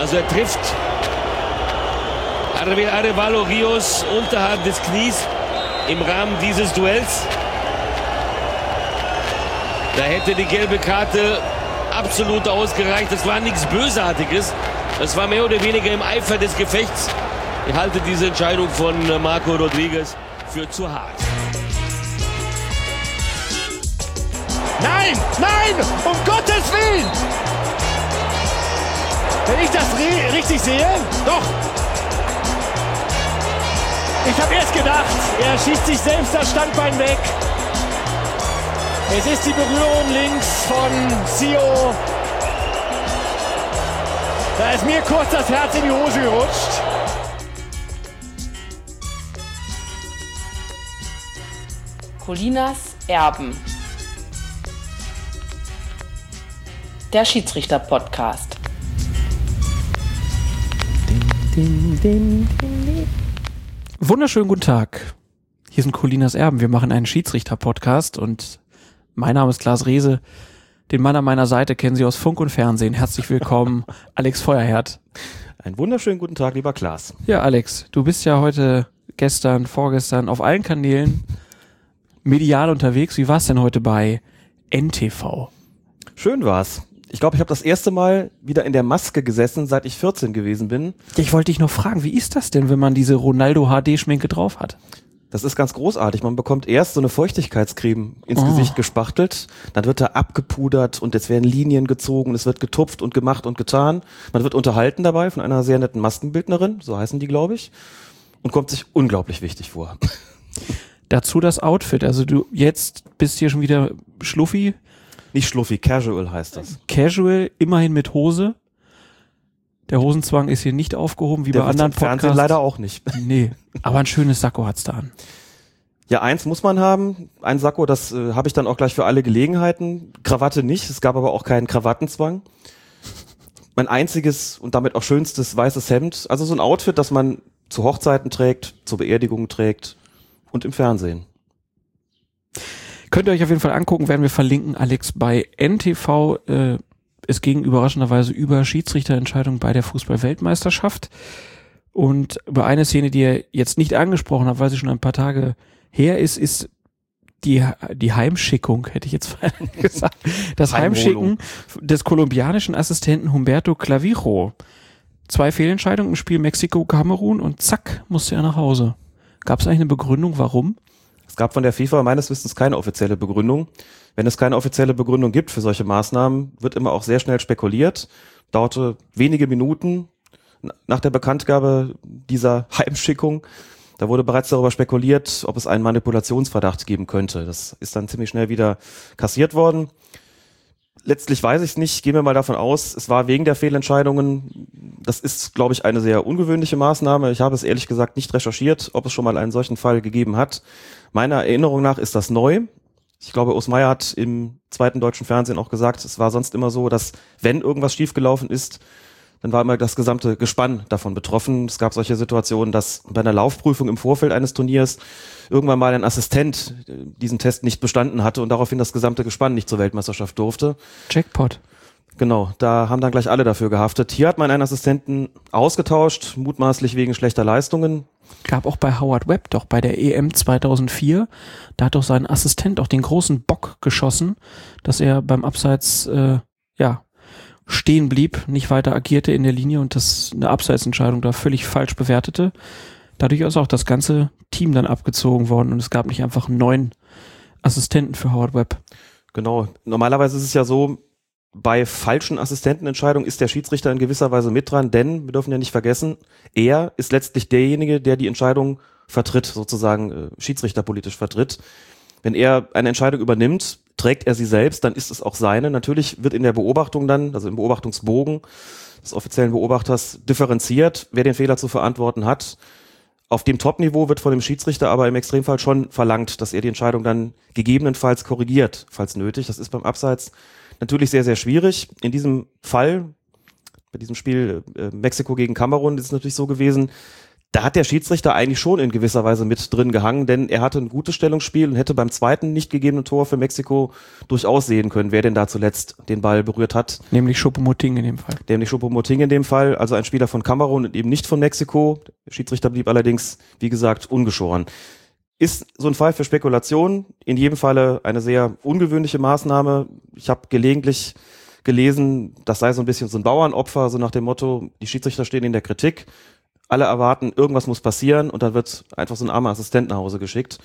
Also er trifft Arevalo Rios unterhalb des Knies im Rahmen dieses Duells. Da hätte die gelbe Karte absolut ausgereicht. Das war nichts Bösartiges. Das war mehr oder weniger im Eifer des Gefechts. Ich halte diese Entscheidung von Marco Rodriguez für zu hart. Nein, nein, um Gottes Willen! Wenn ich das richtig sehe, doch. Ich habe erst gedacht, er schießt sich selbst das Standbein weg. Es ist die Berührung links von Sio. Da ist mir kurz das Herz in die Hose gerutscht. Colinas Erben. Der Schiedsrichter-Podcast. Wunderschönen guten Tag. Hier sind Colinas Erben. Wir machen einen Schiedsrichter-Podcast und mein Name ist Klaas Rehse. Den Mann an meiner Seite kennen Sie aus Funk und Fernsehen. Herzlich willkommen, Alex Feuerherd. Einen wunderschönen guten Tag, lieber Klaas. Ja, Alex, du bist ja heute, gestern, vorgestern auf allen Kanälen medial unterwegs. Wie war es denn heute bei NTV? Schön war's. Ich glaube, ich habe das erste Mal wieder in der Maske gesessen, seit ich 14 gewesen bin. Ich wollte dich noch fragen, wie ist das denn, wenn man diese Ronaldo HD-Schminke drauf hat? Das ist ganz großartig. Man bekommt erst so eine Feuchtigkeitscreme ins oh. Gesicht gespachtelt, dann wird da abgepudert und jetzt werden Linien gezogen, es wird getupft und gemacht und getan. Man wird unterhalten dabei von einer sehr netten Maskenbildnerin, so heißen die, glaube ich, und kommt sich unglaublich wichtig vor. Dazu das Outfit. Also du jetzt bist hier schon wieder schluffi, nicht schluffi, casual heißt das. Casual, immerhin mit Hose. Der Hosenzwang ist hier nicht aufgehoben, wie Der bei anderen Podcasts. Fernsehen leider auch nicht. Nee, aber ein schönes Sakko hat's da an. Ja, eins muss man haben. Ein Sakko, das äh, habe ich dann auch gleich für alle Gelegenheiten. Krawatte nicht. Es gab aber auch keinen Krawattenzwang. Mein einziges und damit auch schönstes weißes Hemd. Also so ein Outfit, das man zu Hochzeiten trägt, zur Beerdigung trägt und im Fernsehen. Könnt ihr euch auf jeden Fall angucken, werden wir verlinken, Alex, bei NTV. Äh, es ging überraschenderweise über Schiedsrichterentscheidungen bei der Fußball-Weltmeisterschaft. Und über eine Szene, die er jetzt nicht angesprochen hat, weil sie schon ein paar Tage her ist, ist die, die Heimschickung, hätte ich jetzt gesagt. Das Heimschicken des kolumbianischen Assistenten Humberto Clavijo. Zwei Fehlentscheidungen im Spiel Mexiko-Kamerun und zack, musste er nach Hause. Gab es eigentlich eine Begründung, warum? Es gab von der FIFA meines Wissens keine offizielle Begründung. Wenn es keine offizielle Begründung gibt für solche Maßnahmen, wird immer auch sehr schnell spekuliert. Dauerte wenige Minuten nach der Bekanntgabe dieser Heimschickung. Da wurde bereits darüber spekuliert, ob es einen Manipulationsverdacht geben könnte. Das ist dann ziemlich schnell wieder kassiert worden. Letztlich weiß ich es nicht. Gehen wir mal davon aus, es war wegen der Fehlentscheidungen. Das ist, glaube ich, eine sehr ungewöhnliche Maßnahme. Ich habe es ehrlich gesagt nicht recherchiert, ob es schon mal einen solchen Fall gegeben hat. Meiner Erinnerung nach ist das neu. Ich glaube, Osmeier hat im zweiten deutschen Fernsehen auch gesagt, es war sonst immer so, dass wenn irgendwas schiefgelaufen ist, dann war immer das gesamte Gespann davon betroffen. Es gab solche Situationen, dass bei einer Laufprüfung im Vorfeld eines Turniers irgendwann mal ein Assistent äh, diesen Test nicht bestanden hatte und daraufhin das gesamte Gespann nicht zur Weltmeisterschaft durfte. Jackpot. Genau, da haben dann gleich alle dafür gehaftet. Hier hat man einen Assistenten ausgetauscht, mutmaßlich wegen schlechter Leistungen. Gab auch bei Howard Webb doch bei der EM 2004, da hat doch sein Assistent auch den großen Bock geschossen, dass er beim Abseits äh, ja stehen blieb, nicht weiter agierte in der Linie und das eine Abseitsentscheidung da völlig falsch bewertete. Dadurch ist auch das ganze Team dann abgezogen worden und es gab nicht einfach neun Assistenten für Howard Webb. Genau. Normalerweise ist es ja so, bei falschen Assistentenentscheidungen ist der Schiedsrichter in gewisser Weise mit dran, denn wir dürfen ja nicht vergessen, er ist letztlich derjenige, der die Entscheidung vertritt, sozusagen äh, schiedsrichterpolitisch vertritt. Wenn er eine Entscheidung übernimmt, trägt er sie selbst, dann ist es auch seine. Natürlich wird in der Beobachtung dann, also im Beobachtungsbogen des offiziellen Beobachters differenziert, wer den Fehler zu verantworten hat. Auf dem Top-Niveau wird von dem Schiedsrichter aber im Extremfall schon verlangt, dass er die Entscheidung dann gegebenenfalls korrigiert, falls nötig. Das ist beim Abseits natürlich sehr, sehr schwierig. In diesem Fall, bei diesem Spiel äh, Mexiko gegen Kamerun, ist es natürlich so gewesen, da hat der Schiedsrichter eigentlich schon in gewisser Weise mit drin gehangen, denn er hatte ein gutes Stellungsspiel und hätte beim zweiten nicht gegebenen Tor für Mexiko durchaus sehen können, wer denn da zuletzt den Ball berührt hat. Nämlich Choupo-Moting in dem Fall. Nämlich Choupo-Moting in dem Fall, also ein Spieler von Kamerun und eben nicht von Mexiko. Der Schiedsrichter blieb allerdings, wie gesagt, ungeschoren. Ist so ein Fall für Spekulation, in jedem Falle eine sehr ungewöhnliche Maßnahme. Ich habe gelegentlich gelesen, das sei so ein bisschen so ein Bauernopfer, so nach dem Motto, die Schiedsrichter stehen in der Kritik, alle erwarten, irgendwas muss passieren und dann wird einfach so ein armer Assistent nach Hause geschickt.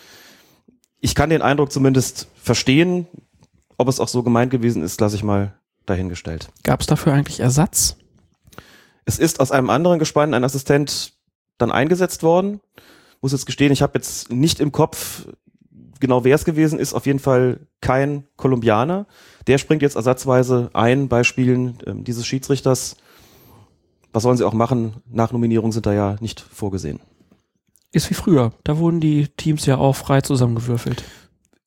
Ich kann den Eindruck zumindest verstehen. Ob es auch so gemeint gewesen ist, lasse ich mal dahingestellt. Gab es dafür eigentlich Ersatz? Es ist aus einem anderen Gespann ein Assistent dann eingesetzt worden. Muss jetzt gestehen, ich habe jetzt nicht im Kopf genau wer es gewesen ist. Auf jeden Fall kein Kolumbianer. Der springt jetzt ersatzweise ein bei Spielen äh, dieses Schiedsrichters was sollen sie auch machen? Nachnominierungen sind da ja nicht vorgesehen. Ist wie früher. Da wurden die Teams ja auch frei zusammengewürfelt.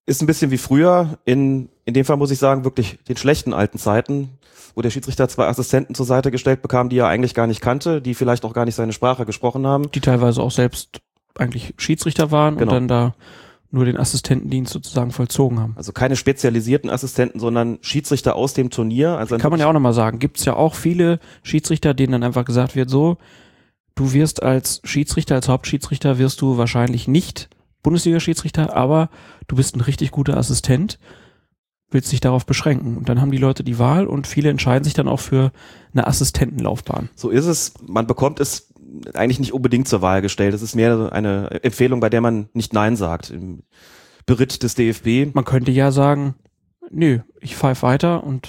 Ist ein bisschen wie früher. In, in dem Fall muss ich sagen, wirklich den schlechten alten Zeiten, wo der Schiedsrichter zwei Assistenten zur Seite gestellt bekam, die er eigentlich gar nicht kannte, die vielleicht auch gar nicht seine Sprache gesprochen haben. Die teilweise auch selbst eigentlich Schiedsrichter waren genau. und dann da nur den Assistentendienst sozusagen vollzogen haben. Also keine spezialisierten Assistenten, sondern Schiedsrichter aus dem Turnier. Also Kann man ja auch nochmal sagen. Gibt es ja auch viele Schiedsrichter, denen dann einfach gesagt wird, so, du wirst als Schiedsrichter, als Hauptschiedsrichter wirst du wahrscheinlich nicht Bundesliga-Schiedsrichter, aber du bist ein richtig guter Assistent, willst dich darauf beschränken. Und dann haben die Leute die Wahl und viele entscheiden sich dann auch für eine Assistentenlaufbahn. So ist es. Man bekommt es eigentlich nicht unbedingt zur Wahl gestellt. Das ist mehr eine Empfehlung, bei der man nicht Nein sagt. Im Beritt des DFB. Man könnte ja sagen, nö, ich pfeife weiter und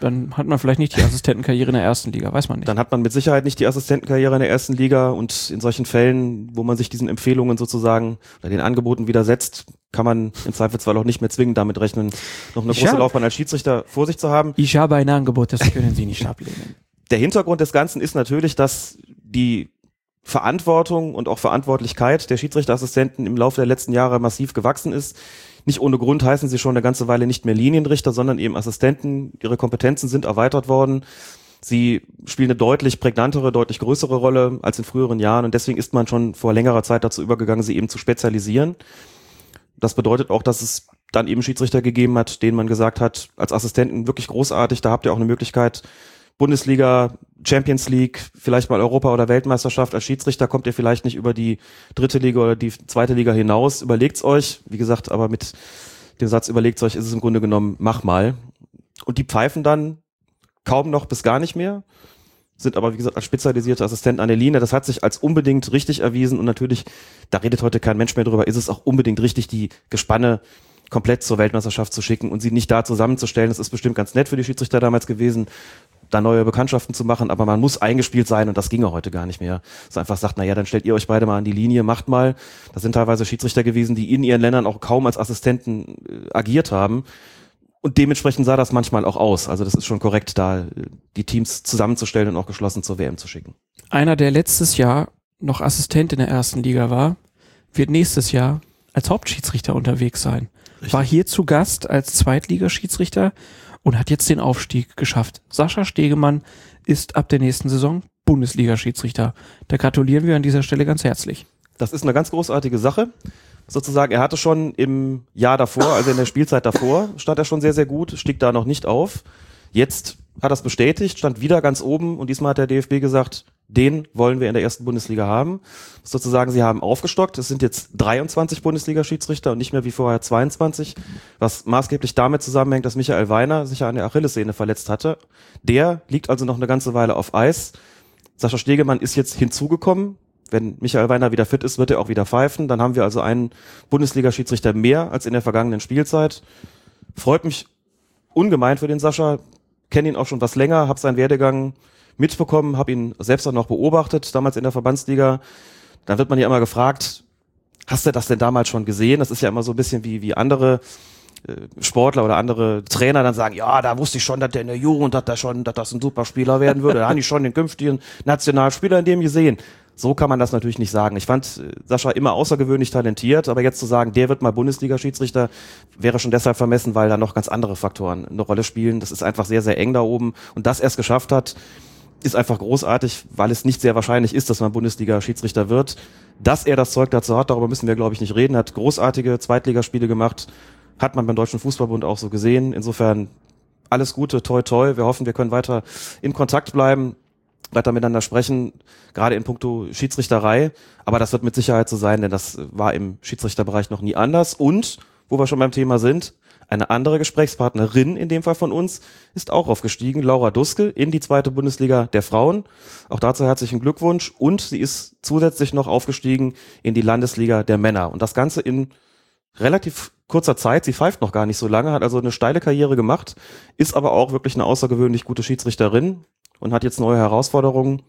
dann hat man vielleicht nicht die Assistentenkarriere in der ersten Liga, weiß man nicht. Dann hat man mit Sicherheit nicht die Assistentenkarriere in der ersten Liga und in solchen Fällen, wo man sich diesen Empfehlungen sozusagen oder den Angeboten widersetzt, kann man im Zweifelsfall auch nicht mehr zwingend damit rechnen, noch eine ich große hab, Laufbahn als Schiedsrichter vor sich zu haben. Ich habe ein Angebot, das können Sie nicht ablehnen. Der Hintergrund des Ganzen ist natürlich, dass die Verantwortung und auch Verantwortlichkeit der Schiedsrichterassistenten im Laufe der letzten Jahre massiv gewachsen ist. Nicht ohne Grund heißen sie schon eine ganze Weile nicht mehr Linienrichter, sondern eben Assistenten. Ihre Kompetenzen sind erweitert worden. Sie spielen eine deutlich prägnantere, deutlich größere Rolle als in früheren Jahren und deswegen ist man schon vor längerer Zeit dazu übergegangen, sie eben zu spezialisieren. Das bedeutet auch, dass es dann eben Schiedsrichter gegeben hat, denen man gesagt hat, als Assistenten wirklich großartig, da habt ihr auch eine Möglichkeit, Bundesliga, Champions League, vielleicht mal Europa- oder Weltmeisterschaft. Als Schiedsrichter kommt ihr vielleicht nicht über die dritte Liga oder die zweite Liga hinaus. Überlegt's euch. Wie gesagt, aber mit dem Satz überlegt's euch ist es im Grunde genommen, mach mal. Und die pfeifen dann kaum noch bis gar nicht mehr. Sind aber, wie gesagt, als spezialisierte Assistenten an der Linie. Das hat sich als unbedingt richtig erwiesen. Und natürlich, da redet heute kein Mensch mehr drüber, ist es auch unbedingt richtig, die Gespanne komplett zur Weltmeisterschaft zu schicken und sie nicht da zusammenzustellen. Das ist bestimmt ganz nett für die Schiedsrichter damals gewesen da neue Bekanntschaften zu machen, aber man muss eingespielt sein und das ginge heute gar nicht mehr. So einfach sagt, na ja, dann stellt ihr euch beide mal an die Linie, macht mal. Das sind teilweise Schiedsrichter gewesen, die in ihren Ländern auch kaum als Assistenten äh, agiert haben. Und dementsprechend sah das manchmal auch aus. Also das ist schon korrekt, da äh, die Teams zusammenzustellen und auch geschlossen zur WM zu schicken. Einer, der letztes Jahr noch Assistent in der ersten Liga war, wird nächstes Jahr als Hauptschiedsrichter unterwegs sein. Richtig. War hier zu Gast als Zweitligaschiedsrichter und hat jetzt den Aufstieg geschafft. Sascha Stegemann ist ab der nächsten Saison Bundesliga-Schiedsrichter. Da gratulieren wir an dieser Stelle ganz herzlich. Das ist eine ganz großartige Sache. Sozusagen, er hatte schon im Jahr davor, also in der Spielzeit davor, stand er schon sehr, sehr gut, stieg da noch nicht auf. Jetzt hat er es bestätigt, stand wieder ganz oben und diesmal hat der DFB gesagt, den wollen wir in der ersten Bundesliga haben. Sozusagen, sie haben aufgestockt. Es sind jetzt 23 Bundesliga-Schiedsrichter und nicht mehr wie vorher 22, was maßgeblich damit zusammenhängt, dass Michael Weiner sich an der Achillessehne verletzt hatte. Der liegt also noch eine ganze Weile auf Eis. Sascha Stegemann ist jetzt hinzugekommen. Wenn Michael Weiner wieder fit ist, wird er auch wieder pfeifen. Dann haben wir also einen Bundesliga-Schiedsrichter mehr als in der vergangenen Spielzeit. Freut mich ungemein für den Sascha. Kenne ihn auch schon was länger, habe seinen Werdegang mitbekommen, habe ihn selbst auch noch beobachtet, damals in der Verbandsliga. Dann wird man ja immer gefragt, hast du das denn damals schon gesehen? Das ist ja immer so ein bisschen wie, wie andere äh, Sportler oder andere Trainer dann sagen, ja, da wusste ich schon, dass der in der Jugend, dass der schon, dass das ein super Spieler werden würde. Da habe ich schon den künftigen Nationalspieler in dem gesehen. So kann man das natürlich nicht sagen. Ich fand äh, Sascha immer außergewöhnlich talentiert, aber jetzt zu sagen, der wird mal Bundesliga-Schiedsrichter, wäre schon deshalb vermessen, weil da noch ganz andere Faktoren eine Rolle spielen. Das ist einfach sehr, sehr eng da oben. Und das erst geschafft hat, ist einfach großartig, weil es nicht sehr wahrscheinlich ist, dass man Bundesliga-Schiedsrichter wird. Dass er das Zeug dazu hat, darüber müssen wir, glaube ich, nicht reden. Hat großartige Zweitligaspiele gemacht, hat man beim Deutschen Fußballbund auch so gesehen. Insofern alles Gute, toi toi. Wir hoffen, wir können weiter in Kontakt bleiben, weiter miteinander sprechen, gerade in puncto Schiedsrichterei. Aber das wird mit Sicherheit so sein, denn das war im Schiedsrichterbereich noch nie anders. Und, wo wir schon beim Thema sind, eine andere Gesprächspartnerin in dem Fall von uns ist auch aufgestiegen, Laura Duske, in die zweite Bundesliga der Frauen. Auch dazu herzlichen Glückwunsch. Und sie ist zusätzlich noch aufgestiegen in die Landesliga der Männer. Und das Ganze in relativ kurzer Zeit. Sie pfeift noch gar nicht so lange, hat also eine steile Karriere gemacht, ist aber auch wirklich eine außergewöhnlich gute Schiedsrichterin und hat jetzt neue Herausforderungen.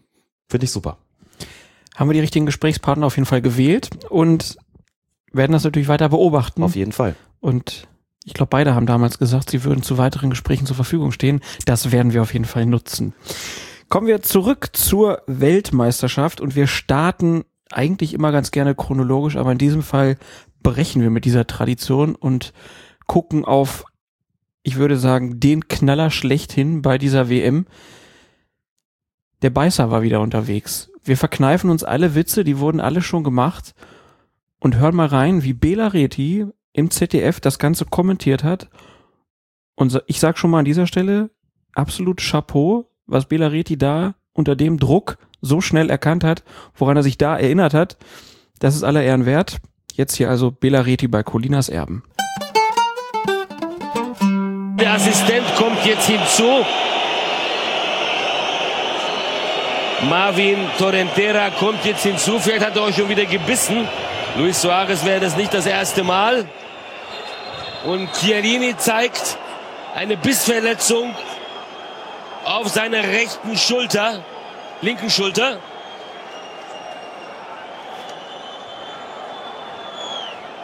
Finde ich super. Haben wir die richtigen Gesprächspartner auf jeden Fall gewählt und werden das natürlich weiter beobachten. Auf jeden Fall. Und ich glaube, beide haben damals gesagt, sie würden zu weiteren Gesprächen zur Verfügung stehen. Das werden wir auf jeden Fall nutzen. Kommen wir zurück zur Weltmeisterschaft und wir starten eigentlich immer ganz gerne chronologisch, aber in diesem Fall brechen wir mit dieser Tradition und gucken auf, ich würde sagen, den Knaller schlechthin bei dieser WM. Der Beißer war wieder unterwegs. Wir verkneifen uns alle Witze, die wurden alle schon gemacht und hören mal rein, wie Bela Reti im ZDF das Ganze kommentiert hat. Und ich sag schon mal an dieser Stelle, absolut Chapeau, was Bela Reti da unter dem Druck so schnell erkannt hat, woran er sich da erinnert hat. Das ist aller Ehren wert. Jetzt hier also Bela Reti bei Colinas Erben. Der Assistent kommt jetzt hinzu. Marvin Torrentera kommt jetzt hinzu. Vielleicht hat er euch schon wieder gebissen. Luis Suarez wäre das nicht das erste Mal. Und Chiellini zeigt eine Bissverletzung auf seiner rechten Schulter, linken Schulter.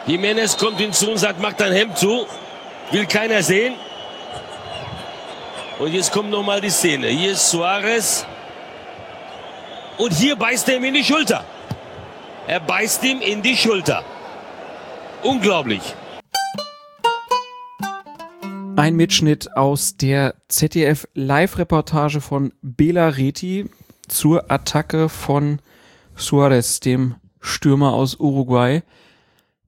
Jimenez kommt hinzu und sagt, mach dein Hemd zu. Will keiner sehen. Und jetzt kommt nochmal die Szene. Hier ist Suarez. Und hier beißt er ihm in die Schulter. Er beißt ihm in die Schulter. Unglaublich. Ein Mitschnitt aus der ZDF Live-Reportage von Bela Reti zur Attacke von Suarez, dem Stürmer aus Uruguay.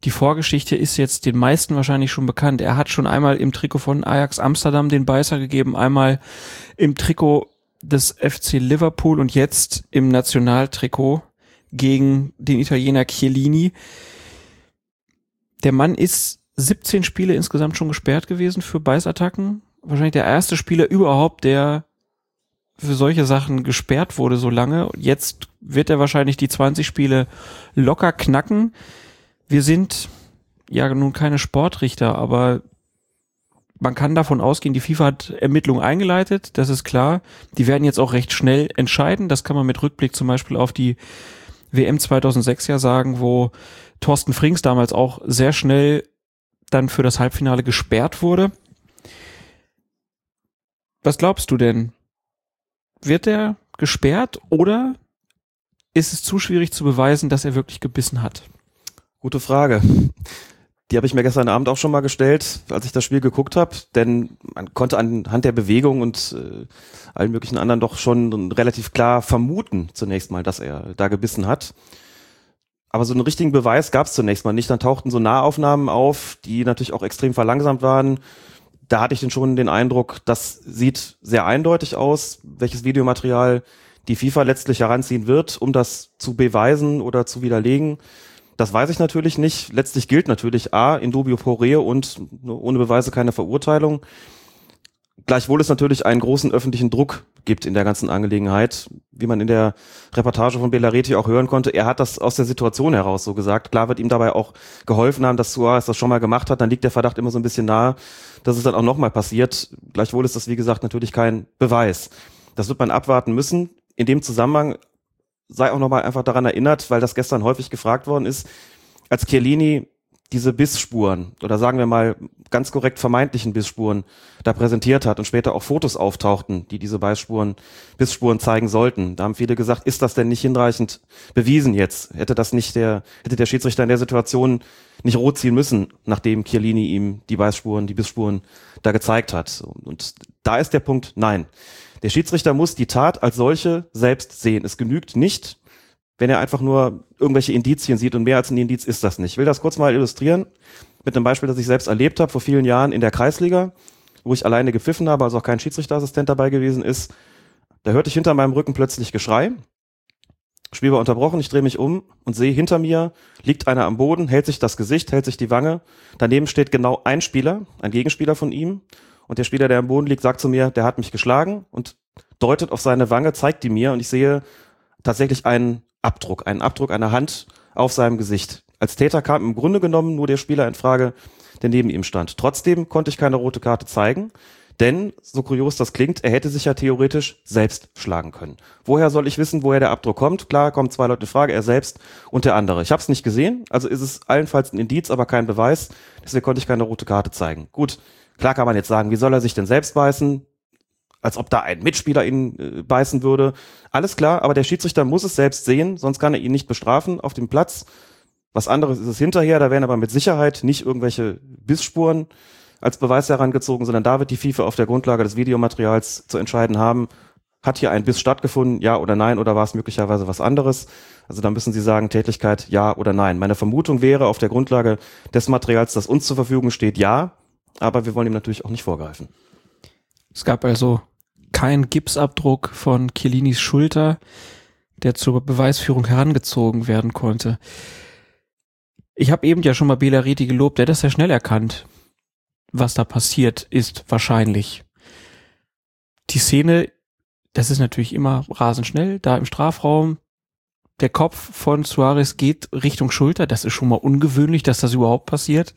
Die Vorgeschichte ist jetzt den meisten wahrscheinlich schon bekannt. Er hat schon einmal im Trikot von Ajax Amsterdam den Beißer gegeben, einmal im Trikot des FC Liverpool und jetzt im Nationaltrikot gegen den Italiener Chiellini. Der Mann ist 17 Spiele insgesamt schon gesperrt gewesen für Beißattacken. Wahrscheinlich der erste Spieler überhaupt, der für solche Sachen gesperrt wurde so lange. Jetzt wird er wahrscheinlich die 20 Spiele locker knacken wir sind ja nun keine Sportrichter, aber man kann davon ausgehen, die FIFA hat Ermittlungen eingeleitet, das ist klar. Die werden jetzt auch recht schnell entscheiden. Das kann man mit Rückblick zum Beispiel auf die WM 2006 ja sagen, wo Thorsten Frings damals auch sehr schnell dann für das Halbfinale gesperrt wurde. Was glaubst du denn? Wird er gesperrt oder ist es zu schwierig zu beweisen, dass er wirklich gebissen hat? Gute Frage. Die habe ich mir gestern Abend auch schon mal gestellt, als ich das Spiel geguckt habe, denn man konnte anhand der Bewegung und äh, allen möglichen anderen doch schon relativ klar vermuten, zunächst mal, dass er da gebissen hat. Aber so einen richtigen Beweis gab es zunächst mal nicht. Dann tauchten so Nahaufnahmen auf, die natürlich auch extrem verlangsamt waren. Da hatte ich dann schon den Eindruck, das sieht sehr eindeutig aus, welches Videomaterial die FIFA letztlich heranziehen wird, um das zu beweisen oder zu widerlegen. Das weiß ich natürlich nicht. Letztlich gilt natürlich A, in dubio pro reo und ohne Beweise keine Verurteilung. Gleichwohl es natürlich einen großen öffentlichen Druck gibt in der ganzen Angelegenheit. Wie man in der Reportage von Belareti auch hören konnte, er hat das aus der Situation heraus so gesagt. Klar wird ihm dabei auch geholfen haben, dass Suarez das schon mal gemacht hat. Dann liegt der Verdacht immer so ein bisschen nahe, dass es dann auch nochmal passiert. Gleichwohl ist das, wie gesagt, natürlich kein Beweis. Das wird man abwarten müssen. In dem Zusammenhang sei auch nochmal einfach daran erinnert, weil das gestern häufig gefragt worden ist, als Chiellini diese Bissspuren oder sagen wir mal ganz korrekt vermeintlichen Bissspuren da präsentiert hat und später auch Fotos auftauchten, die diese Beisspuren, Bissspuren zeigen sollten. Da haben viele gesagt, ist das denn nicht hinreichend bewiesen jetzt? Hätte das nicht der, hätte der Schiedsrichter in der Situation nicht rot ziehen müssen, nachdem Chiellini ihm die Beissspuren, die Bissspuren da gezeigt hat? Und da ist der Punkt, nein. Der Schiedsrichter muss die Tat als solche selbst sehen. Es genügt nicht, wenn er einfach nur irgendwelche Indizien sieht und mehr als ein Indiz ist das nicht. Ich will das kurz mal illustrieren mit einem Beispiel, das ich selbst erlebt habe vor vielen Jahren in der Kreisliga, wo ich alleine gepfiffen habe, also auch kein Schiedsrichterassistent dabei gewesen ist. Da hörte ich hinter meinem Rücken plötzlich Geschrei. Spiel war unterbrochen, ich drehe mich um und sehe hinter mir liegt einer am Boden, hält sich das Gesicht, hält sich die Wange. Daneben steht genau ein Spieler, ein Gegenspieler von ihm. Und der Spieler, der am Boden liegt, sagt zu mir, der hat mich geschlagen und deutet auf seine Wange, zeigt die mir und ich sehe tatsächlich einen Abdruck, einen Abdruck einer Hand auf seinem Gesicht. Als Täter kam im Grunde genommen nur der Spieler in Frage, der neben ihm stand. Trotzdem konnte ich keine rote Karte zeigen, denn, so kurios das klingt, er hätte sich ja theoretisch selbst schlagen können. Woher soll ich wissen, woher der Abdruck kommt? Klar, kommen zwei Leute in Frage, er selbst und der andere. Ich habe es nicht gesehen, also ist es allenfalls ein Indiz, aber kein Beweis. Deswegen konnte ich keine rote Karte zeigen. Gut, klar kann man jetzt sagen, wie soll er sich denn selbst beißen? als ob da ein Mitspieler ihn äh, beißen würde. Alles klar, aber der Schiedsrichter muss es selbst sehen, sonst kann er ihn nicht bestrafen auf dem Platz. Was anderes ist es hinterher, da werden aber mit Sicherheit nicht irgendwelche Bissspuren als Beweis herangezogen, sondern da wird die FIFA auf der Grundlage des Videomaterials zu entscheiden haben, hat hier ein Biss stattgefunden, ja oder nein, oder war es möglicherweise was anderes? Also da müssen Sie sagen, Tätigkeit ja oder nein. Meine Vermutung wäre auf der Grundlage des Materials, das uns zur Verfügung steht, ja, aber wir wollen ihm natürlich auch nicht vorgreifen. Es gab also keinen Gipsabdruck von Chiellinis Schulter, der zur Beweisführung herangezogen werden konnte. Ich habe eben ja schon mal Bela Reti gelobt, der hat das sehr schnell erkannt, was da passiert ist, wahrscheinlich. Die Szene, das ist natürlich immer rasend schnell, da im Strafraum, der Kopf von Suarez geht Richtung Schulter, das ist schon mal ungewöhnlich, dass das überhaupt passiert.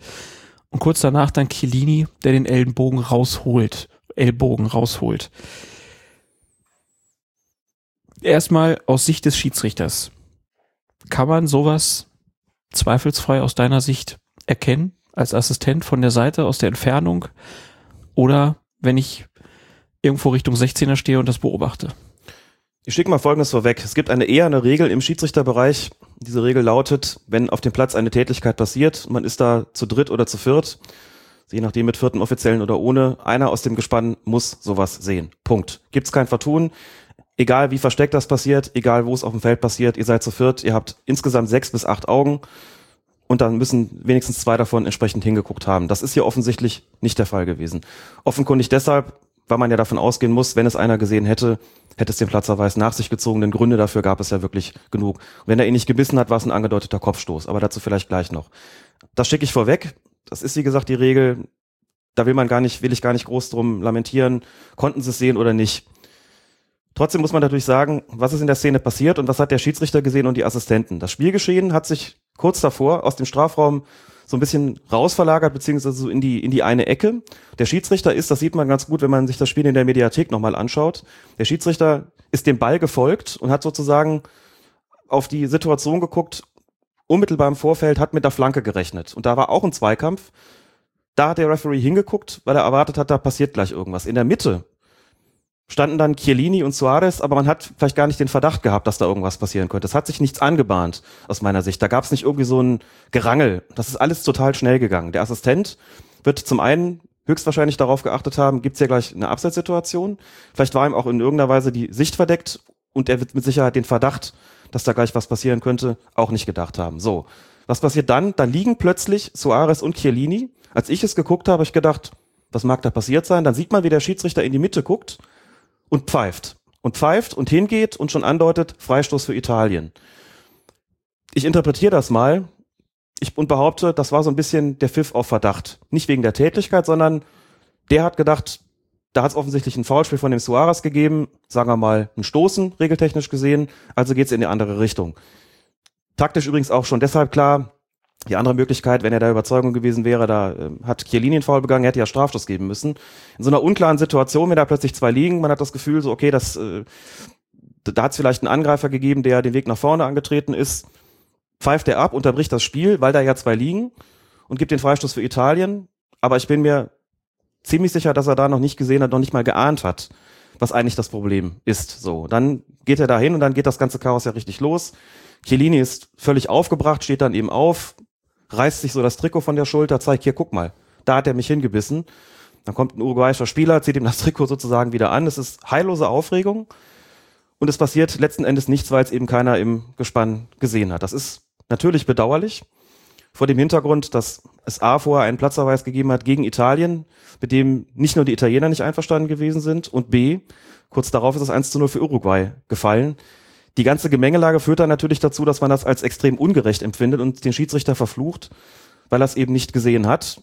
Und kurz danach dann Chiellini, der den Ellenbogen rausholt Ellbogen rausholt. Erstmal aus Sicht des Schiedsrichters. Kann man sowas zweifelsfrei aus deiner Sicht erkennen, als Assistent von der Seite, aus der Entfernung? Oder wenn ich irgendwo Richtung 16er stehe und das beobachte? Ich schicke mal Folgendes vorweg. Es gibt eine eher eine Regel im Schiedsrichterbereich. Diese Regel lautet, wenn auf dem Platz eine Tätigkeit passiert, man ist da zu dritt oder zu viert, je nachdem mit vierten Offiziellen oder ohne, einer aus dem Gespann muss sowas sehen. Punkt. Gibt's kein Vertun. Egal wie versteckt das passiert, egal wo es auf dem Feld passiert, ihr seid zu viert, ihr habt insgesamt sechs bis acht Augen und dann müssen wenigstens zwei davon entsprechend hingeguckt haben. Das ist hier offensichtlich nicht der Fall gewesen. Offenkundig deshalb, weil man ja davon ausgehen muss, wenn es einer gesehen hätte, hätte es den Platzerweis nach sich gezogen, denn Gründe dafür gab es ja wirklich genug. Wenn er ihn nicht gebissen hat, war es ein angedeuteter Kopfstoß, aber dazu vielleicht gleich noch. Das schicke ich vorweg. Das ist wie gesagt die Regel. Da will man gar nicht, will ich gar nicht groß drum lamentieren. Konnten sie es sehen oder nicht? Trotzdem muss man natürlich sagen, was ist in der Szene passiert und was hat der Schiedsrichter gesehen und die Assistenten. Das Spielgeschehen hat sich kurz davor aus dem Strafraum so ein bisschen rausverlagert, beziehungsweise so in die, in die eine Ecke. Der Schiedsrichter ist, das sieht man ganz gut, wenn man sich das Spiel in der Mediathek nochmal anschaut. Der Schiedsrichter ist dem Ball gefolgt und hat sozusagen auf die Situation geguckt, unmittelbar im Vorfeld hat mit der Flanke gerechnet. Und da war auch ein Zweikampf. Da hat der Referee hingeguckt, weil er erwartet hat, da passiert gleich irgendwas. In der Mitte standen dann Chiellini und Suarez, aber man hat vielleicht gar nicht den Verdacht gehabt, dass da irgendwas passieren könnte. Es hat sich nichts angebahnt, aus meiner Sicht. Da gab es nicht irgendwie so ein Gerangel. Das ist alles total schnell gegangen. Der Assistent wird zum einen höchstwahrscheinlich darauf geachtet haben, gibt es hier gleich eine Abseitssituation. Vielleicht war ihm auch in irgendeiner Weise die Sicht verdeckt und er wird mit Sicherheit den Verdacht dass da gleich was passieren könnte, auch nicht gedacht haben. So, was passiert dann? Da liegen plötzlich Suarez und Chiellini. Als ich es geguckt habe, habe ich gedacht, was mag da passiert sein? Dann sieht man, wie der Schiedsrichter in die Mitte guckt und pfeift. Und pfeift und hingeht und schon andeutet, Freistoß für Italien. Ich interpretiere das mal ich, und behaupte, das war so ein bisschen der Pfiff auf Verdacht. Nicht wegen der Tätigkeit, sondern der hat gedacht, da hat es offensichtlich ein Foulspiel von dem Suarez gegeben, sagen wir mal ein Stoßen, regeltechnisch gesehen, also geht es in die andere Richtung. Taktisch übrigens auch schon deshalb klar, die andere Möglichkeit, wenn er der Überzeugung gewesen wäre, da äh, hat Chiellini einen Foul begangen, er hätte ja Strafstoß geben müssen. In so einer unklaren Situation, wenn da plötzlich zwei liegen, man hat das Gefühl, so okay, das, äh, da hat es vielleicht einen Angreifer gegeben, der den Weg nach vorne angetreten ist, pfeift er ab, unterbricht das Spiel, weil da ja zwei liegen und gibt den Freistoß für Italien. Aber ich bin mir ziemlich sicher, dass er da noch nicht gesehen hat, noch nicht mal geahnt hat, was eigentlich das Problem ist. So, dann geht er da hin und dann geht das ganze Chaos ja richtig los. Chiellini ist völlig aufgebracht, steht dann eben auf, reißt sich so das Trikot von der Schulter, zeigt hier, guck mal, da hat er mich hingebissen. Dann kommt ein uruguayischer Spieler, zieht ihm das Trikot sozusagen wieder an. Es ist heillose Aufregung. Und es passiert letzten Endes nichts, weil es eben keiner im Gespann gesehen hat. Das ist natürlich bedauerlich. Vor dem Hintergrund, dass es A vorher einen Platzverweis gegeben hat gegen Italien, mit dem nicht nur die Italiener nicht einverstanden gewesen sind und B, kurz darauf ist es 1 zu 0 für Uruguay gefallen. Die ganze Gemengelage führt dann natürlich dazu, dass man das als extrem ungerecht empfindet und den Schiedsrichter verflucht, weil er es eben nicht gesehen hat.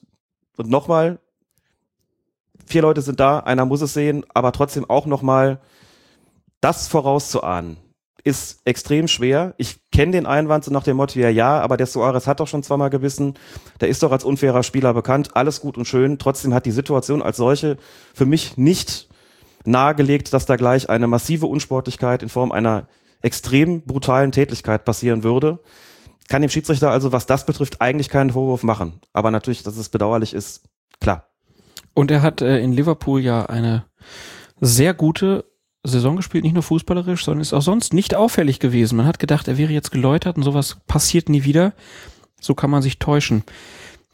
Und nochmal, vier Leute sind da, einer muss es sehen, aber trotzdem auch nochmal das vorauszuahnen, ist extrem schwer. Ich kenne den Einwand so nach dem Motto, ja, ja, aber der Suarez hat doch schon zweimal gewissen, der ist doch als unfairer Spieler bekannt, alles gut und schön. Trotzdem hat die Situation als solche für mich nicht nahegelegt, dass da gleich eine massive Unsportlichkeit in Form einer extrem brutalen Tätigkeit passieren würde. Kann dem Schiedsrichter also, was das betrifft, eigentlich keinen Vorwurf machen. Aber natürlich, dass es bedauerlich ist, klar. Und er hat äh, in Liverpool ja eine sehr gute Saison gespielt, nicht nur fußballerisch, sondern ist auch sonst nicht auffällig gewesen. Man hat gedacht, er wäre jetzt geläutert und sowas passiert nie wieder. So kann man sich täuschen.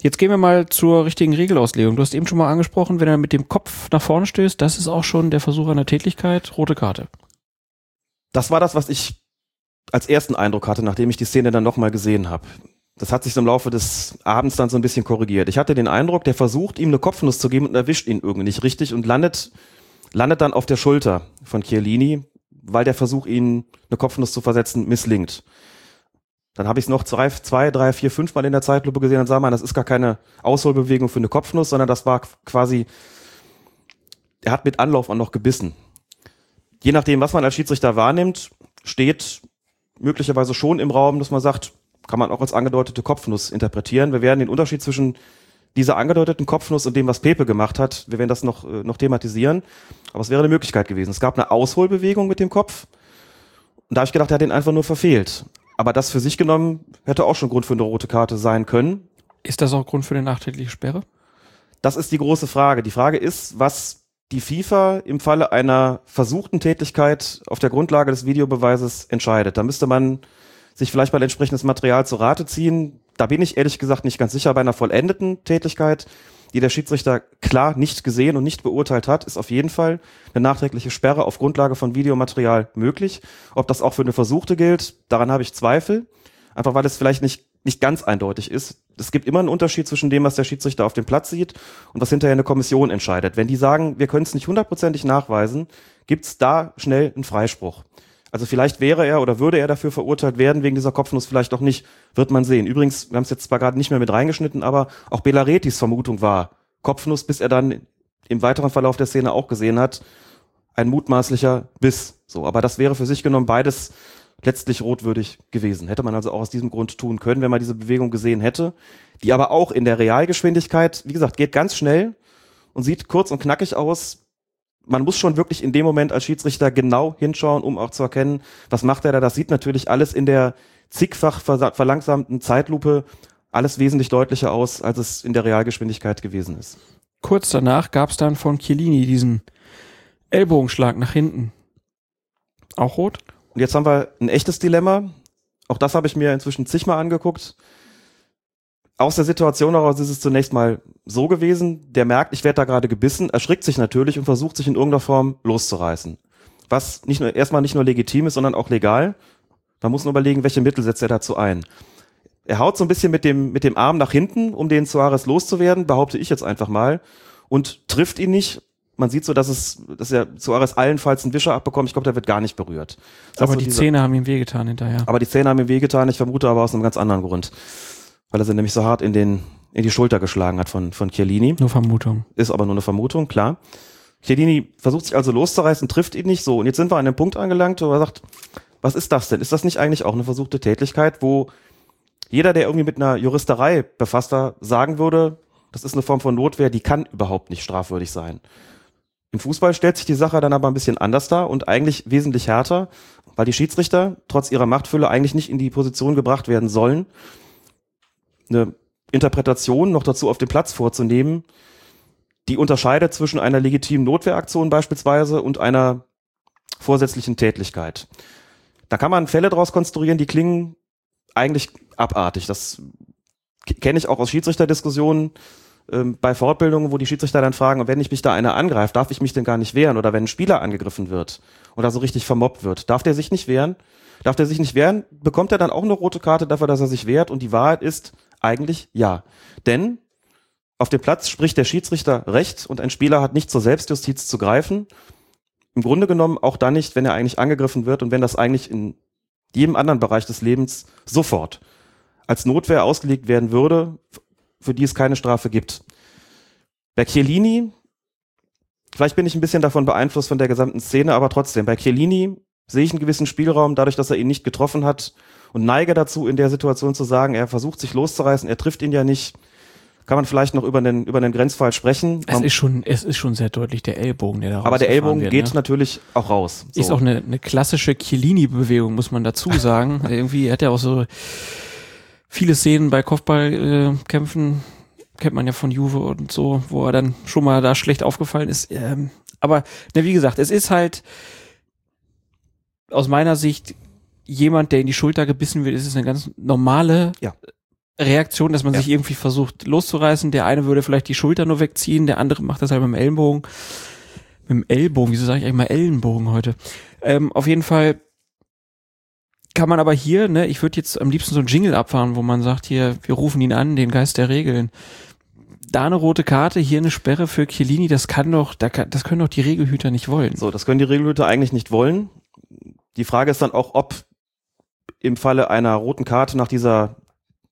Jetzt gehen wir mal zur richtigen Regelauslegung. Du hast eben schon mal angesprochen, wenn er mit dem Kopf nach vorne stößt, das ist auch schon der Versuch einer Tätigkeit, rote Karte. Das war das, was ich als ersten Eindruck hatte, nachdem ich die Szene dann nochmal gesehen habe. Das hat sich im Laufe des Abends dann so ein bisschen korrigiert. Ich hatte den Eindruck, der versucht, ihm eine Kopfnuss zu geben und erwischt ihn irgendwie nicht richtig und landet landet dann auf der Schulter von Chiellini, weil der Versuch, ihn eine Kopfnuss zu versetzen, misslingt. Dann habe ich es noch zwei, zwei, drei, vier, fünf Mal in der Zeitlupe gesehen und sah man, das ist gar keine Ausholbewegung für eine Kopfnuss, sondern das war quasi, er hat mit Anlauf auch noch gebissen. Je nachdem, was man als Schiedsrichter wahrnimmt, steht möglicherweise schon im Raum, dass man sagt, kann man auch als angedeutete Kopfnuss interpretieren. Wir werden den Unterschied zwischen dieser angedeuteten Kopfnuss und dem, was Pepe gemacht hat, wir werden das noch, äh, noch thematisieren. Aber es wäre eine Möglichkeit gewesen. Es gab eine Ausholbewegung mit dem Kopf. Und da habe ich gedacht, er hat den einfach nur verfehlt. Aber das für sich genommen hätte auch schon Grund für eine rote Karte sein können. Ist das auch Grund für eine nachträgliche Sperre? Das ist die große Frage. Die Frage ist, was die FIFA im Falle einer versuchten Tätigkeit auf der Grundlage des Videobeweises entscheidet. Da müsste man sich vielleicht mal entsprechendes Material zu Rate ziehen. Da bin ich ehrlich gesagt nicht ganz sicher. Bei einer vollendeten Tätigkeit, die der Schiedsrichter klar nicht gesehen und nicht beurteilt hat, ist auf jeden Fall eine nachträgliche Sperre auf Grundlage von Videomaterial möglich. Ob das auch für eine Versuchte gilt, daran habe ich Zweifel. Einfach weil es vielleicht nicht, nicht ganz eindeutig ist. Es gibt immer einen Unterschied zwischen dem, was der Schiedsrichter auf dem Platz sieht und was hinterher eine Kommission entscheidet. Wenn die sagen, wir können es nicht hundertprozentig nachweisen, gibt es da schnell einen Freispruch. Also vielleicht wäre er oder würde er dafür verurteilt werden, wegen dieser Kopfnuss vielleicht auch nicht, wird man sehen. Übrigens, wir haben es jetzt zwar gerade nicht mehr mit reingeschnitten, aber auch Belaretis Vermutung war Kopfnuss, bis er dann im weiteren Verlauf der Szene auch gesehen hat, ein mutmaßlicher Biss. So, aber das wäre für sich genommen beides letztlich rotwürdig gewesen. Hätte man also auch aus diesem Grund tun können, wenn man diese Bewegung gesehen hätte, die aber auch in der Realgeschwindigkeit, wie gesagt, geht ganz schnell und sieht kurz und knackig aus, man muss schon wirklich in dem Moment als Schiedsrichter genau hinschauen, um auch zu erkennen, was macht er da. Das sieht natürlich alles in der zigfach verlangsamten Zeitlupe alles wesentlich deutlicher aus, als es in der Realgeschwindigkeit gewesen ist. Kurz danach gab es dann von Chiellini diesen Ellbogenschlag nach hinten. Auch rot? Und jetzt haben wir ein echtes Dilemma. Auch das habe ich mir inzwischen zigmal angeguckt aus der Situation heraus ist es zunächst mal so gewesen, der merkt, ich werde da gerade gebissen, erschrickt sich natürlich und versucht sich in irgendeiner Form loszureißen. Was nicht nur, erstmal nicht nur legitim ist, sondern auch legal. Man muss nur überlegen, welche Mittel setzt er dazu ein. Er haut so ein bisschen mit dem, mit dem Arm nach hinten, um den Suarez loszuwerden, behaupte ich jetzt einfach mal, und trifft ihn nicht. Man sieht so, dass es, dass er Suarez allenfalls einen Wischer abbekommt. Ich glaube, der wird gar nicht berührt. Das aber die diese, Zähne haben ihm wehgetan hinterher. Aber die Zähne haben ihm wehgetan. Ich vermute aber aus einem ganz anderen Grund weil er sie nämlich so hart in den in die Schulter geschlagen hat von von Chiellini. Nur Vermutung. Ist aber nur eine Vermutung, klar. Chiellini versucht sich also loszureißen, trifft ihn nicht so. Und jetzt sind wir an dem Punkt angelangt, wo er sagt, was ist das denn? Ist das nicht eigentlich auch eine versuchte Tätigkeit, wo jeder, der irgendwie mit einer Juristerei befasster, sagen würde, das ist eine Form von Notwehr, die kann überhaupt nicht strafwürdig sein. Im Fußball stellt sich die Sache dann aber ein bisschen anders dar und eigentlich wesentlich härter, weil die Schiedsrichter trotz ihrer Machtfülle eigentlich nicht in die Position gebracht werden sollen, eine Interpretation noch dazu auf dem Platz vorzunehmen, die unterscheidet zwischen einer legitimen Notwehraktion beispielsweise und einer vorsätzlichen Tätlichkeit. Da kann man Fälle daraus konstruieren, die klingen eigentlich abartig. Das kenne ich auch aus Schiedsrichterdiskussionen. Ähm, bei Fortbildungen, wo die Schiedsrichter dann fragen, wenn ich mich da einer angreift, darf ich mich denn gar nicht wehren? Oder wenn ein Spieler angegriffen wird oder so richtig vermobbt wird, darf der sich nicht wehren? Darf der sich nicht wehren? Bekommt er dann auch eine rote Karte dafür, dass er sich wehrt? Und die Wahrheit ist eigentlich ja. Denn auf dem Platz spricht der Schiedsrichter recht und ein Spieler hat nicht zur Selbstjustiz zu greifen. Im Grunde genommen auch dann nicht, wenn er eigentlich angegriffen wird und wenn das eigentlich in jedem anderen Bereich des Lebens sofort als Notwehr ausgelegt werden würde, für die es keine Strafe gibt. Bei Chiellini, vielleicht bin ich ein bisschen davon beeinflusst von der gesamten Szene, aber trotzdem, bei Chiellini sehe ich einen gewissen Spielraum, dadurch, dass er ihn nicht getroffen hat und neige dazu, in der Situation zu sagen, er versucht sich loszureißen, er trifft ihn ja nicht. Kann man vielleicht noch über einen, über einen Grenzfall sprechen. Es ist schon, es ist schon sehr deutlich der Ellbogen, der da Aber der Ellbogen wird, geht ne? natürlich auch raus. Ist auch eine, eine klassische Chiellini-Bewegung, muss man dazu sagen. Irgendwie hat er auch so viele Szenen bei Kopfballkämpfen, äh, kennt man ja von Juve und so, wo er dann schon mal da schlecht aufgefallen ist. Ähm, aber ne, wie gesagt, es ist halt aus meiner Sicht jemand, der in die Schulter gebissen wird, ist es eine ganz normale Ja. Reaktion, dass man Ja. sich irgendwie versucht loszureißen. Der eine würde vielleicht die Schulter nur wegziehen, der andere macht das halt mit dem Ellenbogen. Mit dem Ellbogen, wieso sage ich eigentlich mal Ellenbogen heute? Ähm, auf jeden Fall kann man aber hier, ne, ich würde jetzt am liebsten so ein Jingle abfahren, wo man sagt, hier, wir rufen ihn an, den Geist der Regeln. Da eine rote Karte, hier eine Sperre für Chiellini, das kann doch, das können doch die Regelhüter nicht wollen. So, das können die Regelhüter eigentlich nicht wollen. Die Frage ist dann auch, ob im Falle einer roten Karte nach dieser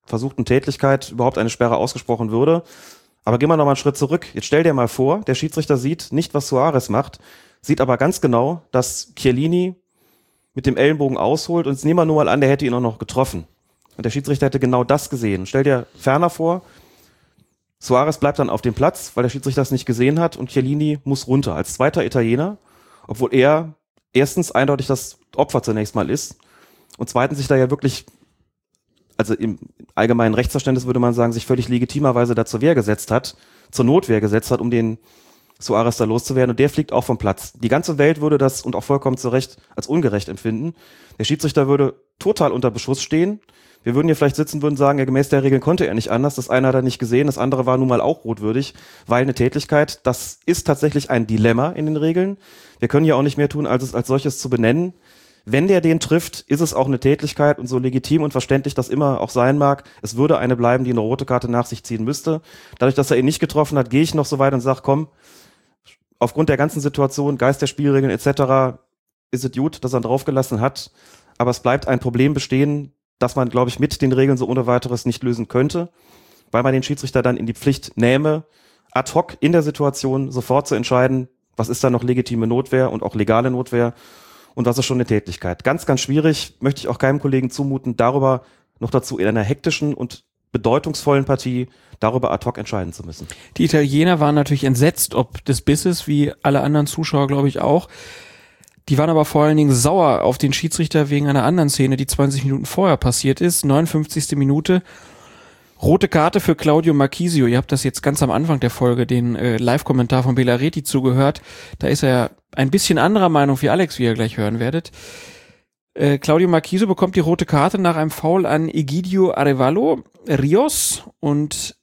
versuchten Tätlichkeit überhaupt eine Sperre ausgesprochen würde. Aber gehen wir noch mal einen Schritt zurück. Jetzt stell dir mal vor, der Schiedsrichter sieht nicht, was Suarez macht, sieht aber ganz genau, dass Chiellini mit dem Ellenbogen ausholt und jetzt nehmen wir nur mal an, der hätte ihn auch noch getroffen. Und der Schiedsrichter hätte genau das gesehen. Stell dir ferner vor, Suarez bleibt dann auf dem Platz, weil der Schiedsrichter das nicht gesehen hat und Chiellini muss runter als zweiter Italiener, obwohl er erstens eindeutig das Opfer zunächst mal ist und zweitens sich da ja wirklich, also im allgemeinen Rechtsverständnis würde man sagen, sich völlig legitimerweise da zur Wehr gesetzt hat, zur Notwehr gesetzt hat, um den Suarez da loszuwerden und der fliegt auch vom Platz. Die ganze Welt würde das und auch vollkommen zu Recht als ungerecht empfinden. Der Schiedsrichter würde total unter Beschuss stehen. Wir würden hier vielleicht sitzen, würden sagen, ja, gemäß der Regeln konnte er nicht anders. Das eine hat er nicht gesehen, das andere war nun mal auch rotwürdig, weil eine Tätlichkeit, das ist tatsächlich ein Dilemma in den Regeln. Wir können ja auch nicht mehr tun, als es als solches zu benennen. Wenn der den trifft, ist es auch eine Tätlichkeit und so legitim und verständlich das immer auch sein mag. Es würde eine bleiben, die eine rote Karte nach sich ziehen müsste. Dadurch, dass er ihn nicht getroffen hat, gehe ich noch so weit und sage, komm, aufgrund der ganzen Situation, Geist der Spielregeln etc., ist es gut, dass er draufgelassen hat. Aber es bleibt ein Problem bestehen, das man, glaube ich, mit den Regeln so ohne weiteres nicht lösen könnte, weil man den Schiedsrichter dann in die Pflicht nähme, ad hoc in der Situation sofort zu entscheiden, was ist da noch legitime Notwehr und auch legale Notwehr und was ist schon eine Tätigkeit. Ganz, ganz schwierig, möchte ich auch keinem Kollegen zumuten, darüber noch dazu in einer hektischen und bedeutungsvollen Partie darüber ad hoc entscheiden zu müssen. Die Italiener waren natürlich entsetzt, ob des Bisses, wie alle anderen Zuschauer, glaube ich, auch. Die waren aber vor allen Dingen sauer auf den Schiedsrichter wegen einer anderen Szene, die 20 Minuten vorher passiert ist. 59. Minute. Rote Karte für Claudio Marchisio. Ihr habt das jetzt ganz am Anfang der Folge, den äh, Live-Kommentar von Belareti zugehört. Da ist er ein bisschen anderer Meinung wie Alex, wie ihr gleich hören werdet. Äh, Claudio Marchisio bekommt die rote Karte nach einem Foul an Egidio Arevalo Rios und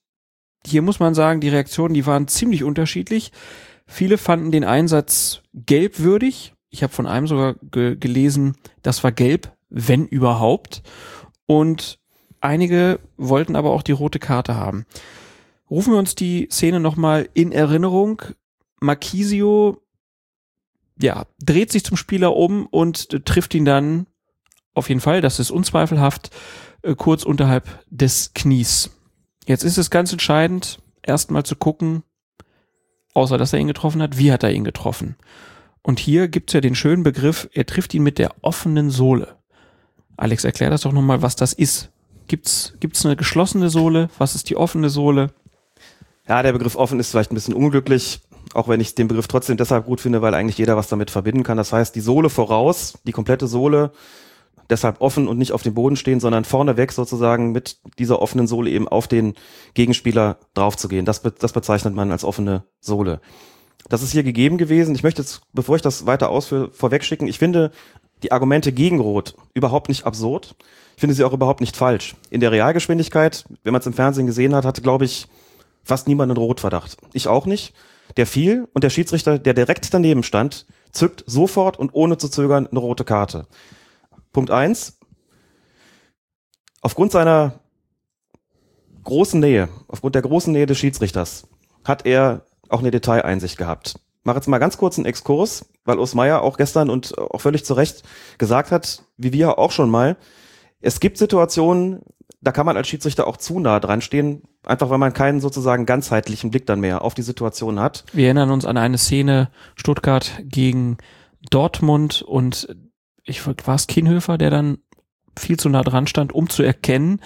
hier muss man sagen, die Reaktionen, die waren ziemlich unterschiedlich. Viele fanden den Einsatz gelbwürdig. Ich habe von einem sogar ge gelesen, das war gelb, wenn überhaupt. Und einige wollten aber auch die rote Karte haben. Rufen wir uns die Szene nochmal in Erinnerung. Marquisio, ja, dreht sich zum Spieler um und äh, trifft ihn dann auf jeden Fall, das ist unzweifelhaft, äh, kurz unterhalb des Knies. Jetzt ist es ganz entscheidend, erstmal zu gucken, außer dass er ihn getroffen hat, wie hat er ihn getroffen? Und hier gibt's ja den schönen Begriff, er trifft ihn mit der offenen Sohle. Alex, erklär das doch nochmal, was das ist. Gibt's, gibt's eine geschlossene Sohle? Was ist die offene Sohle? Ja, der Begriff offen ist vielleicht ein bisschen unglücklich, auch wenn ich den Begriff trotzdem deshalb gut finde, weil eigentlich jeder was damit verbinden kann. Das heißt, die Sohle voraus, die komplette Sohle, deshalb offen und nicht auf dem Boden stehen, sondern vorneweg sozusagen mit dieser offenen Sohle eben auf den Gegenspieler draufzugehen. Das, be das bezeichnet man als offene Sohle. Das ist hier gegeben gewesen. Ich möchte jetzt, bevor ich das weiter ausführe, vorwegschicken, ich finde die Argumente gegen Rot überhaupt nicht absurd. Ich finde sie auch überhaupt nicht falsch. In der Realgeschwindigkeit, wenn man es im Fernsehen gesehen hat, hatte, glaube ich, fast niemand einen Rotverdacht. Ich auch nicht. Der fiel und der Schiedsrichter, der direkt daneben stand, zückt sofort und ohne zu zögern eine rote Karte. Punkt eins. Aufgrund seiner großen Nähe, aufgrund der großen Nähe des Schiedsrichters, hat er auch eine Detaileinsicht gehabt. Mach jetzt mal ganz kurz einen Exkurs, weil Osmeier auch gestern und auch völlig zu Recht gesagt hat, wie wir auch schon mal, es gibt Situationen, da kann man als Schiedsrichter auch zu nah dran stehen, einfach weil man keinen sozusagen ganzheitlichen Blick dann mehr auf die Situation hat. Wir erinnern uns an eine Szene Stuttgart gegen Dortmund und ich war es Kienhöfer, der dann viel zu nah dran stand, um zu erkennen,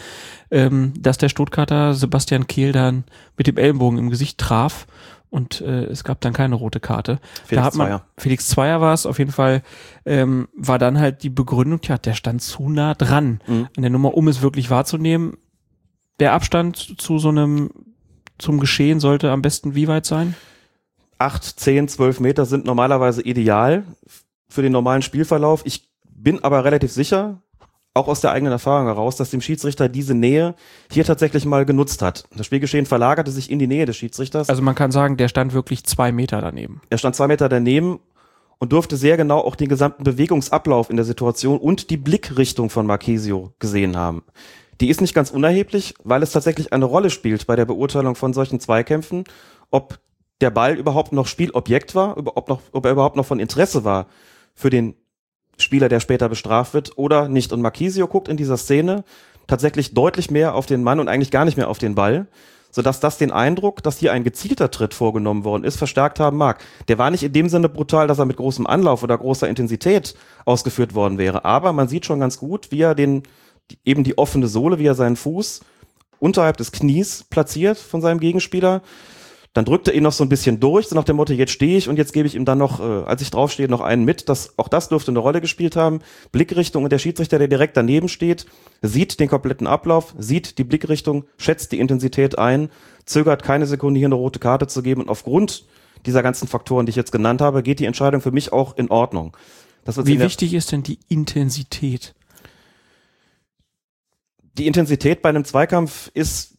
ähm, dass der Stuttgarter Sebastian Kehl dann mit dem Ellenbogen im Gesicht traf und äh, es gab dann keine rote Karte. Felix da hat man, Zweier. Felix Zweier war es auf jeden Fall, ähm, war dann halt die Begründung, ja, der stand zu nah dran Mhm. an der Nummer, um es wirklich wahrzunehmen. Der Abstand zu so einem, zum Geschehen sollte am besten wie weit sein? acht, zehn, zwölf Meter sind normalerweise ideal für den normalen Spielverlauf. Ich bin aber relativ sicher, auch aus der eigenen Erfahrung heraus, dass dem Schiedsrichter diese Nähe hier tatsächlich mal genutzt hat. Das Spielgeschehen verlagerte sich in die Nähe des Schiedsrichters. Also man kann sagen, der stand wirklich zwei Meter daneben. er stand zwei Meter daneben und durfte sehr genau auch den gesamten Bewegungsablauf in der Situation und die Blickrichtung von Marquesio gesehen haben. Die ist nicht ganz unerheblich, weil es tatsächlich eine Rolle spielt bei der Beurteilung von solchen Zweikämpfen, ob der Ball überhaupt noch Spielobjekt war, ob, noch, ob er überhaupt noch von Interesse war für den Spieler, der später bestraft wird oder nicht. Und Marquisio guckt in dieser Szene tatsächlich deutlich mehr auf den Mann und eigentlich gar nicht mehr auf den Ball, sodass das den Eindruck, dass hier ein gezielter Tritt vorgenommen worden ist, verstärkt haben mag. Der war nicht in dem Sinne brutal, dass er mit großem Anlauf oder großer Intensität ausgeführt worden wäre, aber man sieht schon ganz gut, wie er den, eben die offene Sohle, wie er seinen Fuß unterhalb des Knies platziert von seinem Gegenspieler. Dann drückt er ihn noch so ein bisschen durch, so nach dem Motto, jetzt stehe ich und jetzt gebe ich ihm dann noch, äh, als ich draufstehe, noch einen mit. Das, auch das dürfte eine Rolle gespielt haben. Blickrichtung und der Schiedsrichter, der direkt daneben steht, sieht den kompletten Ablauf, sieht die Blickrichtung, schätzt die Intensität ein, zögert keine Sekunde hier eine rote Karte zu geben und aufgrund dieser ganzen Faktoren, die ich jetzt genannt habe, geht die Entscheidung für mich auch in Ordnung. Wie wichtig ist denn die Intensität? die Intensität bei einem Zweikampf ist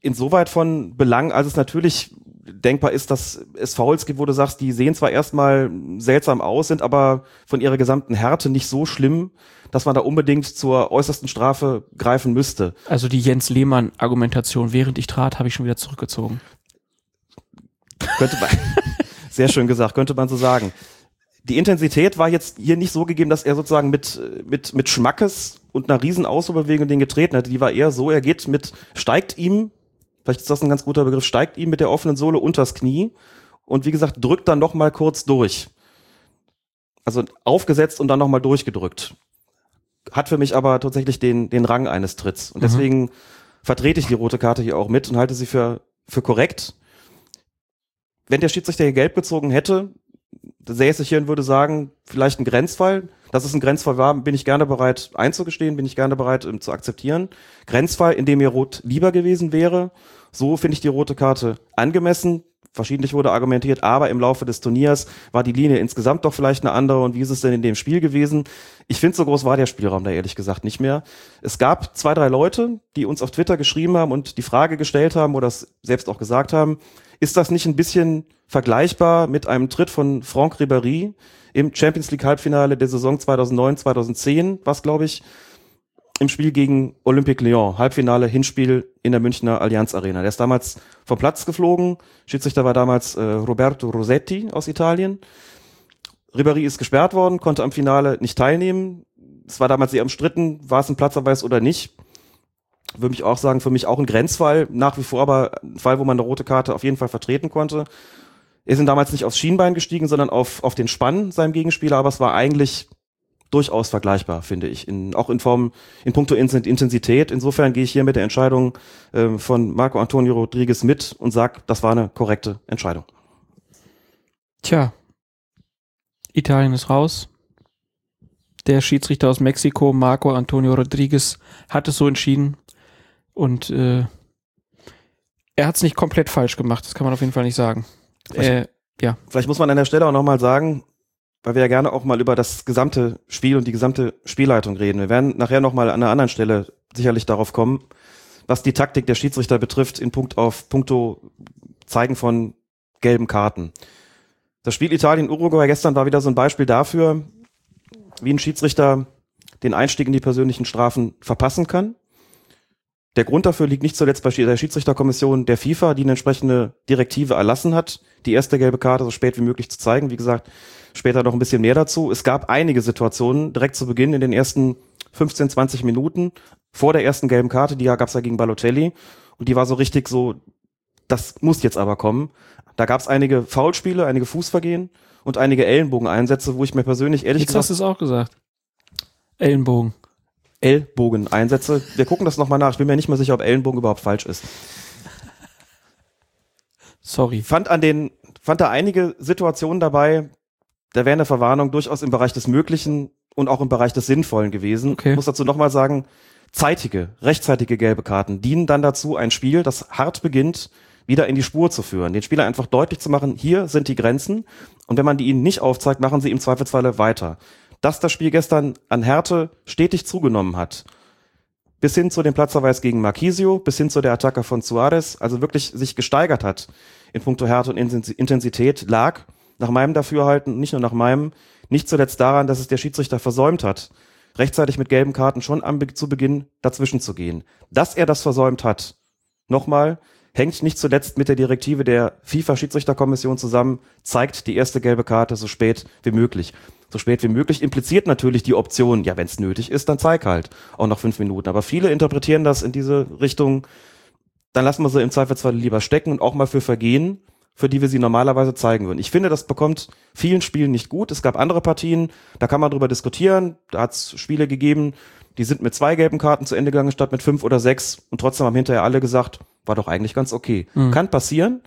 insoweit von Belang, als es natürlich denkbar ist, dass es Fouls gibt, wo du sagst, die sehen zwar erstmal seltsam aus, sind aber von ihrer gesamten Härte nicht so schlimm, dass man da unbedingt zur äußersten Strafe greifen müsste. Also die Jens Lehmann-Argumentation, während ich trat, habe ich schon wieder zurückgezogen. Könnte man, sehr schön gesagt, könnte man so sagen. Die Intensität war jetzt hier nicht so gegeben, dass er sozusagen mit, mit, mit Schmackes und einer riesen Ausruhbewegung den getreten hätte. Die war eher so, er geht mit, steigt ihm, vielleicht ist das ein ganz guter Begriff, steigt ihm mit der offenen Sohle unters Knie und wie gesagt, drückt dann noch mal kurz durch. Also aufgesetzt und dann noch mal durchgedrückt. Hat für mich aber tatsächlich den, den Rang eines Tritts. Und Mhm. deswegen vertrete ich die rote Karte hier auch mit und halte sie für, für korrekt wenn der Schiedsrichter hier gelb gezogen hätte, säße ich hier und würde sagen, vielleicht ein Grenzfall. Dass es ein Grenzfall war, bin ich gerne bereit einzugestehen, bin ich gerne bereit ähm, zu akzeptieren. Grenzfall, in dem mir rot lieber gewesen wäre. So finde ich die rote Karte angemessen. Verschiedentlich wurde argumentiert, aber im Laufe des Turniers war die Linie insgesamt doch vielleicht eine andere und wie ist es denn in dem Spiel gewesen? Ich finde, so groß war der Spielraum da ehrlich gesagt nicht mehr. Es gab zwei, drei Leute, die uns auf Twitter geschrieben haben und die Frage gestellt haben oder es selbst auch gesagt haben, ist das nicht ein bisschen vergleichbar mit einem Tritt von Franck Ribéry im Champions League Halbfinale der Saison 2009, 2010, was glaube ich, im Spiel gegen Olympique Lyon, Halbfinale, Hinspiel in der Münchner Allianz Arena. Der ist damals vom Platz geflogen. Schiedsrichter war damals äh, Roberto Rossetti aus Italien. Ribéry ist gesperrt worden, konnte am Finale nicht teilnehmen. Es war damals sehr umstritten, war es ein Platzverweis oder nicht. Würde ich auch sagen, für mich auch ein Grenzfall, nach wie vor aber ein Fall, wo man eine rote Karte auf jeden Fall vertreten konnte. Er sind damals nicht aufs Schienbein gestiegen, sondern auf, auf den Spann seinem Gegenspieler, aber es war eigentlich durchaus vergleichbar, finde ich. In, auch in Form, in puncto Intensität. Insofern gehe ich hier mit der Entscheidung ähm, von Marco Antonio Rodriguez mit und sage, das war eine korrekte Entscheidung. Tja, Italien ist raus. Der Schiedsrichter aus Mexiko, Marco Antonio Rodriguez, hat es so entschieden. Und äh, er hat es nicht komplett falsch gemacht, das kann man auf jeden Fall nicht sagen. Äh, Vielleicht muss man an der Stelle auch nochmal sagen, weil wir ja gerne auch mal über das gesamte Spiel und die gesamte Spielleitung reden. Wir werden nachher nochmal an einer anderen Stelle sicherlich darauf kommen. was die Taktik der Schiedsrichter betrifft, in Punkt auf puncto Zeigen von gelben Karten. Das Spiel Italien-Uruguay gestern war wieder so ein Beispiel dafür, wie ein Schiedsrichter den Einstieg in die persönlichen Strafen verpassen kann. Der Grund dafür liegt nicht zuletzt bei der Schiedsrichterkommission der FIFA, die eine entsprechende Direktive erlassen hat, die erste gelbe Karte so spät wie möglich zu zeigen. Wie gesagt, später noch ein bisschen mehr dazu. Es gab einige Situationen direkt zu Beginn in den ersten 15, 20 Minuten vor der ersten gelben Karte, die gab es ja gegen Balotelli. Und die war so richtig so, das muss jetzt aber kommen. Da gab es einige Foulspiele, einige Fußvergehen und einige Ellenbogeneinsätze, wo ich mir persönlich ehrlich Jetzt gesagt hast du es auch gesagt. Ellenbogen. Ellbogeneinsätze. Wir gucken das nochmal nach. Ich bin mir nicht mehr sicher, ob Ellenbogen überhaupt falsch ist. Sorry. Fand an den, fand da einige Situationen dabei, da wäre eine Verwarnung durchaus im Bereich des Möglichen und auch im Bereich des Sinnvollen gewesen. Okay. Ich muss dazu nochmal sagen, zeitige, rechtzeitige gelbe Karten dienen dann dazu, ein Spiel, das hart beginnt, wieder in die Spur zu führen. Den Spieler einfach deutlich zu machen, hier sind die Grenzen. Und wenn man die ihnen nicht aufzeigt, machen sie im Zweifelsfalle weiter. Dass das Spiel gestern an Härte stetig zugenommen hat, bis hin zu dem Platzverweis gegen Marquisio, bis hin zu der Attacke von Suarez, also wirklich sich gesteigert hat in puncto Härte und Intensität, lag nach meinem Dafürhalten, nicht nur nach meinem, nicht zuletzt daran, dass es der Schiedsrichter versäumt hat, rechtzeitig mit gelben Karten schon am, zu Beginn dazwischen zu gehen. Dass er das versäumt hat, nochmal, hängt nicht zuletzt mit der Direktive der FIFA-Schiedsrichterkommission zusammen, zeigt die erste gelbe Karte so spät wie möglich. So spät wie möglich impliziert natürlich die Option, ja, wenn es nötig ist, dann zeig halt auch noch fünf Minuten. Aber viele interpretieren das in diese Richtung, dann lassen wir sie im Zweifelsfall lieber stecken und auch mal für Vergehen, für die wir sie normalerweise zeigen würden. Ich finde, das bekommt vielen Spielen nicht gut. Es gab andere Partien, da kann man drüber diskutieren. Da hat es Spiele gegeben, die sind mit zwei gelben Karten zu Ende gegangen statt mit fünf oder sechs und trotzdem haben hinterher alle gesagt, war doch eigentlich ganz okay. Mhm. Kann passieren.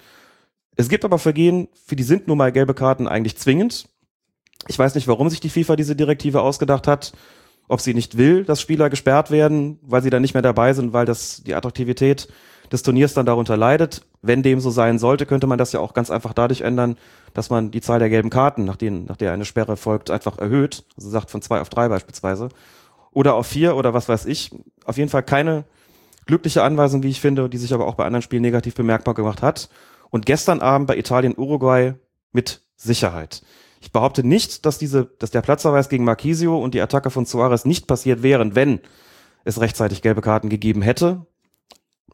Es gibt aber Vergehen, für die sind nun mal gelbe Karten eigentlich zwingend. Ich weiß nicht, warum sich die FIFA diese Direktive ausgedacht hat. Ob sie nicht will, dass Spieler gesperrt werden, weil sie dann nicht mehr dabei sind, weil das die Attraktivität des Turniers dann darunter leidet. Wenn dem so sein sollte, könnte man das ja auch ganz einfach dadurch ändern, dass man die Zahl der gelben Karten, nach, denen, nach der eine Sperre folgt, einfach erhöht. Also sagt von zwei auf drei beispielsweise. Oder auf vier oder was weiß ich. Auf jeden Fall keine glückliche Anweisung, wie ich finde, die sich aber auch bei anderen Spielen negativ bemerkbar gemacht hat. Und gestern Abend bei Italien-Uruguay mit Sicherheit. Ich behaupte nicht, dass diese, dass der Platzverweis gegen Marquisio und die Attacke von Suarez nicht passiert wären, wenn es rechtzeitig gelbe Karten gegeben hätte.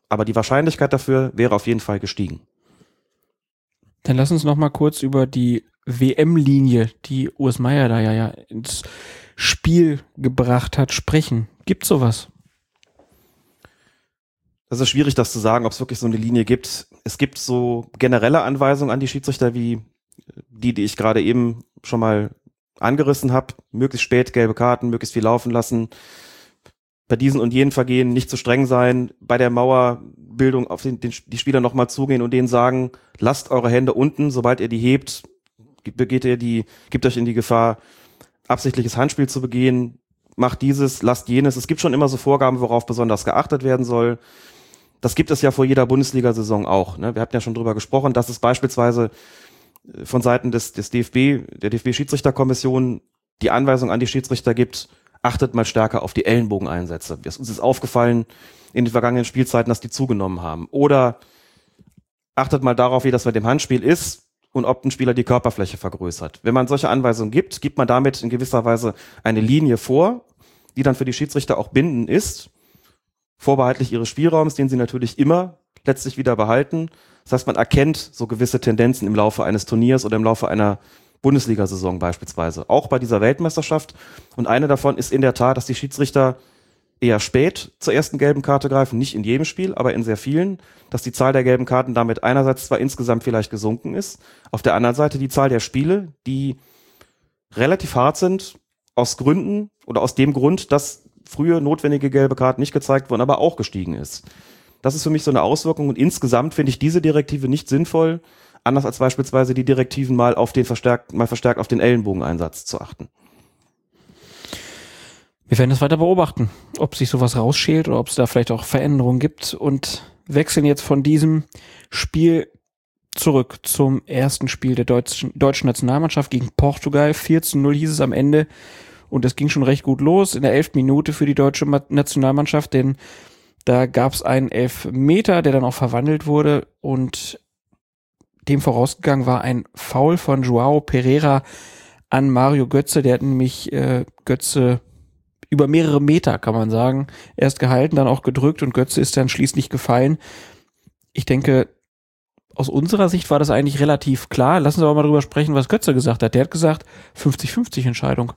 Aber die Wahrscheinlichkeit dafür wäre auf jeden Fall gestiegen. Dann lass uns noch mal kurz über die WM-Linie, die Urs Meier da ja, ja ins Spiel gebracht hat, sprechen. Gibt sowas? Das ist schwierig, das zu sagen, ob es wirklich so eine Linie gibt. Es gibt so generelle Anweisungen an die Schiedsrichter, wie die, die ich gerade eben schon mal angerissen habe. Möglichst spät gelbe Karten, möglichst viel laufen lassen. Bei diesen und jenen Vergehen nicht zu streng sein. Bei der Mauerbildung auf den, den, die Spieler nochmal zugehen und denen sagen, lasst eure Hände unten, sobald ihr die hebt, begeht ihr die, gibt euch in die Gefahr, absichtliches Handspiel zu begehen. Macht dieses, lasst jenes. Es gibt schon immer so Vorgaben, worauf besonders geachtet werden soll. Das gibt es ja vor jeder Bundesliga-Saison auch. Ne? Wir hatten ja schon drüber gesprochen, dass es beispielsweise von Seiten des, des DFB, der DFB-Schiedsrichterkommission, die Anweisung an die Schiedsrichter gibt, achtet mal stärker auf die Ellenbogeneinsätze. Es uns ist aufgefallen in den vergangenen Spielzeiten, dass die zugenommen haben. Oder achtet mal darauf, wie das mit dem Handspiel ist und ob ein Spieler die Körperfläche vergrößert. Wenn man solche Anweisungen gibt, gibt man damit in gewisser Weise eine Linie vor, die dann für die Schiedsrichter auch bindend ist, vorbehaltlich ihres Spielraums, den sie natürlich immer letztlich wieder behalten. Das heißt, man erkennt so gewisse Tendenzen im Laufe eines Turniers oder im Laufe einer Bundesliga-Saison beispielsweise. Auch bei dieser Weltmeisterschaft. Und eine davon ist in der Tat, dass die Schiedsrichter eher spät zur ersten gelben Karte greifen, nicht in jedem Spiel, aber in sehr vielen, dass die Zahl der gelben Karten damit einerseits zwar insgesamt vielleicht gesunken ist, auf der anderen Seite die Zahl der Spiele, die relativ hart sind, aus Gründen oder aus dem Grund, dass frühe notwendige gelbe Karten nicht gezeigt wurden, aber auch gestiegen ist. Das ist für mich so eine Auswirkung und insgesamt finde ich diese Direktive nicht sinnvoll, anders als beispielsweise die Direktiven mal auf den verstärkt, mal verstärkt auf den Ellenbogeneinsatz zu achten. Wir werden das weiter beobachten, ob sich sowas rausschält oder ob es da vielleicht auch Veränderungen gibt und wechseln jetzt von diesem Spiel zurück zum ersten Spiel der deutschen, deutschen Nationalmannschaft gegen Portugal. 4 zu 0 hieß es am Ende und es ging schon recht gut los in der elften Minute für die deutsche Nationalmannschaft, denn Da gab es einen Elfmeter, der dann auch verwandelt wurde und dem vorausgegangen war ein Foul von Joao Pereira an Mario Götze. Der hat nämlich äh, Götze über mehrere Meter, kann man sagen, erst gehalten, dann auch gedrückt und Götze ist dann schließlich gefallen. Ich denke, aus unserer Sicht war das eigentlich relativ klar. Lassen Sie aber mal drüber sprechen, was Götze gesagt hat. Der hat gesagt, 50-50 Entscheidung.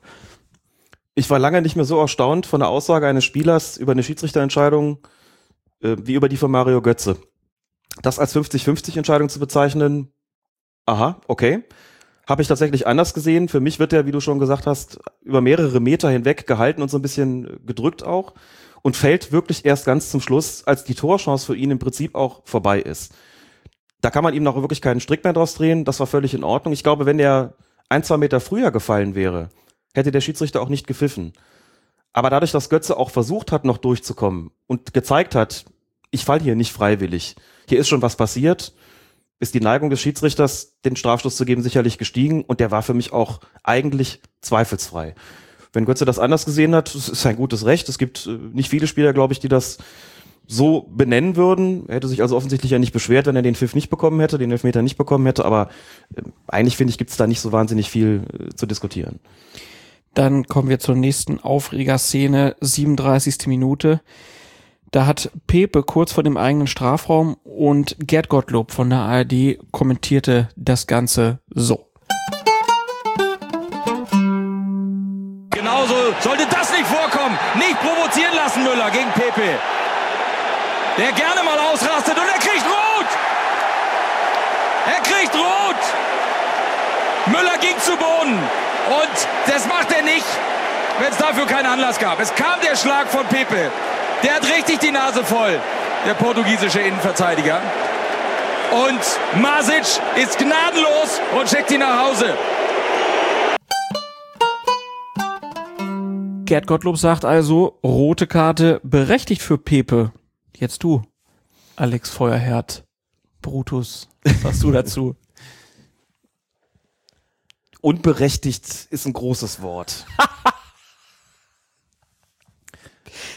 Ich war lange nicht mehr so erstaunt von der Aussage eines Spielers über eine Schiedsrichterentscheidung äh, wie über die von Mario Götze. Das als 50-50 Entscheidung zu bezeichnen, aha, okay. Habe ich tatsächlich anders gesehen. Für mich wird der, wie du schon gesagt hast, über mehrere Meter hinweg gehalten und so ein bisschen gedrückt auch und fällt wirklich erst ganz zum Schluss, als die Torchance für ihn im Prinzip auch vorbei ist. Da kann man ihm noch wirklich keinen Strick mehr draus drehen. Das war völlig in Ordnung. Ich glaube, wenn der ein, zwei Meter früher gefallen wäre, hätte der Schiedsrichter auch nicht gepfiffen. Aber dadurch, dass Götze auch versucht hat, noch durchzukommen und gezeigt hat, ich fall hier nicht freiwillig, hier ist schon was passiert, ist die Neigung des Schiedsrichters, den Strafstoß zu geben, sicherlich gestiegen und der war für mich auch eigentlich zweifelsfrei. Wenn Götze das anders gesehen hat, das ist sein gutes Recht. Es gibt äh, nicht viele Spieler, glaube ich, die das so benennen würden. Er hätte sich also offensichtlich ja nicht beschwert, wenn er den Pfiff nicht bekommen hätte, den Elfmeter nicht bekommen hätte, aber äh, eigentlich finde ich, gibt es da nicht so wahnsinnig viel äh, zu diskutieren. Dann kommen wir zur nächsten Aufregerszene, 37. Minute. Da hat Pepe kurz vor dem eigenen Strafraum und Gerd Gottlob von der ARD kommentierte das Ganze so. Genauso sollte das nicht vorkommen. Nicht provozieren lassen, Müller gegen Pepe. Der gerne mal ausrastet und er kriegt rot. Er kriegt rot. Müller ging zu Boden. Und das macht er nicht, wenn es dafür keinen Anlass gab. Es kam der Schlag von Pepe. Der hat richtig die Nase voll, der portugiesische Innenverteidiger. Und Masic ist gnadenlos und schickt ihn nach Hause. Gerd Gottlob sagt also, rote Karte berechtigt für Pepe. Jetzt du, Alex Feuerherd, Brutus, was sagst du dazu? Unberechtigt ist ein großes Wort.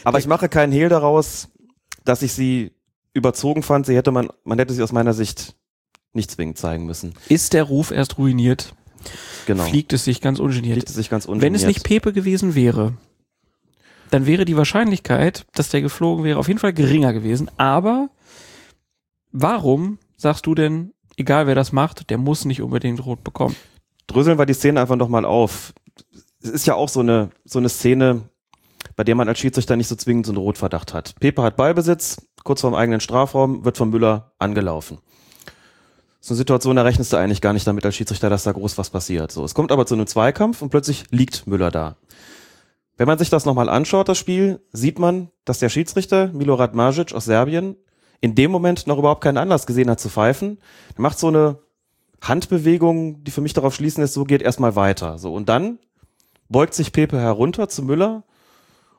Aber ich mache keinen Hehl daraus, dass ich sie überzogen fand. Sie hätte man, man hätte sie aus meiner Sicht nicht zwingend zeigen müssen. Ist der Ruf erst ruiniert? Genau. Fliegt es sich ganz ungeniert. Fliegt es sich ganz ungeniert. Wenn es nicht Pepe gewesen wäre, dann wäre die Wahrscheinlichkeit, dass der geflogen wäre, auf jeden Fall geringer gewesen. Aber warum sagst du denn, egal wer das macht, der muss nicht unbedingt rot bekommen? Dröseln wir die Szene einfach nochmal auf. Es ist ja auch so eine, so eine Szene, bei der man als Schiedsrichter nicht so zwingend so einen Rotverdacht hat. Pepe hat Ballbesitz, kurz vorm eigenen Strafraum, wird von Müller angelaufen. So eine Situation, da rechnest du eigentlich gar nicht damit als Schiedsrichter, dass da groß was passiert. So, es kommt aber zu einem Zweikampf und plötzlich liegt Müller da. Wenn man sich das nochmal anschaut, das Spiel, sieht man, dass der Schiedsrichter Milorad Majic aus Serbien in dem Moment noch überhaupt keinen Anlass gesehen hat zu pfeifen. Er macht so eine Handbewegung, die für mich darauf schließen lässt, so geht erstmal weiter. So, und dann beugt sich Pepe herunter zu Müller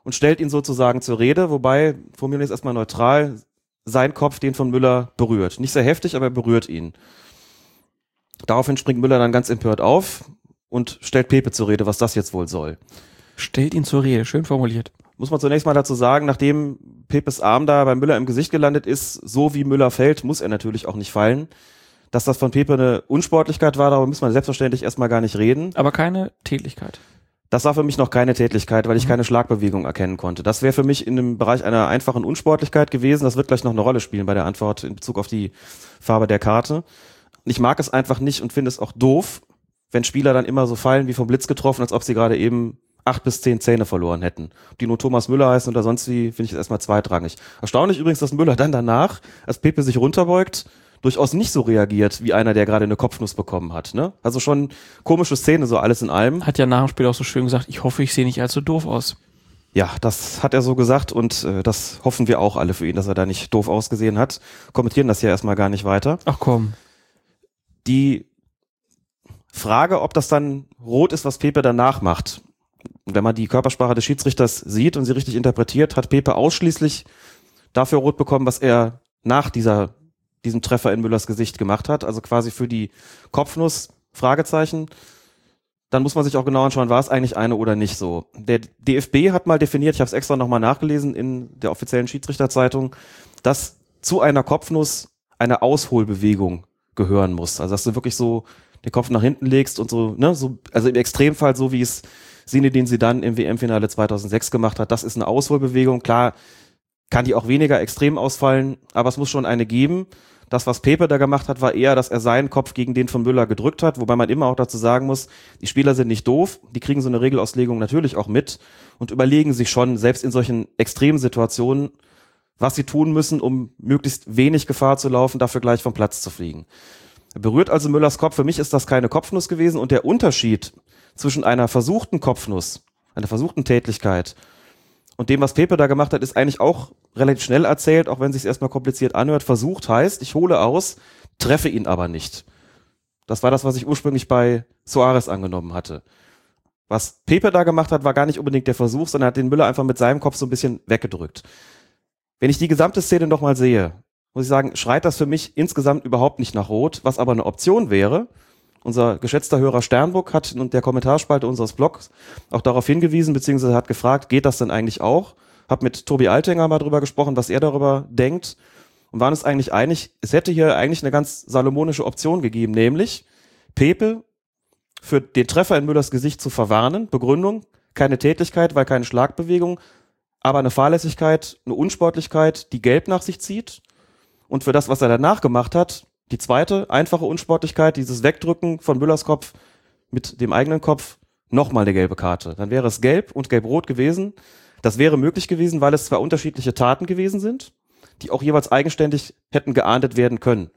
und stellt ihn sozusagen zur Rede, wobei, formulieren wir jetzt erstmal neutral, sein Kopf den von Müller berührt. Nicht sehr heftig, aber er berührt ihn. Daraufhin springt Müller dann ganz empört auf und stellt Pepe zur Rede, was das jetzt wohl soll. Stellt ihn zur Rede, schön formuliert. Muss man zunächst mal dazu sagen, nachdem Pepes Arm da bei Müller im Gesicht gelandet ist, so wie Müller fällt, muss er natürlich auch nicht fallen. Dass das von Pepe eine Unsportlichkeit war, darüber muss man selbstverständlich erstmal gar nicht reden. Aber keine Tätlichkeit. Das war für mich noch keine Tätlichkeit, weil ich keine Schlagbewegung erkennen konnte. Das wäre für mich in dem Bereich einer einfachen Unsportlichkeit gewesen. Das wird gleich noch eine Rolle spielen bei der Antwort in Bezug auf die Farbe der Karte. Ich mag es einfach nicht und finde es auch doof, wenn Spieler dann immer so fallen wie vom Blitz getroffen, als ob sie gerade eben acht bis zehn Zähne verloren hätten. Ob die nur Thomas Müller heißen oder sonst wie, finde ich das erstmal zweitrangig. Erstaunlich übrigens, dass Müller dann danach, als Pepe sich runterbeugt, durchaus nicht so reagiert wie einer, der gerade eine Kopfnuss bekommen hat. Ne? Also schon komische Szene, so alles in allem. Hat ja nach dem Spiel auch so schön gesagt, ich hoffe, ich sehe nicht allzu doof aus. Ja, das hat er so gesagt und äh, das hoffen wir auch alle für ihn, dass er da nicht doof ausgesehen hat. Kommentieren das ja erstmal gar nicht weiter. Ach komm. Die Frage, ob das dann rot ist, was Pepe danach macht. Wenn man die Körpersprache des Schiedsrichters sieht und sie richtig interpretiert, hat Pepe ausschließlich dafür rot bekommen, was er nach dieser diesen Treffer in Müllers Gesicht gemacht hat. Also quasi für die Kopfnuss, Fragezeichen. dann muss man sich auch genau anschauen, war es eigentlich eine oder nicht so. Der DFB hat mal definiert, ich habe es extra nochmal nachgelesen in der offiziellen Schiedsrichterzeitung, dass zu einer Kopfnuss eine Ausholbewegung gehören muss. Also dass du wirklich so den Kopf nach hinten legst und so, ne, so, also im Extremfall so wie es Sinne, den sie dann im WM-Finale 2006 gemacht hat, das ist eine Ausholbewegung. Klar, kann die auch weniger extrem ausfallen, aber es muss schon eine geben. Das, was Pepe da gemacht hat, war eher, dass er seinen Kopf gegen den von Müller gedrückt hat, wobei man immer auch dazu sagen muss, die Spieler sind nicht doof, die kriegen so eine Regelauslegung natürlich auch mit und überlegen sich schon, selbst in solchen extremen Situationen, was sie tun müssen, um möglichst wenig Gefahr zu laufen, dafür gleich vom Platz zu fliegen. Er berührt also Müllers Kopf. Für mich ist das keine Kopfnuss gewesen und der Unterschied zwischen einer versuchten Kopfnuss, einer versuchten Tätigkeit und dem, was Pepe da gemacht hat, ist eigentlich auch relativ schnell erzählt, auch wenn sich erstmal kompliziert anhört. Versucht heißt, ich hole aus, treffe ihn aber nicht. Das war das, was ich ursprünglich bei Soares angenommen hatte. Was Pepe da gemacht hat, war gar nicht unbedingt der Versuch, sondern er hat den Müller einfach mit seinem Kopf so ein bisschen weggedrückt. Wenn ich die gesamte Szene nochmal sehe, muss ich sagen, schreit das für mich insgesamt überhaupt nicht nach Rot, was aber eine Option wäre. Unser geschätzter Hörer Sternburg hat in der Kommentarspalte unseres Blogs auch darauf hingewiesen, beziehungsweise hat gefragt, geht das denn eigentlich auch? Hab mit Tobi Altinger mal drüber gesprochen, was er darüber denkt und waren uns eigentlich einig, es hätte hier eigentlich eine ganz salomonische Option gegeben, nämlich Pepe für den Treffer in Müllers Gesicht zu verwarnen. Begründung, keine Tätigkeit, weil keine Schlagbewegung, aber eine Fahrlässigkeit, eine Unsportlichkeit, die gelb nach sich zieht. Und für das, was er danach gemacht hat, die zweite einfache Unsportlichkeit, dieses Wegdrücken von Müllers Kopf mit dem eigenen Kopf, nochmal eine gelbe Karte. Dann wäre es gelb und gelb-rot gewesen. Das wäre möglich gewesen, weil es zwei unterschiedliche Taten gewesen sind, die auch jeweils eigenständig hätten geahndet werden können.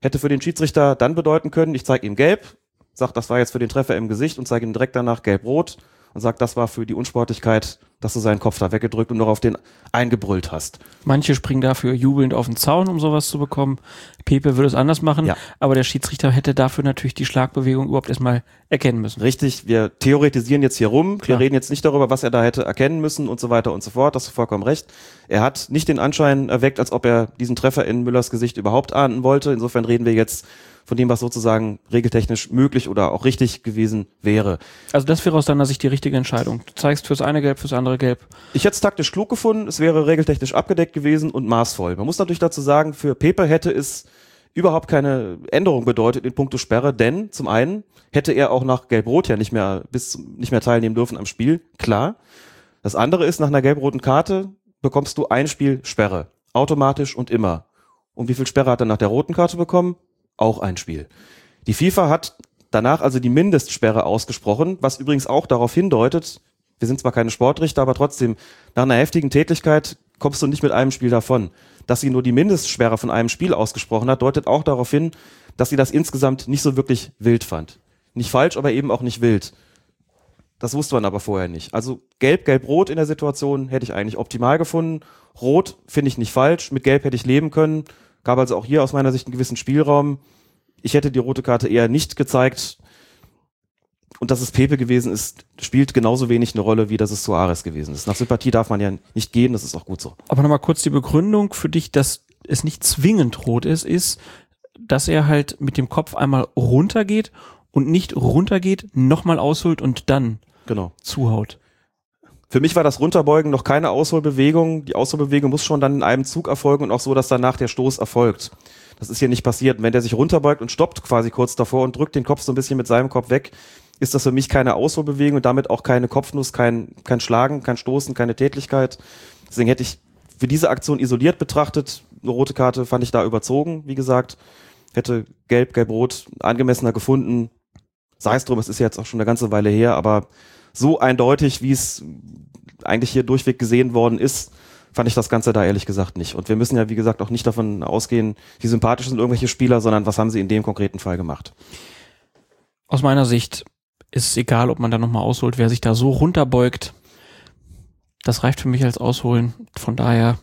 Hätte für den Schiedsrichter dann bedeuten können, ich zeige ihm gelb, sag, das war jetzt für den Treffer im Gesicht und zeige ihm direkt danach gelb-rot und sagt, das war für die Unsportlichkeit, dass du seinen Kopf da weggedrückt und noch auf den eingebrüllt hast. Manche springen dafür jubelnd auf den Zaun, um sowas zu bekommen. Pepe würde es anders machen, Ja. aber der Schiedsrichter hätte dafür natürlich die Schlagbewegung überhaupt erstmal erkennen müssen. Richtig, wir theoretisieren jetzt hier rum. Klar. Wir reden jetzt nicht darüber, was er da hätte erkennen müssen und so weiter und so fort. Das ist vollkommen recht. Er hat nicht den Anschein erweckt, als ob er diesen Treffer in Müllers Gesicht überhaupt ahnden wollte. Insofern reden wir jetzt von dem, was sozusagen regeltechnisch möglich oder auch richtig gewesen wäre. Also das wäre aus deiner Sicht die richtige Entscheidung. Du zeigst fürs eine gelb, fürs andere gelb. Ich hätte es taktisch klug gefunden, es wäre regeltechnisch abgedeckt gewesen und maßvoll. Man muss natürlich dazu sagen, für Pepe hätte es überhaupt keine Änderung bedeutet in puncto Sperre, denn zum einen hätte er auch nach Gelb-Rot ja nicht mehr bis nicht mehr teilnehmen dürfen am Spiel, klar. Das andere ist, nach einer gelb-roten Karte bekommst du ein Spiel Sperre. Automatisch und immer. Und wie viel Sperre hat er nach der roten Karte bekommen? Auch ein Spiel. Die FIFA hat danach also die Mindestsperre ausgesprochen, was übrigens auch darauf hindeutet, wir sind zwar keine Sportrichter, aber trotzdem, nach einer heftigen Tätigkeit kommst du nicht mit einem Spiel davon. Dass sie nur die Mindestsperre von einem Spiel ausgesprochen hat, deutet auch darauf hin, dass sie das insgesamt nicht so wirklich wild fand. Nicht falsch, aber eben auch nicht wild. Das wusste man aber vorher nicht. Also gelb, gelb, rot in der Situation hätte ich eigentlich optimal gefunden. Rot finde ich nicht falsch. Mit gelb hätte ich leben können. Gab also auch hier aus meiner Sicht einen gewissen Spielraum. Ich hätte die rote Karte eher nicht gezeigt. Und dass es Pepe gewesen ist, spielt genauso wenig eine Rolle, wie dass es Suarez gewesen ist. Nach Sympathie darf man ja nicht gehen, das ist auch gut so. Aber nochmal kurz die Begründung für dich, dass es nicht zwingend rot ist, ist, dass er halt mit dem Kopf einmal runtergeht und nicht runtergeht, nochmal ausholt und dann Genau. zuhaut. Für mich war das Runterbeugen noch keine Ausholbewegung. Die Ausholbewegung muss schon dann in einem Zug erfolgen und auch so, dass danach der Stoß erfolgt. Das ist hier nicht passiert. Wenn der sich runterbeugt und stoppt quasi kurz davor und drückt den Kopf so ein bisschen mit seinem Kopf weg, ist das für mich keine Ausholbewegung und damit auch keine Kopfnuss, kein, kein Schlagen, kein Stoßen, keine Tätigkeit. Deswegen hätte ich für diese Aktion isoliert betrachtet, eine rote Karte fand ich da überzogen, wie gesagt. Hätte gelb, gelb-rot angemessener gefunden. Sei es drum, es ist jetzt auch schon eine ganze Weile her, aber so eindeutig, wie es eigentlich hier durchweg gesehen worden ist, fand ich das Ganze da ehrlich gesagt nicht. Und wir müssen ja, wie gesagt, auch nicht davon ausgehen, wie sympathisch sind irgendwelche Spieler, sondern was haben sie in dem konkreten Fall gemacht. Aus meiner Sicht ist es egal, ob man da nochmal ausholt, wer sich da so runterbeugt. Das reicht für mich als Ausholen. Von daher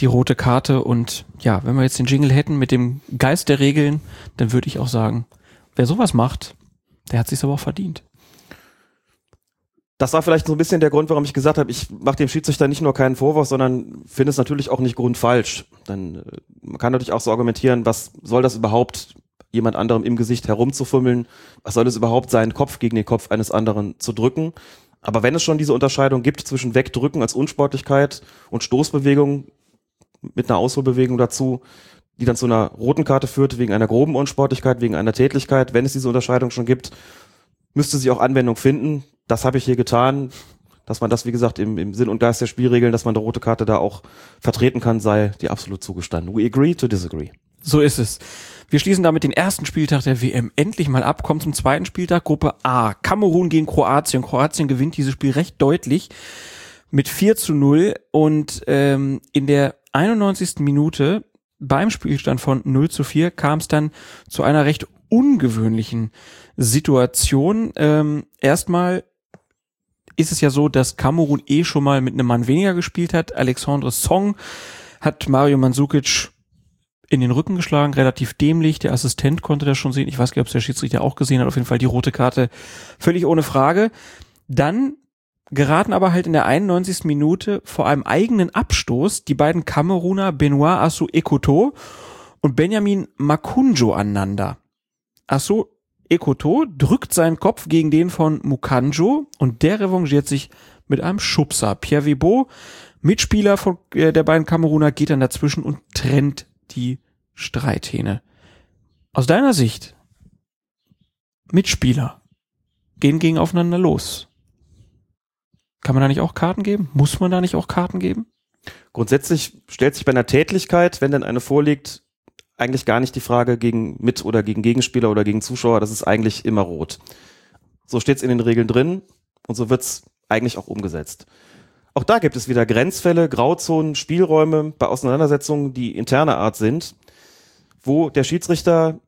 die rote Karte und ja, wenn wir jetzt den Jingle hätten mit dem Geist der Regeln, dann würde ich auch sagen, wer sowas macht, der hat sich's aber auch verdient. Das war vielleicht so ein bisschen der Grund, warum ich gesagt habe, ich mache dem Schiedsrichter nicht nur keinen Vorwurf, sondern finde es natürlich auch nicht grundfalsch. Dann äh, man kann natürlich auch so argumentieren, was soll das überhaupt jemand anderem im Gesicht herumzufummeln. Was soll es überhaupt sein, Kopf gegen den Kopf eines anderen zu drücken? Aber wenn es schon diese Unterscheidung gibt zwischen Wegdrücken als Unsportlichkeit und Stoßbewegung mit einer Ausholbewegung dazu, die dann zu einer roten Karte führt wegen einer groben Unsportlichkeit, wegen einer Tätlichkeit, wenn es diese Unterscheidung schon gibt, müsste sie auch Anwendung finden. Das habe ich hier getan. Dass man das, wie gesagt, im, im Sinn und Geist der Spielregeln, dass man eine rote Karte da auch vertreten kann, sei dir absolut zugestanden. We agree to disagree. So ist es. Wir schließen damit den ersten Spieltag der WM endlich mal ab, kommen zum zweiten Spieltag, Gruppe A. Kamerun gegen Kroatien. Kroatien gewinnt dieses Spiel recht deutlich mit 4 zu 0 und ähm, in der 91. Minute beim Spielstand von 0 zu 4 kam es dann zu einer recht ungewöhnlichen Situation. Ähm, erstmal ist es ja so, dass Kamerun eh schon mal mit einem Mann weniger gespielt hat. Alexandre Song hat Mario Mandzukic in den Rücken geschlagen, relativ dämlich. Der Assistent konnte das schon sehen. Ich weiß nicht, ob der Schiedsrichter auch gesehen hat. Auf jeden Fall die rote Karte völlig ohne Frage. Dann geraten aber halt in der 91. Minute vor einem eigenen Abstoß die beiden Kameruner Benoit Asu Ekoto und Benjamin Makunjo aneinander. Asu Ekoto drückt seinen Kopf gegen den von Mukanjo und der revanchiert sich mit einem Schubser. Pierre Webo, Mitspieler von, äh, der beiden Kameruner, geht dann dazwischen und trennt die Streithähne. Aus deiner Sicht, Mitspieler gehen gegen aufeinander los. Kann man da nicht auch Karten geben? Muss man da nicht auch Karten geben? Grundsätzlich stellt sich bei einer Tätlichkeit, wenn denn eine vorliegt, eigentlich gar nicht die Frage gegen mit oder gegen Gegenspieler oder gegen Zuschauer, das ist eigentlich immer rot. So steht es in den Regeln drin und so wird es eigentlich auch umgesetzt. Auch da gibt es wieder Grenzfälle, Grauzonen, Spielräume bei Auseinandersetzungen, die interner Art sind, wo der Schiedsrichter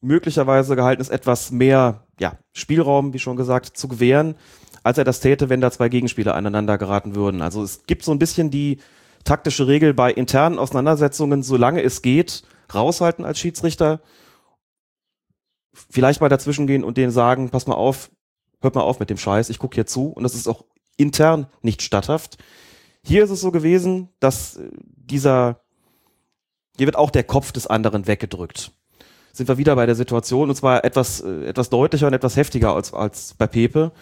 möglicherweise gehalten ist, etwas mehr ja, Spielraum, wie schon gesagt, zu gewähren, als er das täte, wenn da zwei Gegenspieler aneinander geraten würden. Also es gibt so ein bisschen die taktische Regel bei internen Auseinandersetzungen, solange es geht, raushalten als Schiedsrichter, vielleicht mal dazwischen gehen und denen sagen, pass mal auf, hört mal auf mit dem Scheiß, ich gucke hier zu und das ist auch intern nicht statthaft. Hier ist es so gewesen, dass äh, dieser, hier wird auch der Kopf des anderen weggedrückt. Sind wir wieder bei der Situation und zwar etwas, äh, etwas deutlicher und etwas heftiger als, als bei Pepe.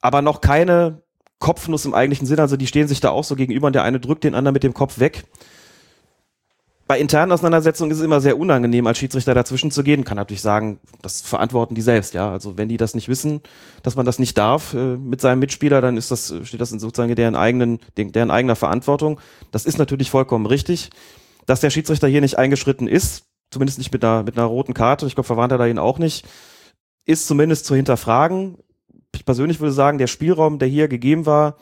Aber noch keine Kopfnuss im eigentlichen Sinn, also die stehen sich da auch so gegenüber und der eine drückt den anderen mit dem Kopf weg bei internen Auseinandersetzungen ist es immer sehr unangenehm, als Schiedsrichter dazwischen zu gehen. Kann natürlich sagen, das verantworten die selbst, ja. Also wenn die das nicht wissen, dass man das nicht darf äh, mit seinem Mitspieler, dann ist das, steht das in sozusagen deren eigenen, deren eigener Verantwortung. Das ist natürlich vollkommen richtig. Dass der Schiedsrichter hier nicht eingeschritten ist, zumindest nicht mit einer, mit einer roten Karte, ich glaube, verwarnt er da ihn auch nicht, ist zumindest zu hinterfragen. Ich persönlich würde sagen, der Spielraum, der hier gegeben war,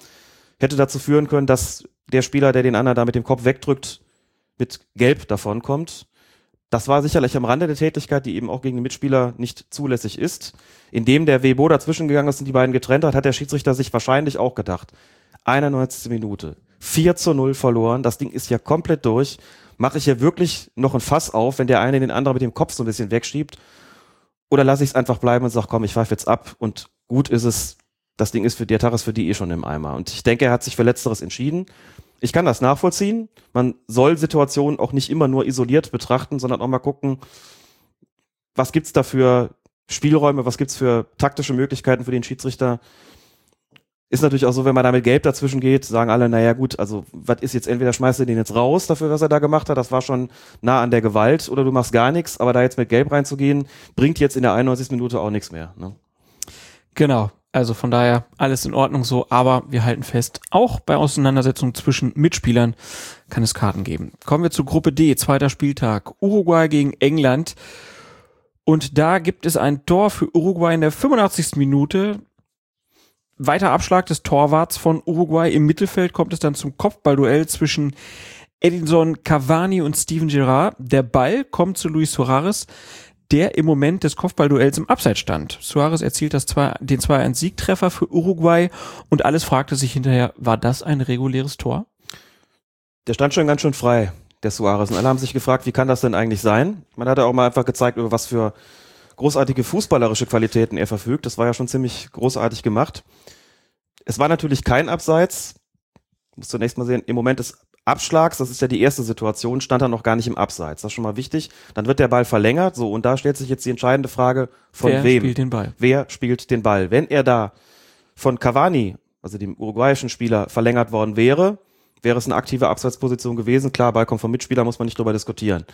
hätte dazu führen können, dass der Spieler, der den anderen da mit dem Kopf wegdrückt, mit Gelb davonkommt. Das war sicherlich am Rande der Tätigkeit, die eben auch gegen den Mitspieler nicht zulässig ist. Indem der Webo dazwischen gegangen ist und die beiden getrennt hat, hat der Schiedsrichter sich wahrscheinlich auch gedacht. 91. Minute. 4 zu 0 verloren. Das Ding ist ja komplett durch. Mache ich hier wirklich noch ein Fass auf, wenn der eine den anderen mit dem Kopf so ein bisschen wegschiebt? Oder lasse ich es einfach bleiben und sage, komm, ich pfeife jetzt ab und gut ist es. Das Ding ist für die Taras für die eh schon im Eimer. Und ich denke, er hat sich für Letzteres entschieden ich kann das nachvollziehen. Man soll Situationen auch nicht immer nur isoliert betrachten, sondern auch mal gucken, was gibt's da für Spielräume, was gibt's für taktische Möglichkeiten für den Schiedsrichter. Ist natürlich auch so, wenn man da mit Gelb dazwischen geht, sagen alle, naja gut, also was ist jetzt, entweder schmeißt du den jetzt raus dafür, was er da gemacht hat, das war schon nah an der Gewalt, oder du machst gar nichts, aber da jetzt mit Gelb reinzugehen, bringt jetzt in der 91. Minute auch nichts mehr. Ne? Genau. Also von daher alles in Ordnung so, aber wir halten fest, auch bei Auseinandersetzungen zwischen Mitspielern kann es Karten geben. Kommen wir zu Gruppe D, zweiter Spieltag. Uruguay gegen England. Und da gibt es ein Tor für Uruguay in der 85. Minute. Weiter Abschlag des Torwarts von Uruguay. Im Mittelfeld kommt es dann zum Kopfballduell zwischen Edinson Cavani und Steven Gerrard. Der Ball kommt zu Luis Suarez der im Moment des Kopfballduells im Abseits stand. Suarez erzielt das zwei, den 2-1-Siegtreffer für Uruguay und alles fragte sich hinterher, war das ein reguläres Tor? Der stand schon ganz schön frei, der Suarez. Und alle haben sich gefragt, wie kann das denn eigentlich sein? Man hat ja auch mal einfach gezeigt, über was für großartige fußballerische Qualitäten er verfügt. Das war ja schon ziemlich großartig gemacht. Es war natürlich kein Abseits. Muss zunächst mal sehen, im Moment des Abschlags, das ist ja die erste Situation, stand er noch gar nicht im Abseits. Das ist schon mal wichtig. Dann wird der Ball verlängert, so, und da stellt sich jetzt die entscheidende Frage, von Wer wem? spielt den Ball? Wer spielt den Ball? Wenn er da von Cavani, also dem uruguayischen Spieler, verlängert worden wäre, wäre es eine aktive Abseitsposition gewesen. Klar, Ball kommt vom Mitspieler, muss man nicht drüber diskutieren.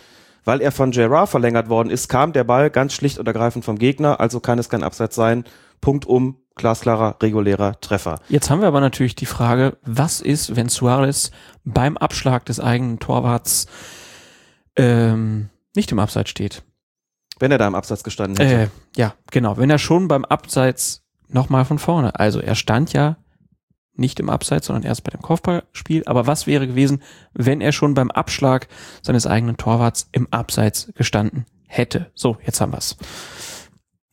Weil er von Gerard verlängert worden ist, kam der Ball ganz schlicht und ergreifend vom Gegner, also kann es kein Abseits sein. Punkt um, glasklarer, regulärer Treffer. Jetzt haben wir aber natürlich die Frage, was ist, wenn Suarez beim Abschlag des eigenen Torwarts ähm, nicht im Abseits steht? Wenn er da im Abseits gestanden hätte. Äh, ja, genau. Wenn er schon beim Abseits nochmal von vorne, also er stand ja nicht im Abseits, sondern erst bei dem Kopfballspiel. Aber was wäre gewesen, wenn er schon beim Abschlag seines eigenen Torwarts im Abseits gestanden hätte? So, jetzt haben wir's.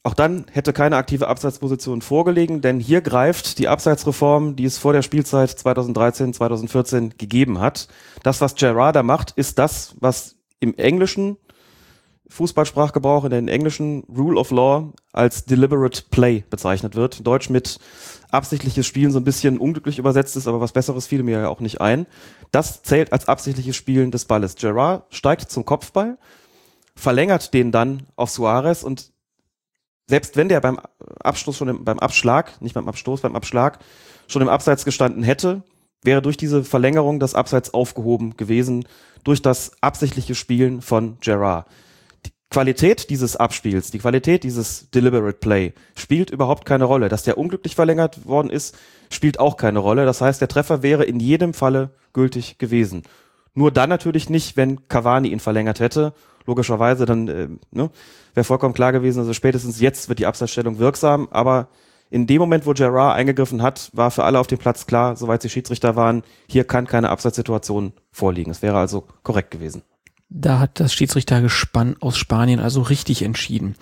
Auch dann hätte keine aktive Abseitsposition vorgelegen, denn hier greift die Abseitsreform, die es vor der Spielzeit 2013, 2014 gegeben hat. Das, was Gerard da macht, ist das, was im englischen Fußballsprachgebrauch, in den englischen Rule of Law als deliberate play bezeichnet wird. Deutsch mit absichtliches Spielen so ein bisschen unglücklich übersetzt ist, aber was Besseres fiel mir ja auch nicht ein. Das zählt als absichtliches Spielen des Balles. Gerard steigt zum Kopfball, verlängert den dann auf Suarez und selbst wenn der beim Abschluss schon im, beim Abschlag, nicht beim Abstoß, beim Abschlag schon im Abseits gestanden hätte, wäre durch diese Verlängerung das Abseits aufgehoben gewesen durch das absichtliche Spielen von Gerard. Die Qualität dieses Abspiels, die Qualität dieses Deliberate Play spielt überhaupt keine Rolle. Dass der unglücklich verlängert worden ist, spielt auch keine Rolle. Das heißt, der Treffer wäre in jedem Falle gültig gewesen. Nur dann natürlich nicht, wenn Cavani ihn verlängert hätte. Logischerweise dann äh, ne, wäre vollkommen klar gewesen, also spätestens jetzt wird die Abseitsstellung wirksam, aber in dem Moment, wo Gerard eingegriffen hat, war für alle auf dem Platz klar, soweit sie Schiedsrichter waren, hier kann keine Abseitssituation vorliegen. Es wäre also korrekt gewesen. Da hat das Schiedsrichtergespann aus Spanien also richtig entschieden.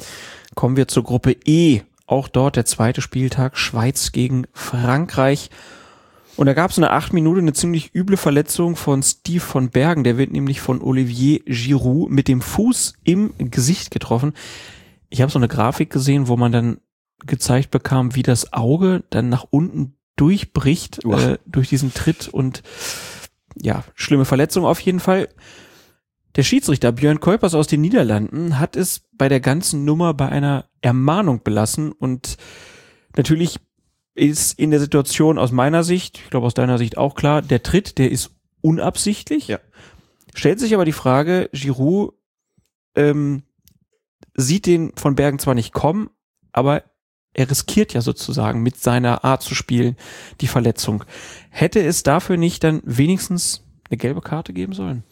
Kommen wir zur Gruppe E. Auch dort der zweite Spieltag Schweiz gegen Frankreich. Und da gab es eine acht Minuten eine ziemlich üble Verletzung von Steve von Bergen. Der wird nämlich von Olivier Giroud mit dem Fuß im Gesicht getroffen. Ich habe so eine Grafik gesehen, wo man dann gezeigt bekam, wie das Auge dann nach unten durchbricht äh, durch diesen Tritt und ja, schlimme Verletzung auf jeden Fall. Der Schiedsrichter Björn Kuipers aus den Niederlanden hat es bei der ganzen Nummer bei einer Ermahnung belassen und natürlich ist in der Situation aus meiner Sicht, ich glaube aus deiner Sicht auch klar, der Tritt, der ist unabsichtlich. Ja. Stellt sich aber die Frage, Giroud ähm, sieht den von Bergen zwar nicht kommen, aber er riskiert ja sozusagen mit seiner Art zu spielen die Verletzung. Hätte es dafür nicht dann wenigstens eine gelbe Karte geben sollen?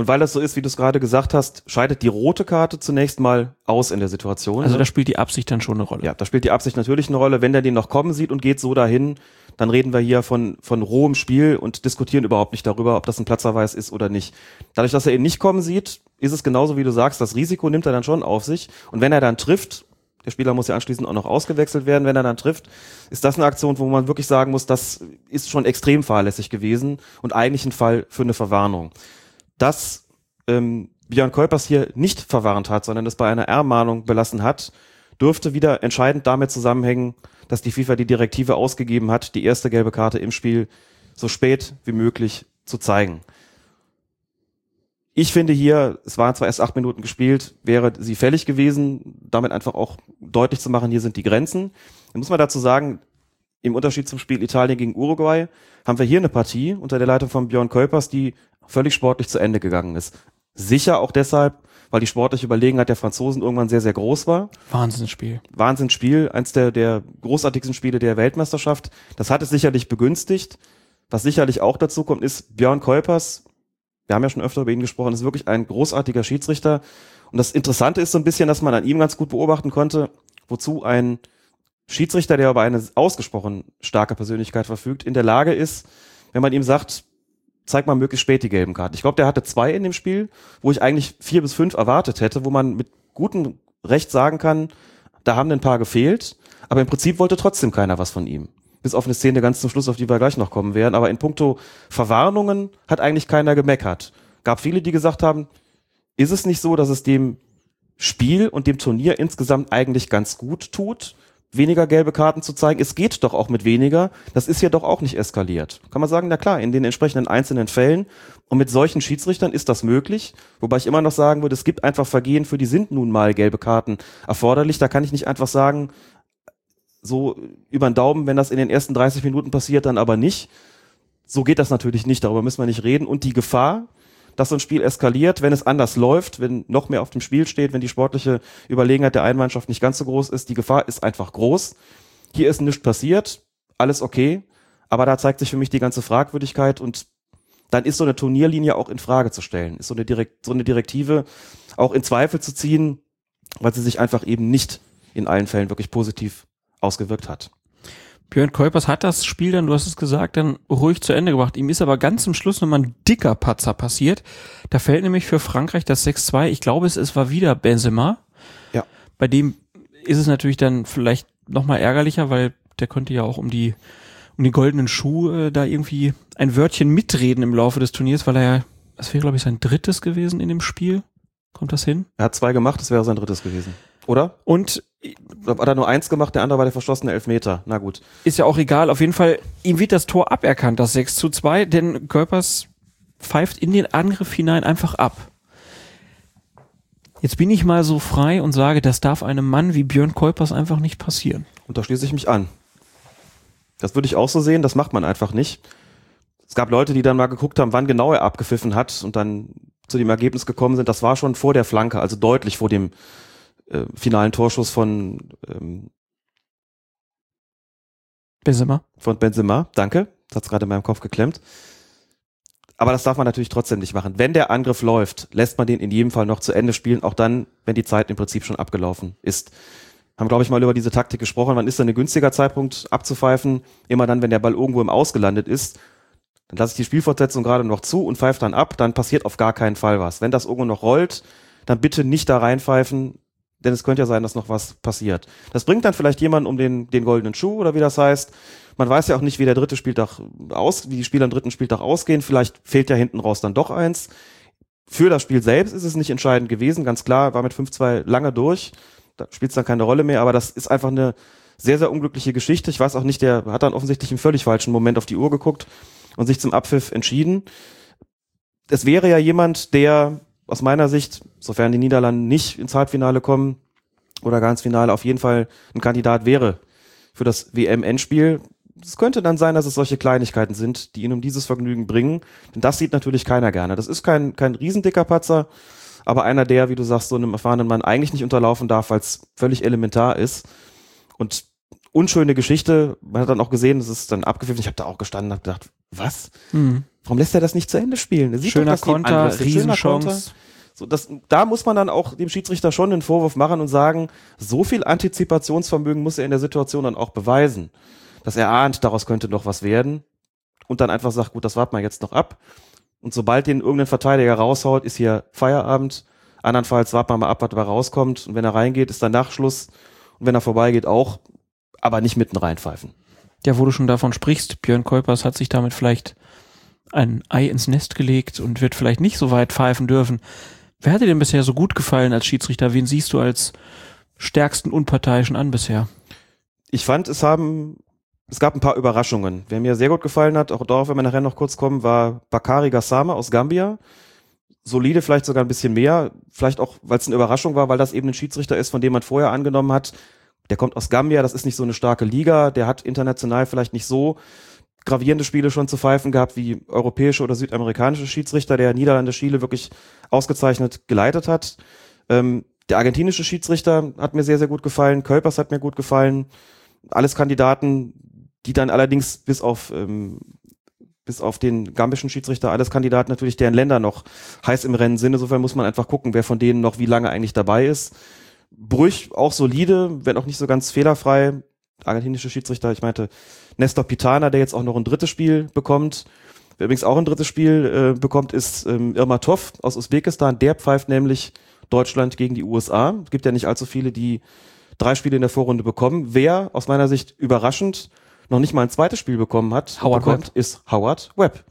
Und weil das so ist, wie du es gerade gesagt hast, scheidet die rote Karte zunächst mal aus in der Situation. Also ne? da spielt die Absicht dann schon eine Rolle. ja, da spielt die Absicht natürlich eine Rolle. Wenn der den noch kommen sieht und geht so dahin, dann reden wir hier von, von rohem Spiel und diskutieren überhaupt nicht darüber, ob das ein Platzverweis ist oder nicht. Dadurch, dass er ihn nicht kommen sieht, ist es genauso, wie du sagst, das Risiko nimmt er dann schon auf sich. Und wenn er dann trifft, der Spieler muss ja anschließend auch noch ausgewechselt werden, wenn er dann trifft, ist das eine Aktion, wo man wirklich sagen muss, das ist schon extrem fahrlässig gewesen und eigentlich ein Fall für eine Verwarnung. Dass ähm, Björn Kuipers hier nicht verwarnt hat, sondern es bei einer Ermahnung belassen hat, dürfte wieder entscheidend damit zusammenhängen, dass die FIFA die Direktive ausgegeben hat, die erste gelbe Karte im Spiel so spät wie möglich zu zeigen. Ich finde hier, es waren zwar erst acht Minuten gespielt, wäre sie fällig gewesen, damit einfach auch deutlich zu machen, hier sind die Grenzen. Dann muss man dazu sagen, im Unterschied zum Spiel Italien gegen Uruguay haben wir hier eine Partie unter der Leitung von Björn Kuipers, die völlig sportlich zu Ende gegangen ist. Sicher auch deshalb, weil die sportliche Überlegenheit der Franzosen irgendwann sehr, sehr groß war. Wahnsinnsspiel. Wahnsinnsspiel, eins der, der großartigsten Spiele der Weltmeisterschaft. Das hat es sicherlich begünstigt. Was sicherlich auch dazu kommt, ist Björn Kuipers, wir haben ja schon öfter über ihn gesprochen, ist wirklich ein großartiger Schiedsrichter. Und das Interessante ist so ein bisschen, dass man an ihm ganz gut beobachten konnte, wozu ein Schiedsrichter, der über eine ausgesprochen starke Persönlichkeit verfügt, in der Lage ist, wenn man ihm sagt, zeig mal möglichst spät die gelben Karten. Ich glaube, der hatte zwei in dem Spiel, wo ich eigentlich vier bis fünf erwartet hätte, wo man mit gutem Recht sagen kann, da haben ein paar gefehlt, aber im Prinzip wollte trotzdem keiner was von ihm. Bis auf eine Szene ganz zum Schluss, auf die wir gleich noch kommen werden. Aber in puncto Verwarnungen hat eigentlich keiner gemeckert. Gab viele, die gesagt haben, ist es nicht so, dass es dem Spiel und dem Turnier insgesamt eigentlich ganz gut tut, weniger gelbe Karten zu zeigen. Es geht doch auch mit weniger. Das ist ja doch auch nicht eskaliert. Kann man sagen, na klar, in den entsprechenden einzelnen Fällen und mit solchen Schiedsrichtern ist das möglich. Wobei ich immer noch sagen würde, es gibt einfach Vergehen, für die sind nun mal gelbe Karten erforderlich. Da kann ich nicht einfach sagen, so über den Daumen, wenn das in den ersten 30 Minuten passiert, dann aber nicht. So geht das natürlich nicht. Darüber müssen wir nicht reden. Und die Gefahr, dass so ein Spiel eskaliert, wenn es anders läuft, wenn noch mehr auf dem Spiel steht, wenn die sportliche Überlegenheit der Einmannschaft nicht ganz so groß ist. Die Gefahr ist einfach groß. Hier ist nichts passiert, alles okay, aber da zeigt sich für mich die ganze Fragwürdigkeit und dann ist so eine Turnierlinie auch in Frage zu stellen, ist so eine, Direkt so eine Direktive auch in Zweifel zu ziehen, weil sie sich einfach eben nicht in allen Fällen wirklich positiv ausgewirkt hat. Björn Kuipers hat das Spiel dann, du hast es gesagt, dann ruhig zu Ende gebracht. Ihm ist aber ganz zum Schluss nochmal ein dicker Patzer passiert. Da fällt nämlich für Frankreich das 6-2. Ich glaube, es, es war wieder Benzema. Ja. Bei dem ist es natürlich dann vielleicht nochmal ärgerlicher, weil der könnte ja auch um die um die goldenen Schuhe äh, da irgendwie ein Wörtchen mitreden im Laufe des Turniers, weil er ja, das wäre glaube ich sein drittes gewesen in dem Spiel. Kommt das hin? Er hat zwei gemacht, das wäre sein drittes gewesen. Oder? Und Hat er nur eins gemacht, der andere war der verschlossene Elfmeter. Na gut. ist ja auch egal. Auf jeden Fall, ihm wird das Tor aberkannt, das 6 zu 2, denn Körpers pfeift in den Angriff hinein einfach ab. Jetzt bin ich mal so frei und sage, das darf einem Mann wie Björn Kuipers einfach nicht passieren. Und da schließe ich mich an. Das würde ich auch so sehen, das macht man einfach nicht. Es gab Leute, die dann mal geguckt haben, wann genau er abgepfiffen hat und dann zu dem Ergebnis gekommen sind, das war schon vor der Flanke, also deutlich vor dem äh, finalen Torschuss von, ähm, Benzema. von Benzema. Danke, das hat's gerade in meinem Kopf geklemmt. Aber das darf man natürlich trotzdem nicht machen. Wenn der Angriff läuft, lässt man den in jedem Fall noch zu Ende spielen, auch dann, wenn die Zeit im Prinzip schon abgelaufen ist. Haben, glaube ich, mal über diese Taktik gesprochen. Wann ist denn ein günstiger Zeitpunkt abzupfeifen? Immer dann, wenn der Ball irgendwo im Ausgelandet ist. Dann lasse ich die Spielfortsetzung gerade noch zu und pfeife dann ab, dann passiert auf gar keinen Fall was. Wenn das irgendwo noch rollt, dann bitte nicht da reinpfeifen, denn es könnte ja sein, dass noch was passiert. Das bringt dann vielleicht jemanden um den, den goldenen Schuh oder wie das heißt. Man weiß ja auch nicht, wie der dritte Spieltag aus, wie die Spieler am dritten Spieltag ausgehen. Vielleicht fehlt ja hinten raus dann doch eins. Für das Spiel selbst ist es nicht entscheidend gewesen, ganz klar, war mit 5-2 lange durch. Da spielt es dann keine Rolle mehr, aber das ist einfach eine sehr, sehr unglückliche Geschichte. Ich weiß auch nicht, der hat dann offensichtlich im völlig falschen Moment auf die Uhr geguckt und sich zum Abpfiff entschieden. Es wäre ja jemand, der aus meiner Sicht, sofern die Niederlande nicht ins Halbfinale kommen oder gar ins Finale, auf jeden Fall ein Kandidat wäre für das WM-Endspiel. Es könnte dann sein, dass es solche Kleinigkeiten sind, die ihn um dieses Vergnügen bringen. Denn das sieht natürlich keiner gerne. Das ist kein, kein riesendicker Patzer, aber einer, der, wie du sagst, so einem erfahrenen Mann eigentlich nicht unterlaufen darf, weil es völlig elementar ist. Und unschöne Geschichte. Man hat dann auch gesehen, es ist dann abgepfiffen. Ich habe da auch gestanden und hab gedacht, was? Warum lässt er das nicht zu Ende spielen? Er sieht Schöner doch, Konter, sind. Schöner Konter. Riesenchance. So, das, da muss man dann auch dem Schiedsrichter schon einen Vorwurf machen und sagen, so viel Antizipationsvermögen muss er in der Situation dann auch beweisen, dass er ahnt, daraus könnte noch was werden und dann einfach sagt, gut, das warten wir jetzt noch ab. Und sobald den irgendein Verteidiger raushaut, ist hier Feierabend. Andernfalls warten wir mal ab, was dabei rauskommt. Und wenn er reingeht, ist dann Nachschluss. Und wenn er vorbeigeht, auch. Aber nicht mitten reinpfeifen. Ja, wo du schon davon sprichst, Björn Kuipers hat sich damit vielleicht ein Ei ins Nest gelegt und wird vielleicht nicht so weit pfeifen dürfen. Wer hat dir denn bisher so gut gefallen als Schiedsrichter? Wen siehst du als stärksten Unparteiischen an bisher? Ich fand, es haben, es gab ein paar Überraschungen. Wer mir sehr gut gefallen hat, auch darauf, wenn wir nachher noch kurz kommen, war Bakari Gassama aus Gambia. Solide, vielleicht sogar ein bisschen mehr. Vielleicht auch, weil es eine Überraschung war, weil das eben ein Schiedsrichter ist, von dem man vorher angenommen hat, der kommt aus Gambia, das ist nicht so eine starke Liga, der hat international vielleicht nicht so gravierende Spiele schon zu pfeifen gehabt wie europäische oder südamerikanische Schiedsrichter, der Niederlande Chile wirklich ausgezeichnet geleitet hat. Ähm, der argentinische Schiedsrichter hat mir sehr, sehr gut gefallen. Kölpers hat mir gut gefallen. Alles Kandidaten, die dann allerdings bis auf, ähm, bis auf den gambischen Schiedsrichter, alles Kandidaten natürlich, deren Länder noch heiß im Rennen sind. Insofern muss man einfach gucken, wer von denen noch wie lange eigentlich dabei ist. Brüch auch solide, wenn auch nicht so ganz fehlerfrei. Argentinische Schiedsrichter, ich meinte Nestor Pitana, der jetzt auch noch ein drittes Spiel bekommt. Wer übrigens auch ein drittes Spiel äh, bekommt, ist ähm, Irma Toff aus Usbekistan. Der pfeift nämlich Deutschland gegen die USA. Es gibt ja nicht allzu viele, die drei Spiele in der Vorrunde bekommen. Wer aus meiner Sicht überraschend noch nicht mal ein zweites Spiel bekommen hat, Howard bekommt, Webb. ist Howard Webb.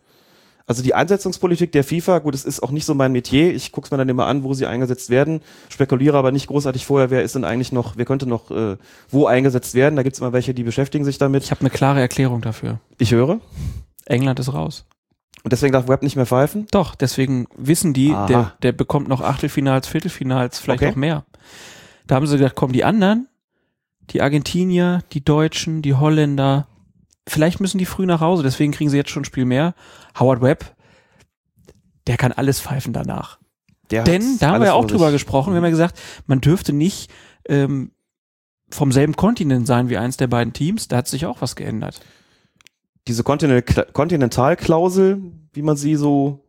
Also die Einsetzungspolitik der FIFA, gut, es ist auch nicht so mein Metier. Ich gucke es mir dann immer an, wo sie eingesetzt werden, spekuliere aber nicht großartig vorher, wer ist denn eigentlich noch, wer könnte noch äh, wo eingesetzt werden. Da gibt es immer welche, die beschäftigen sich damit. Ich habe eine klare Erklärung dafür. Ich höre. England ist raus. Und deswegen darf Web nicht mehr pfeifen? Doch, deswegen wissen die, Aha. der, der bekommt noch Achtelfinals, Viertelfinals, vielleicht Okay. auch mehr. Da haben sie gesagt, komm, die anderen, die Argentinier, die Deutschen, die Holländer, vielleicht müssen die früh nach Hause, deswegen kriegen sie jetzt schon ein Spiel mehr. Howard Webb, der kann alles pfeifen danach. Der Denn, da haben wir ja auch drüber gesprochen, wir haben ja gesagt, man dürfte nicht ähm, vom selben Kontinent sein wie eins der beiden Teams, da hat sich auch was geändert. Diese Kontinent Kontinentalklausel, wie man sie so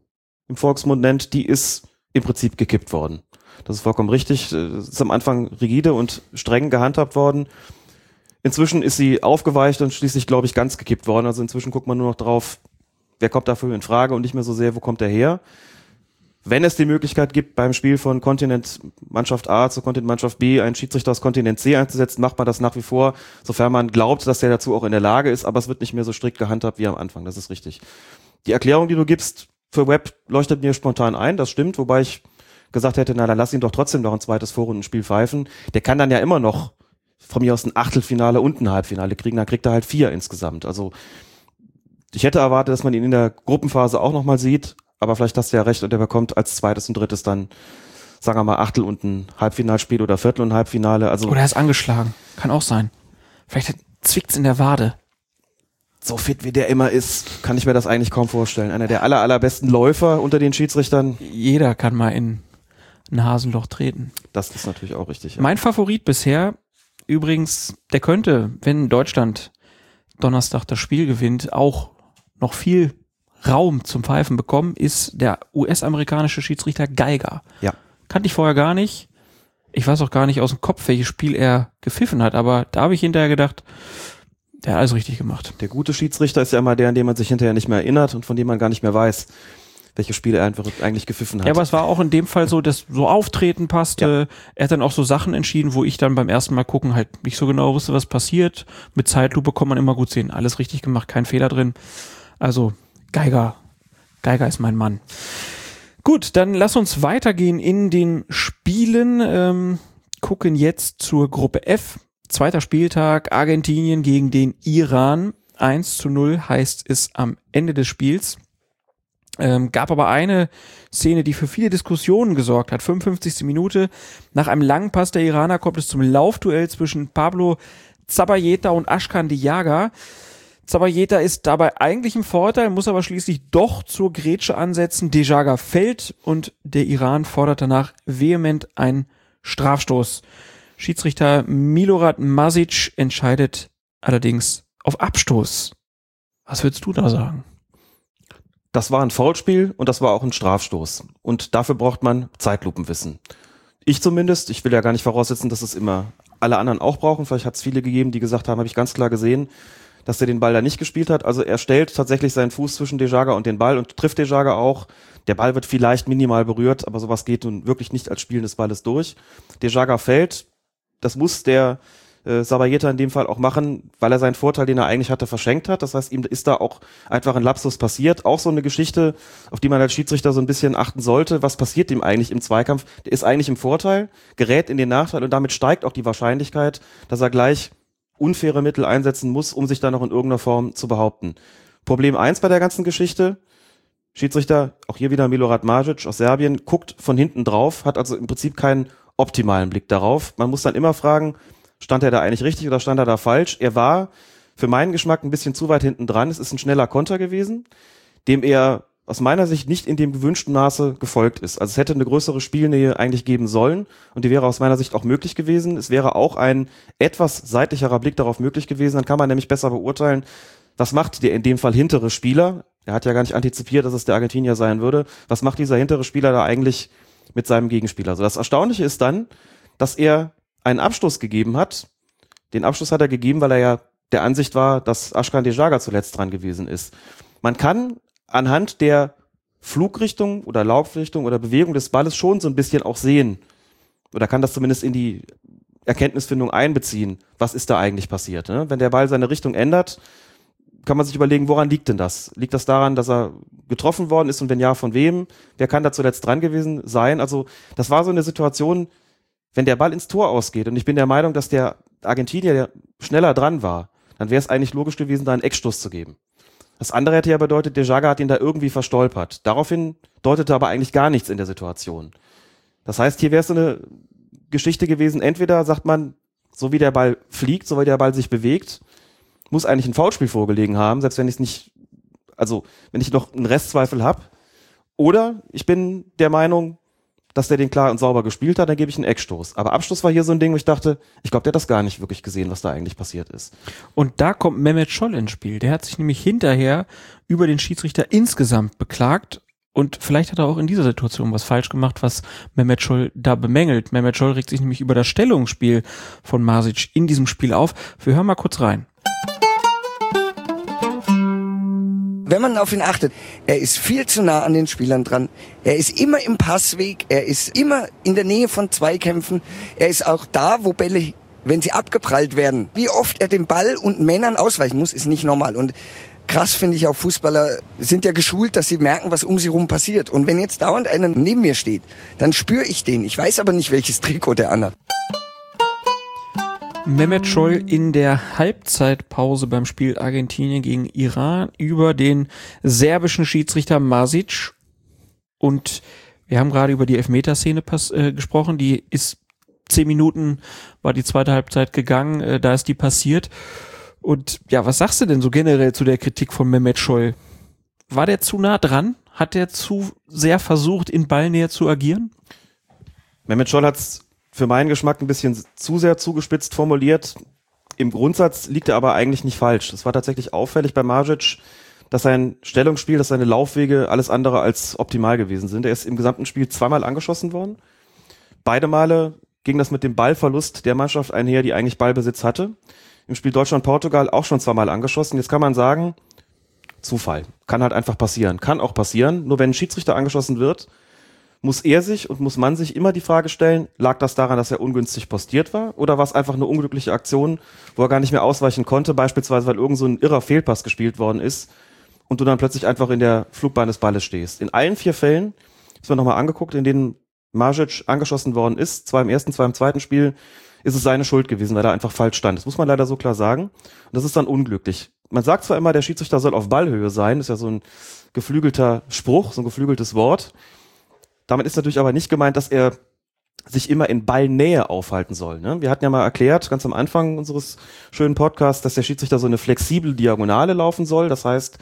im Volksmund nennt, die ist im Prinzip gekippt worden. Das ist vollkommen richtig. Es ist am Anfang rigide und streng gehandhabt worden. Inzwischen ist sie aufgeweicht und schließlich, glaube ich, ganz gekippt worden. Also inzwischen guckt man nur noch drauf, wer kommt dafür in Frage und nicht mehr so sehr, wo kommt er her. Wenn es die Möglichkeit gibt, beim Spiel von Kontinent Mannschaft A zu Kontinent Mannschaft B einen Schiedsrichter aus Kontinent C einzusetzen, macht man das nach wie vor, sofern man glaubt, dass der dazu auch in der Lage ist, aber es wird nicht mehr so strikt gehandhabt wie am Anfang, das ist richtig. Die Erklärung, die du gibst für Web, leuchtet mir spontan ein, das stimmt, wobei ich gesagt hätte, na dann lass ihn doch trotzdem noch ein zweites Vorrundenspiel pfeifen. Der kann dann ja immer noch von mir aus ein Achtelfinale und ein Halbfinale kriegen, dann kriegt er halt vier insgesamt. Also ich hätte erwartet, dass man ihn in der Gruppenphase auch nochmal sieht, aber vielleicht hast du ja recht und er bekommt als zweites und drittes dann, sagen wir mal, Achtel und ein Halbfinalspiel oder Viertel und Halbfinale. Also Oder er ist angeschlagen, kann auch sein. Vielleicht zwickt's in der Wade. so fit wie der immer ist, kann ich mir das eigentlich kaum vorstellen. Einer der aller, allerbesten Läufer unter den Schiedsrichtern, Jeder kann mal in ein Hasenloch treten. das ist natürlich auch richtig. Ja. Mein Favorit bisher, übrigens, der könnte, wenn Deutschland Donnerstag das Spiel gewinnt, auch noch viel Raum zum Pfeifen bekommen, ist der US-amerikanische Schiedsrichter Geiger. Ja. Kannte ich vorher gar nicht. Ich weiß auch gar nicht aus dem Kopf, welches Spiel er gepfiffen hat, aber da habe ich hinterher gedacht, der hat alles richtig gemacht. Der gute Schiedsrichter ist ja immer der, an den man sich hinterher nicht mehr erinnert und von dem man gar nicht mehr weiß, welche Spiele er einfach eigentlich gepfiffen hat. Ja, aber es war auch in dem Fall so, dass so Auftreten passte. Er hat dann auch so Sachen entschieden, wo ich dann beim ersten Mal gucken halt nicht so genau wusste, was passiert. Mit Zeitlupe kann man immer gut sehen. Alles richtig gemacht, kein Fehler drin. Also Geiger, Geiger ist mein Mann. Gut, dann lass uns weitergehen in den Spielen. Ähm, gucken jetzt zur Gruppe F. Zweiter Spieltag, Argentinien gegen den Iran. 1 zu 0 heißt es am Ende des Spiels. Ähm, gab aber eine Szene, die für viele Diskussionen gesorgt hat. 55. Minute. Nach einem langen Pass der Iraner kommt es zum Laufduell zwischen Pablo Zabayeta und Ashkan Diaga. Zabayeta ist dabei eigentlich im Vorteil, muss aber schließlich doch zur Grätsche ansetzen. Dejaga fällt und der Iran fordert danach vehement einen Strafstoß. Schiedsrichter Milorad Masic entscheidet allerdings auf Abstoß. Was würdest du da sagen? Das war ein Foulspiel und das war auch ein Strafstoß. Und dafür braucht man Zeitlupenwissen. Ich zumindest, ich will ja gar nicht voraussetzen, dass es immer alle anderen auch brauchen. Vielleicht hat es viele gegeben, die gesagt haben, habe ich ganz klar gesehen, dass er den Ball da nicht gespielt hat. Also er stellt tatsächlich seinen Fuß zwischen Dejaga und den Ball und trifft Dejaga auch. Der Ball wird vielleicht minimal berührt, aber sowas geht nun wirklich nicht als Spielen des Balles durch. Dejaga fällt. Das muss der äh, Sabayeta in dem Fall auch machen, weil er seinen Vorteil, den er eigentlich hatte, verschenkt hat. Das heißt, ihm ist da auch einfach ein Lapsus passiert. Auch so eine Geschichte, auf die man als Schiedsrichter so ein bisschen achten sollte. Was passiert ihm eigentlich im Zweikampf? Der ist eigentlich im Vorteil, gerät in den Nachteil und damit steigt auch die Wahrscheinlichkeit, dass er gleich unfaire Mittel einsetzen muss, um sich da noch in irgendeiner Form zu behaupten. Problem eins bei der ganzen Geschichte. Schiedsrichter, auch hier wieder Milorad Majic aus Serbien, guckt von hinten drauf, hat also im Prinzip keinen optimalen Blick darauf. Man muss dann immer fragen, stand er da eigentlich richtig oder stand er da falsch? Er war für meinen Geschmack ein bisschen zu weit hinten dran. Es ist ein schneller Konter gewesen, dem er aus meiner Sicht nicht in dem gewünschten Maße gefolgt ist. Also es hätte eine größere Spielnähe eigentlich geben sollen und die wäre aus meiner Sicht auch möglich gewesen. Es wäre auch ein etwas seitlicherer Blick darauf möglich gewesen. Dann kann man nämlich besser beurteilen, was macht der in dem Fall hintere Spieler? Er hat ja gar nicht antizipiert, dass es der Argentinier sein würde. Was macht dieser hintere Spieler da eigentlich mit seinem Gegenspieler? Also das Erstaunliche ist dann, dass er einen Abstoß gegeben hat. Den Abstoß hat er gegeben, weil er ja der Ansicht war, dass Ashkan Dejaga zuletzt dran gewesen ist. Man kann anhand der Flugrichtung oder Laufrichtung oder Bewegung des Balles schon so ein bisschen auch sehen oder kann das zumindest in die Erkenntnisfindung einbeziehen, was ist da eigentlich passiert. Ne? Wenn der Ball seine Richtung ändert, kann man sich überlegen, woran liegt denn das? Liegt das daran, dass er getroffen worden ist und wenn ja, von wem? Wer kann da zuletzt dran gewesen sein? Also das war so eine Situation, wenn der Ball ins Tor ausgeht und ich bin der Meinung, dass der Argentinier schneller dran war, dann wäre es eigentlich logisch gewesen, da einen Eckstoß zu geben. Das andere hätte ja bedeutet, der Jaga hat ihn da irgendwie verstolpert. Daraufhin deutete aber eigentlich gar nichts in der Situation. Das heißt, hier wäre es so eine Geschichte gewesen, entweder sagt man, so wie der Ball fliegt, so wie der Ball sich bewegt, muss eigentlich ein Foulspiel vorgelegen haben, selbst wenn ich es nicht, also wenn ich noch einen Restzweifel habe. Oder ich bin der Meinung, dass der den klar und sauber gespielt hat, dann gebe ich einen Eckstoß. Aber Abstoß war hier so ein Ding, wo ich dachte, ich glaube, der hat das gar nicht wirklich gesehen, was da eigentlich passiert ist. Und da kommt Mehmet Scholl ins Spiel. Der hat sich nämlich hinterher über den Schiedsrichter insgesamt beklagt. Und vielleicht hat er auch in dieser Situation was falsch gemacht, was Mehmet Scholl da bemängelt. Mehmet Scholl regt sich nämlich über das Stellungsspiel von Masic in diesem Spiel auf. Wir hören mal kurz rein. Wenn man auf ihn achtet, er ist viel zu nah an den Spielern dran. Er ist immer im Passweg, er ist immer in der Nähe von Zweikämpfen. Er ist auch da, wo Bälle, wenn sie abgeprallt werden. Wie oft er den Ball und Männern ausweichen muss, ist nicht normal. Und krass finde ich auch, Fußballer sind ja geschult, dass sie merken, was um sie rum passiert. Und wenn jetzt dauernd einer neben mir steht, dann spüre ich den. Ich weiß aber nicht, welches Trikot der anhat. Mehmet Scholl in der Halbzeitpause beim Spiel Argentinien gegen Iran über den serbischen Schiedsrichter Masic. Und wir haben gerade über die Elfmeterszene äh, gesprochen. Die ist zehn Minuten, war die zweite Halbzeit gegangen. Äh, da ist die passiert. Und ja, was sagst du denn so generell zu der Kritik von Mehmet Scholl? War der zu nah dran? Hat der zu sehr versucht, in Ballnähe zu agieren? Mehmet Scholl hat's für meinen Geschmack ein bisschen zu sehr zugespitzt formuliert. Im Grundsatz liegt er aber eigentlich nicht falsch. Es war tatsächlich auffällig bei Margic, dass sein Stellungsspiel, dass seine Laufwege alles andere als optimal gewesen sind. Er ist im gesamten Spiel zweimal angeschossen worden. Beide Male ging das mit dem Ballverlust der Mannschaft einher, die eigentlich Ballbesitz hatte. Im Spiel Deutschland-Portugal auch schon zweimal angeschossen. Jetzt kann man sagen, Zufall. Kann halt einfach passieren. Kann auch passieren. Nur wenn ein Schiedsrichter angeschossen wird, muss er sich und muss man sich immer die Frage stellen, lag das daran, dass er ungünstig postiert war oder war es einfach eine unglückliche Aktion, wo er gar nicht mehr ausweichen konnte, beispielsweise weil irgend so ein irrer Fehlpass gespielt worden ist und du dann plötzlich einfach in der Flugbahn des Balles stehst. In allen vier Fällen, das wir nochmal angeguckt, in denen Marzic angeschossen worden ist, zwar im ersten, zwar im zweiten Spiel, ist es seine Schuld gewesen, weil er einfach falsch stand. Das muss man leider so klar sagen. Und das ist dann unglücklich. Man sagt zwar immer, der Schiedsrichter soll auf Ballhöhe sein, ist ja so ein geflügelter Spruch, so ein geflügeltes Wort. Damit ist natürlich aber nicht gemeint, dass er sich immer in Ballnähe aufhalten soll. Ne? Wir hatten ja mal erklärt, ganz am Anfang unseres schönen Podcasts, dass der Schiedsrichter so eine flexible Diagonale laufen soll. Das heißt,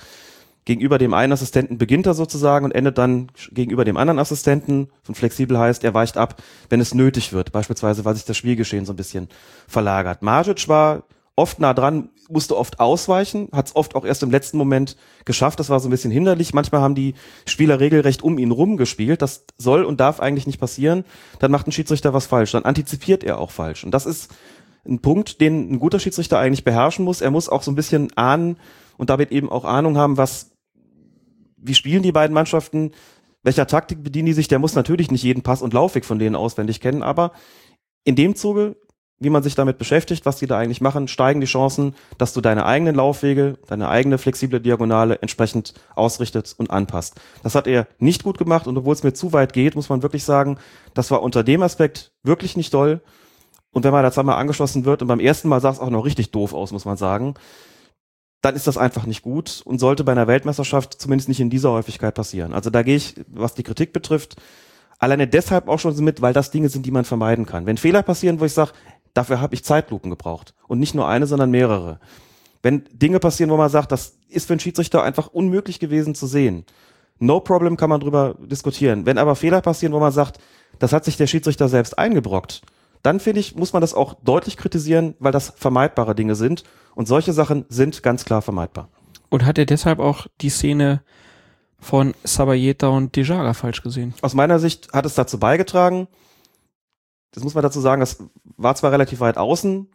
gegenüber dem einen Assistenten beginnt er sozusagen und endet dann gegenüber dem anderen Assistenten. Und flexibel heißt, er weicht ab, wenn es nötig wird. Beispielsweise, weil sich das Spielgeschehen so ein bisschen verlagert. Margic war oft nah dran, musste oft ausweichen, hat es oft auch erst im letzten Moment geschafft. Das war so ein bisschen hinderlich. Manchmal haben die Spieler regelrecht um ihn rum gespielt. Das soll und darf eigentlich nicht passieren. Dann macht ein Schiedsrichter was falsch. Dann antizipiert er auch falsch. Und das ist ein Punkt, den ein guter Schiedsrichter eigentlich beherrschen muss. Er muss auch so ein bisschen ahnen und damit eben auch Ahnung haben, was, wie spielen die beiden Mannschaften, welcher Taktik bedienen die sich. Der muss natürlich nicht jeden Pass und Laufweg von denen auswendig kennen, aber in dem Zuge wie man sich damit beschäftigt, was die da eigentlich machen, steigen die Chancen, dass du deine eigenen Laufwege, deine eigene flexible Diagonale entsprechend ausrichtet und anpasst. Das hat er nicht gut gemacht und obwohl es mir zu weit geht, muss man wirklich sagen, das war unter dem Aspekt wirklich nicht doll. Und wenn man da zweimal angeschlossen wird und beim ersten Mal sah es auch noch richtig doof aus, muss man sagen, dann ist das einfach nicht gut und sollte bei einer Weltmeisterschaft zumindest nicht in dieser Häufigkeit passieren. Also da gehe ich, was die Kritik betrifft, alleine deshalb auch schon mit, weil das Dinge sind, die man vermeiden kann. Wenn Fehler passieren, wo ich sage, Dafür habe ich Zeitlupen gebraucht. Und nicht nur eine, sondern mehrere. Wenn Dinge passieren, wo man sagt, das ist für einen Schiedsrichter einfach unmöglich gewesen zu sehen. No problem kann man drüber diskutieren. Wenn aber Fehler passieren, wo man sagt, das hat sich der Schiedsrichter selbst eingebrockt, dann finde ich, muss man das auch deutlich kritisieren, weil das vermeidbare Dinge sind. Und solche Sachen sind ganz klar vermeidbar. Und hat er deshalb auch die Szene von Sabayeta und Dejaga falsch gesehen? Aus meiner Sicht hat es dazu beigetragen, das muss man dazu sagen, das war zwar relativ weit außen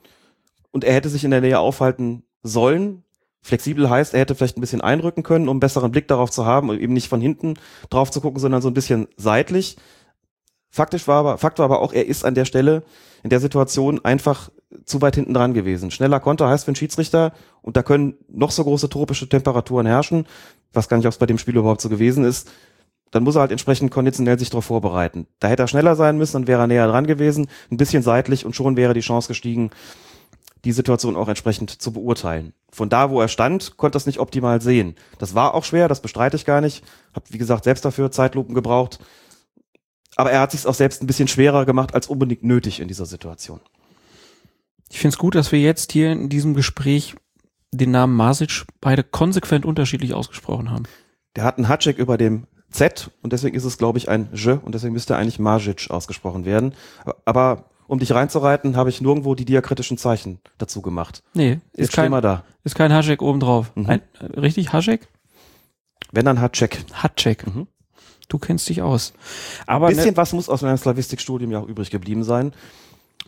und er hätte sich in der Nähe aufhalten sollen. Flexibel heißt, er hätte vielleicht ein bisschen einrücken können, um einen besseren Blick darauf zu haben und eben nicht von hinten drauf zu gucken, sondern so ein bisschen seitlich. Faktisch war aber, Fakt war aber auch, er ist an der Stelle, in der Situation einfach zu weit hinten dran gewesen. Schneller Konter heißt für einen Schiedsrichter, und da können noch so große tropische Temperaturen herrschen, was gar nicht, ob es bei dem Spiel überhaupt so gewesen ist, dann muss er halt entsprechend konditionell sich darauf vorbereiten. Da hätte er schneller sein müssen, dann wäre er näher dran gewesen, ein bisschen seitlich und schon wäre die Chance gestiegen, die Situation auch entsprechend zu beurteilen. Von da, wo er stand, konnte das nicht optimal sehen. Das war auch schwer, das bestreite ich gar nicht. Hab, wie gesagt, selbst dafür Zeitlupen gebraucht. Aber er hat sich auch selbst ein bisschen schwerer gemacht als unbedingt nötig in dieser Situation. Ich finde es gut, dass wir jetzt hier in diesem Gespräch den Namen Masic beide konsequent unterschiedlich ausgesprochen haben. Der hat einen Hatcheck über dem Z und deswegen ist es, glaube ich, ein J und deswegen müsste eigentlich Majic ausgesprochen werden. Aber um dich reinzureiten, habe ich nirgendwo die diakritischen Zeichen dazu gemacht. Nee, ist Jetzt kein, da. ist kein Haschek obendrauf. Mhm. Ein, richtig, Haschek? Wenn dann Hatcheck. Hatschek. Mhm. Du kennst dich aus. Aber Ein bisschen ne, was muss aus meinem Slavistikstudium ja auch übrig geblieben sein.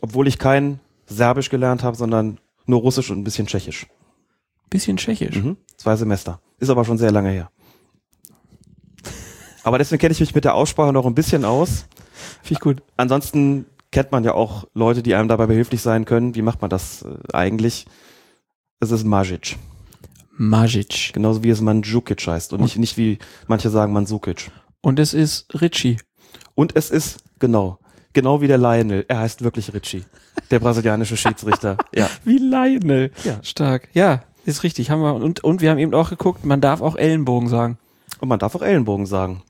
Obwohl ich kein Serbisch gelernt habe, sondern nur Russisch und ein bisschen Tschechisch. bisschen tschechisch. Mhm. Zwei Semester. Ist aber schon sehr lange her. Aber deswegen kenne ich mich mit der Aussprache noch ein bisschen aus. Finde ich gut. Ansonsten kennt man ja auch Leute, die einem dabei behilflich sein können. Wie macht man das äh, eigentlich? Es ist Majic. Majic. Genauso wie es Mandzukic heißt. Und nicht, nicht wie manche sagen Mandzukic. Und es ist Richie. Und es ist, genau, genau wie der Lionel. Er heißt wirklich Richie. Der brasilianische Schiedsrichter. Ja. Wie Lionel. Ja. Stark. Ja, ist richtig. Haben wir. Und, und wir haben eben auch geguckt, man darf auch Ellenbogen sagen. Und man darf auch Ellenbogen sagen.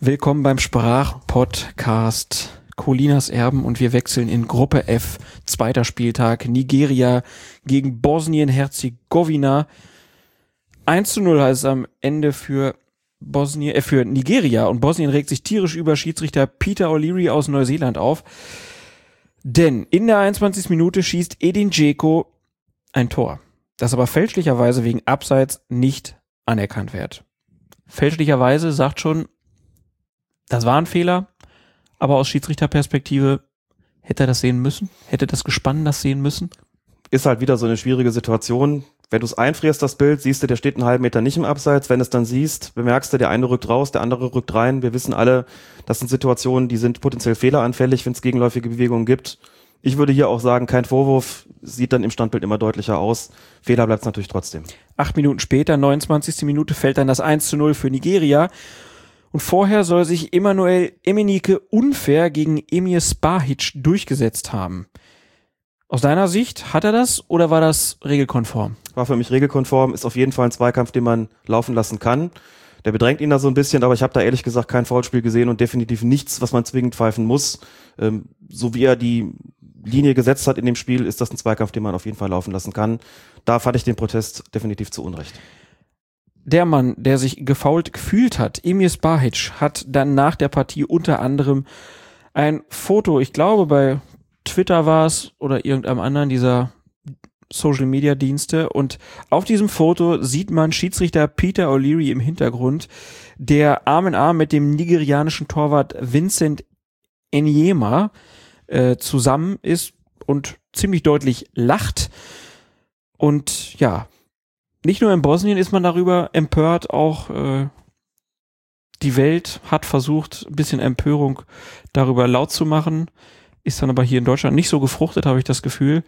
Willkommen beim Sprachpodcast Colinas Erben und wir wechseln in Gruppe F, zweiter Spieltag, Nigeria gegen Bosnien-Herzegowina. 1 zu 0 heißt es am Ende für Bosnien, äh, für Nigeria und Bosnien regt sich tierisch über Schiedsrichter Peter O'Leary aus Neuseeland auf. Denn in der 21. Minute schießt Edin Dzeko ein Tor, das aber fälschlicherweise wegen Abseits nicht anerkannt wird. Fälschlicherweise sagt schon, das war ein Fehler, aber aus Schiedsrichterperspektive hätte er das sehen müssen, hätte das Gespann das sehen müssen. Ist halt wieder so eine schwierige Situation. Wenn du es einfrierst, das Bild, siehst du, der steht einen halben Meter nicht im Abseits. Wenn du es dann siehst, bemerkst du, der eine rückt raus, der andere rückt rein. Wir wissen alle, das sind Situationen, die sind potenziell fehleranfällig, wenn es gegenläufige Bewegungen gibt. Ich würde hier auch sagen, kein Vorwurf, sieht dann im Standbild immer deutlicher aus. Fehler bleibt es natürlich trotzdem. Acht Minuten später, 29. Minute, fällt dann das 1 zu 0 für Nigeria. Und vorher soll sich Emanuel Emenike unfair gegen Emir Spahic durchgesetzt haben. Aus deiner Sicht, hat er das oder war das regelkonform? War für mich regelkonform, ist auf jeden Fall ein Zweikampf, den man laufen lassen kann. Der bedrängt ihn da so ein bisschen, aber ich habe da ehrlich gesagt kein Foulspiel gesehen und definitiv nichts, was man zwingend pfeifen muss. Ähm, so wie er die Linie gesetzt hat in dem Spiel, ist das ein Zweikampf, den man auf jeden Fall laufen lassen kann. Da fand ich den Protest definitiv zu Unrecht. Der Mann, der sich gefault gefühlt hat, Emir Spahic, hat dann nach der Partie unter anderem ein Foto, ich glaube bei Twitter war es oder irgendeinem anderen dieser Social Media Dienste und auf diesem Foto sieht man Schiedsrichter Peter O'Leary im Hintergrund, der Arm in Arm mit dem nigerianischen Torwart Vincent Enyema äh, zusammen ist und ziemlich deutlich lacht. Und ja, nicht nur in Bosnien ist man darüber empört, auch äh, die Welt hat versucht, ein bisschen Empörung darüber laut zu machen, ist dann aber hier in Deutschland nicht so gefruchtet, habe ich das Gefühl.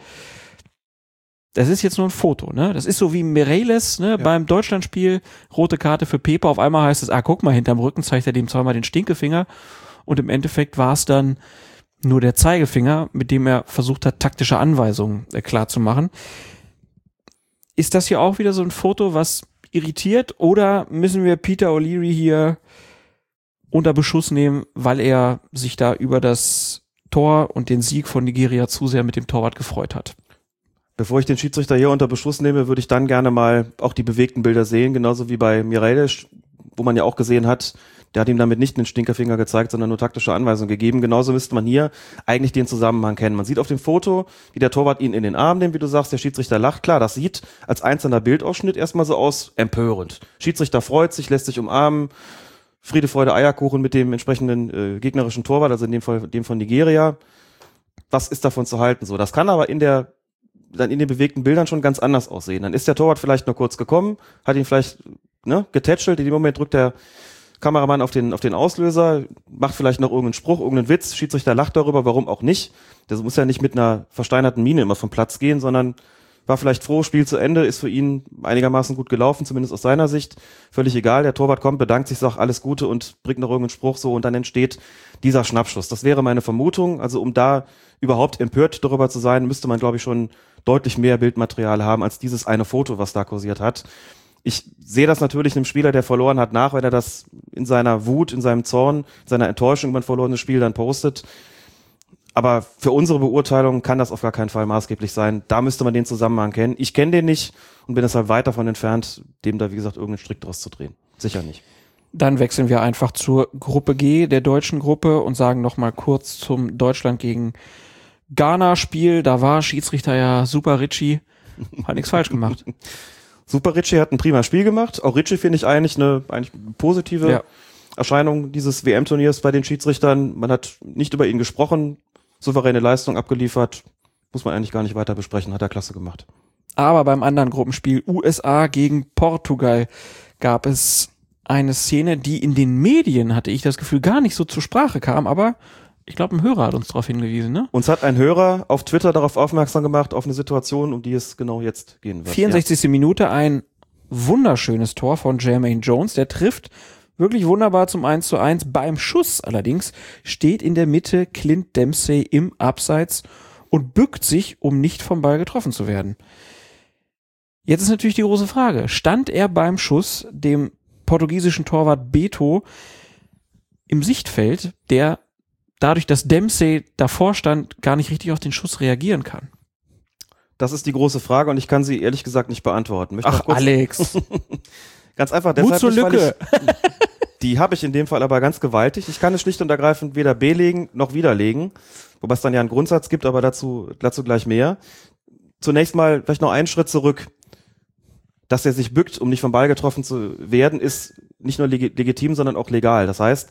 Das ist jetzt nur ein Foto, ne? Das ist so wie Mireles, ne, beim Deutschlandspiel, rote Karte für Pepe. Auf einmal heißt es, ah, guck mal, hinterm Rücken zeigt er dem zweimal den Stinkefinger. Und im Endeffekt war es dann nur der Zeigefinger, mit dem er versucht hat, taktische Anweisungen äh, klar zu machen. Ist das hier auch wieder so ein Foto, was irritiert oder müssen wir Peter O'Leary hier unter Beschuss nehmen, weil er sich da über das Tor und den Sieg von Nigeria zu sehr mit dem Torwart gefreut hat? Bevor ich den Schiedsrichter hier unter Beschuss nehme, würde ich dann gerne mal auch die bewegten Bilder sehen, genauso wie bei Mireles, wo man ja auch gesehen hat, der hat ihm damit nicht einen Stinkerfinger gezeigt, sondern nur taktische Anweisungen gegeben. Genauso müsste man hier eigentlich den Zusammenhang kennen. Man sieht auf dem Foto, wie der Torwart ihn in den Arm nimmt, wie du sagst, der Schiedsrichter lacht. Klar, das sieht als einzelner Bildausschnitt erstmal so aus, empörend. Schiedsrichter freut sich, lässt sich umarmen. Friede, Freude, Eierkuchen mit dem entsprechenden äh, gegnerischen Torwart, also in dem Fall dem von Nigeria. Was ist davon zu halten? So, das kann aber in der dann in den bewegten Bildern schon ganz anders aussehen. Dann ist der Torwart vielleicht nur kurz gekommen, hat ihn vielleicht ne, getätschelt, in dem Moment drückt der Kameramann auf den, auf den Auslöser, macht vielleicht noch irgendeinen Spruch, irgendeinen Witz, Schiedsrichter lacht darüber, warum auch nicht. Das muss ja nicht mit einer versteinerten Miene immer vom Platz gehen, sondern war vielleicht froh, Spiel zu Ende, ist für ihn einigermaßen gut gelaufen, zumindest aus seiner Sicht. Völlig egal, der Torwart kommt, bedankt sich, sagt alles Gute und bringt noch irgendeinen Spruch so und dann entsteht dieser Schnappschuss. Das wäre meine Vermutung. Also um da überhaupt empört darüber zu sein, müsste man, glaube ich, schon deutlich mehr Bildmaterial haben als dieses eine Foto, was da kursiert hat. Ich sehe das natürlich einem Spieler, der verloren hat, nach, wenn er das in seiner Wut, in seinem Zorn, in seiner Enttäuschung über ein verlorenes Spiel dann postet. Aber für unsere Beurteilung kann das auf gar keinen Fall maßgeblich sein. Da müsste man den Zusammenhang kennen. Ich kenne den nicht und bin deshalb weit davon entfernt, dem da, wie gesagt, irgendeinen Strick draus zu drehen. Sicher nicht. Dann wechseln wir einfach zur Gruppe G der deutschen Gruppe und sagen nochmal kurz zum Deutschland gegen Ghana-Spiel. Da war Schiedsrichter ja super Ritchie. Hat nichts falsch gemacht. Super Ritchie hat ein prima Spiel gemacht. Auch Ritchie finde ich eigentlich eine eigentlich positive Ja. Erscheinung dieses WM-Turniers bei den Schiedsrichtern. Man hat nicht über ihn gesprochen, souveräne Leistung abgeliefert. Muss man eigentlich gar nicht weiter besprechen, hat er klasse gemacht. Aber beim anderen Gruppenspiel USA gegen Portugal gab es eine Szene, die in den Medien, hatte ich das Gefühl, gar nicht so zur Sprache kam, aber ich glaube, ein Hörer hat uns darauf hingewiesen, ne? Uns hat ein Hörer auf Twitter darauf aufmerksam gemacht, auf eine Situation, um die es genau jetzt gehen wird. 64. Minute, ein wunderschönes Tor von Jermaine Jones, der trifft wirklich wunderbar zum 1 zu 1. Beim Schuss allerdings steht in der Mitte Clint Dempsey im Abseits und bückt sich, um nicht vom Ball getroffen zu werden. Jetzt ist natürlich die große Frage, stand er beim Schuss dem portugiesischen Torwart Beto im Sichtfeld, der dadurch, dass Dempsey davor stand, gar nicht richtig auf den Schuss reagieren kann? Das ist die große Frage und ich kann sie ehrlich gesagt nicht beantworten. Möchte Ach, Alex. Ganz einfach Mut deshalb zur nicht, weil Lücke. Ich, die habe ich in dem Fall aber ganz gewaltig. Ich kann es schlicht und ergreifend weder belegen noch widerlegen, wobei es dann ja einen Grundsatz gibt, aber dazu, dazu gleich mehr. Zunächst mal vielleicht noch einen Schritt zurück. Dass er sich bückt, um nicht vom Ball getroffen zu werden, ist nicht nur legi- legitim, sondern auch legal. Das heißt,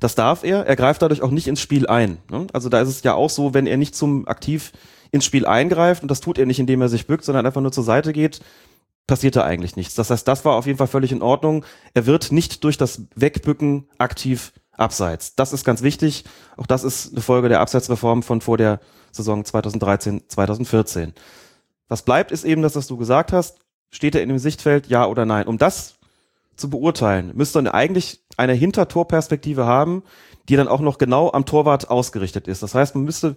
das darf er. Er greift dadurch auch nicht ins Spiel ein. ne? Also da ist es ja auch so, wenn er nicht zum aktiv ins Spiel eingreift, und das tut er nicht, indem er sich bückt, sondern einfach nur zur Seite geht, passiert da eigentlich nichts. Das heißt, das war auf jeden Fall völlig in Ordnung. Er wird nicht durch das Wegbücken aktiv abseits. Das ist ganz wichtig. Auch das ist eine Folge der Abseitsreform von vor der Saison 2013, 2014. Was bleibt, ist eben das, was du gesagt hast. Steht er in dem Sichtfeld, ja oder nein? Um das zu beurteilen, müsste man eigentlich eine Hintertorperspektive haben, die dann auch noch genau am Torwart ausgerichtet ist. Das heißt, man müsste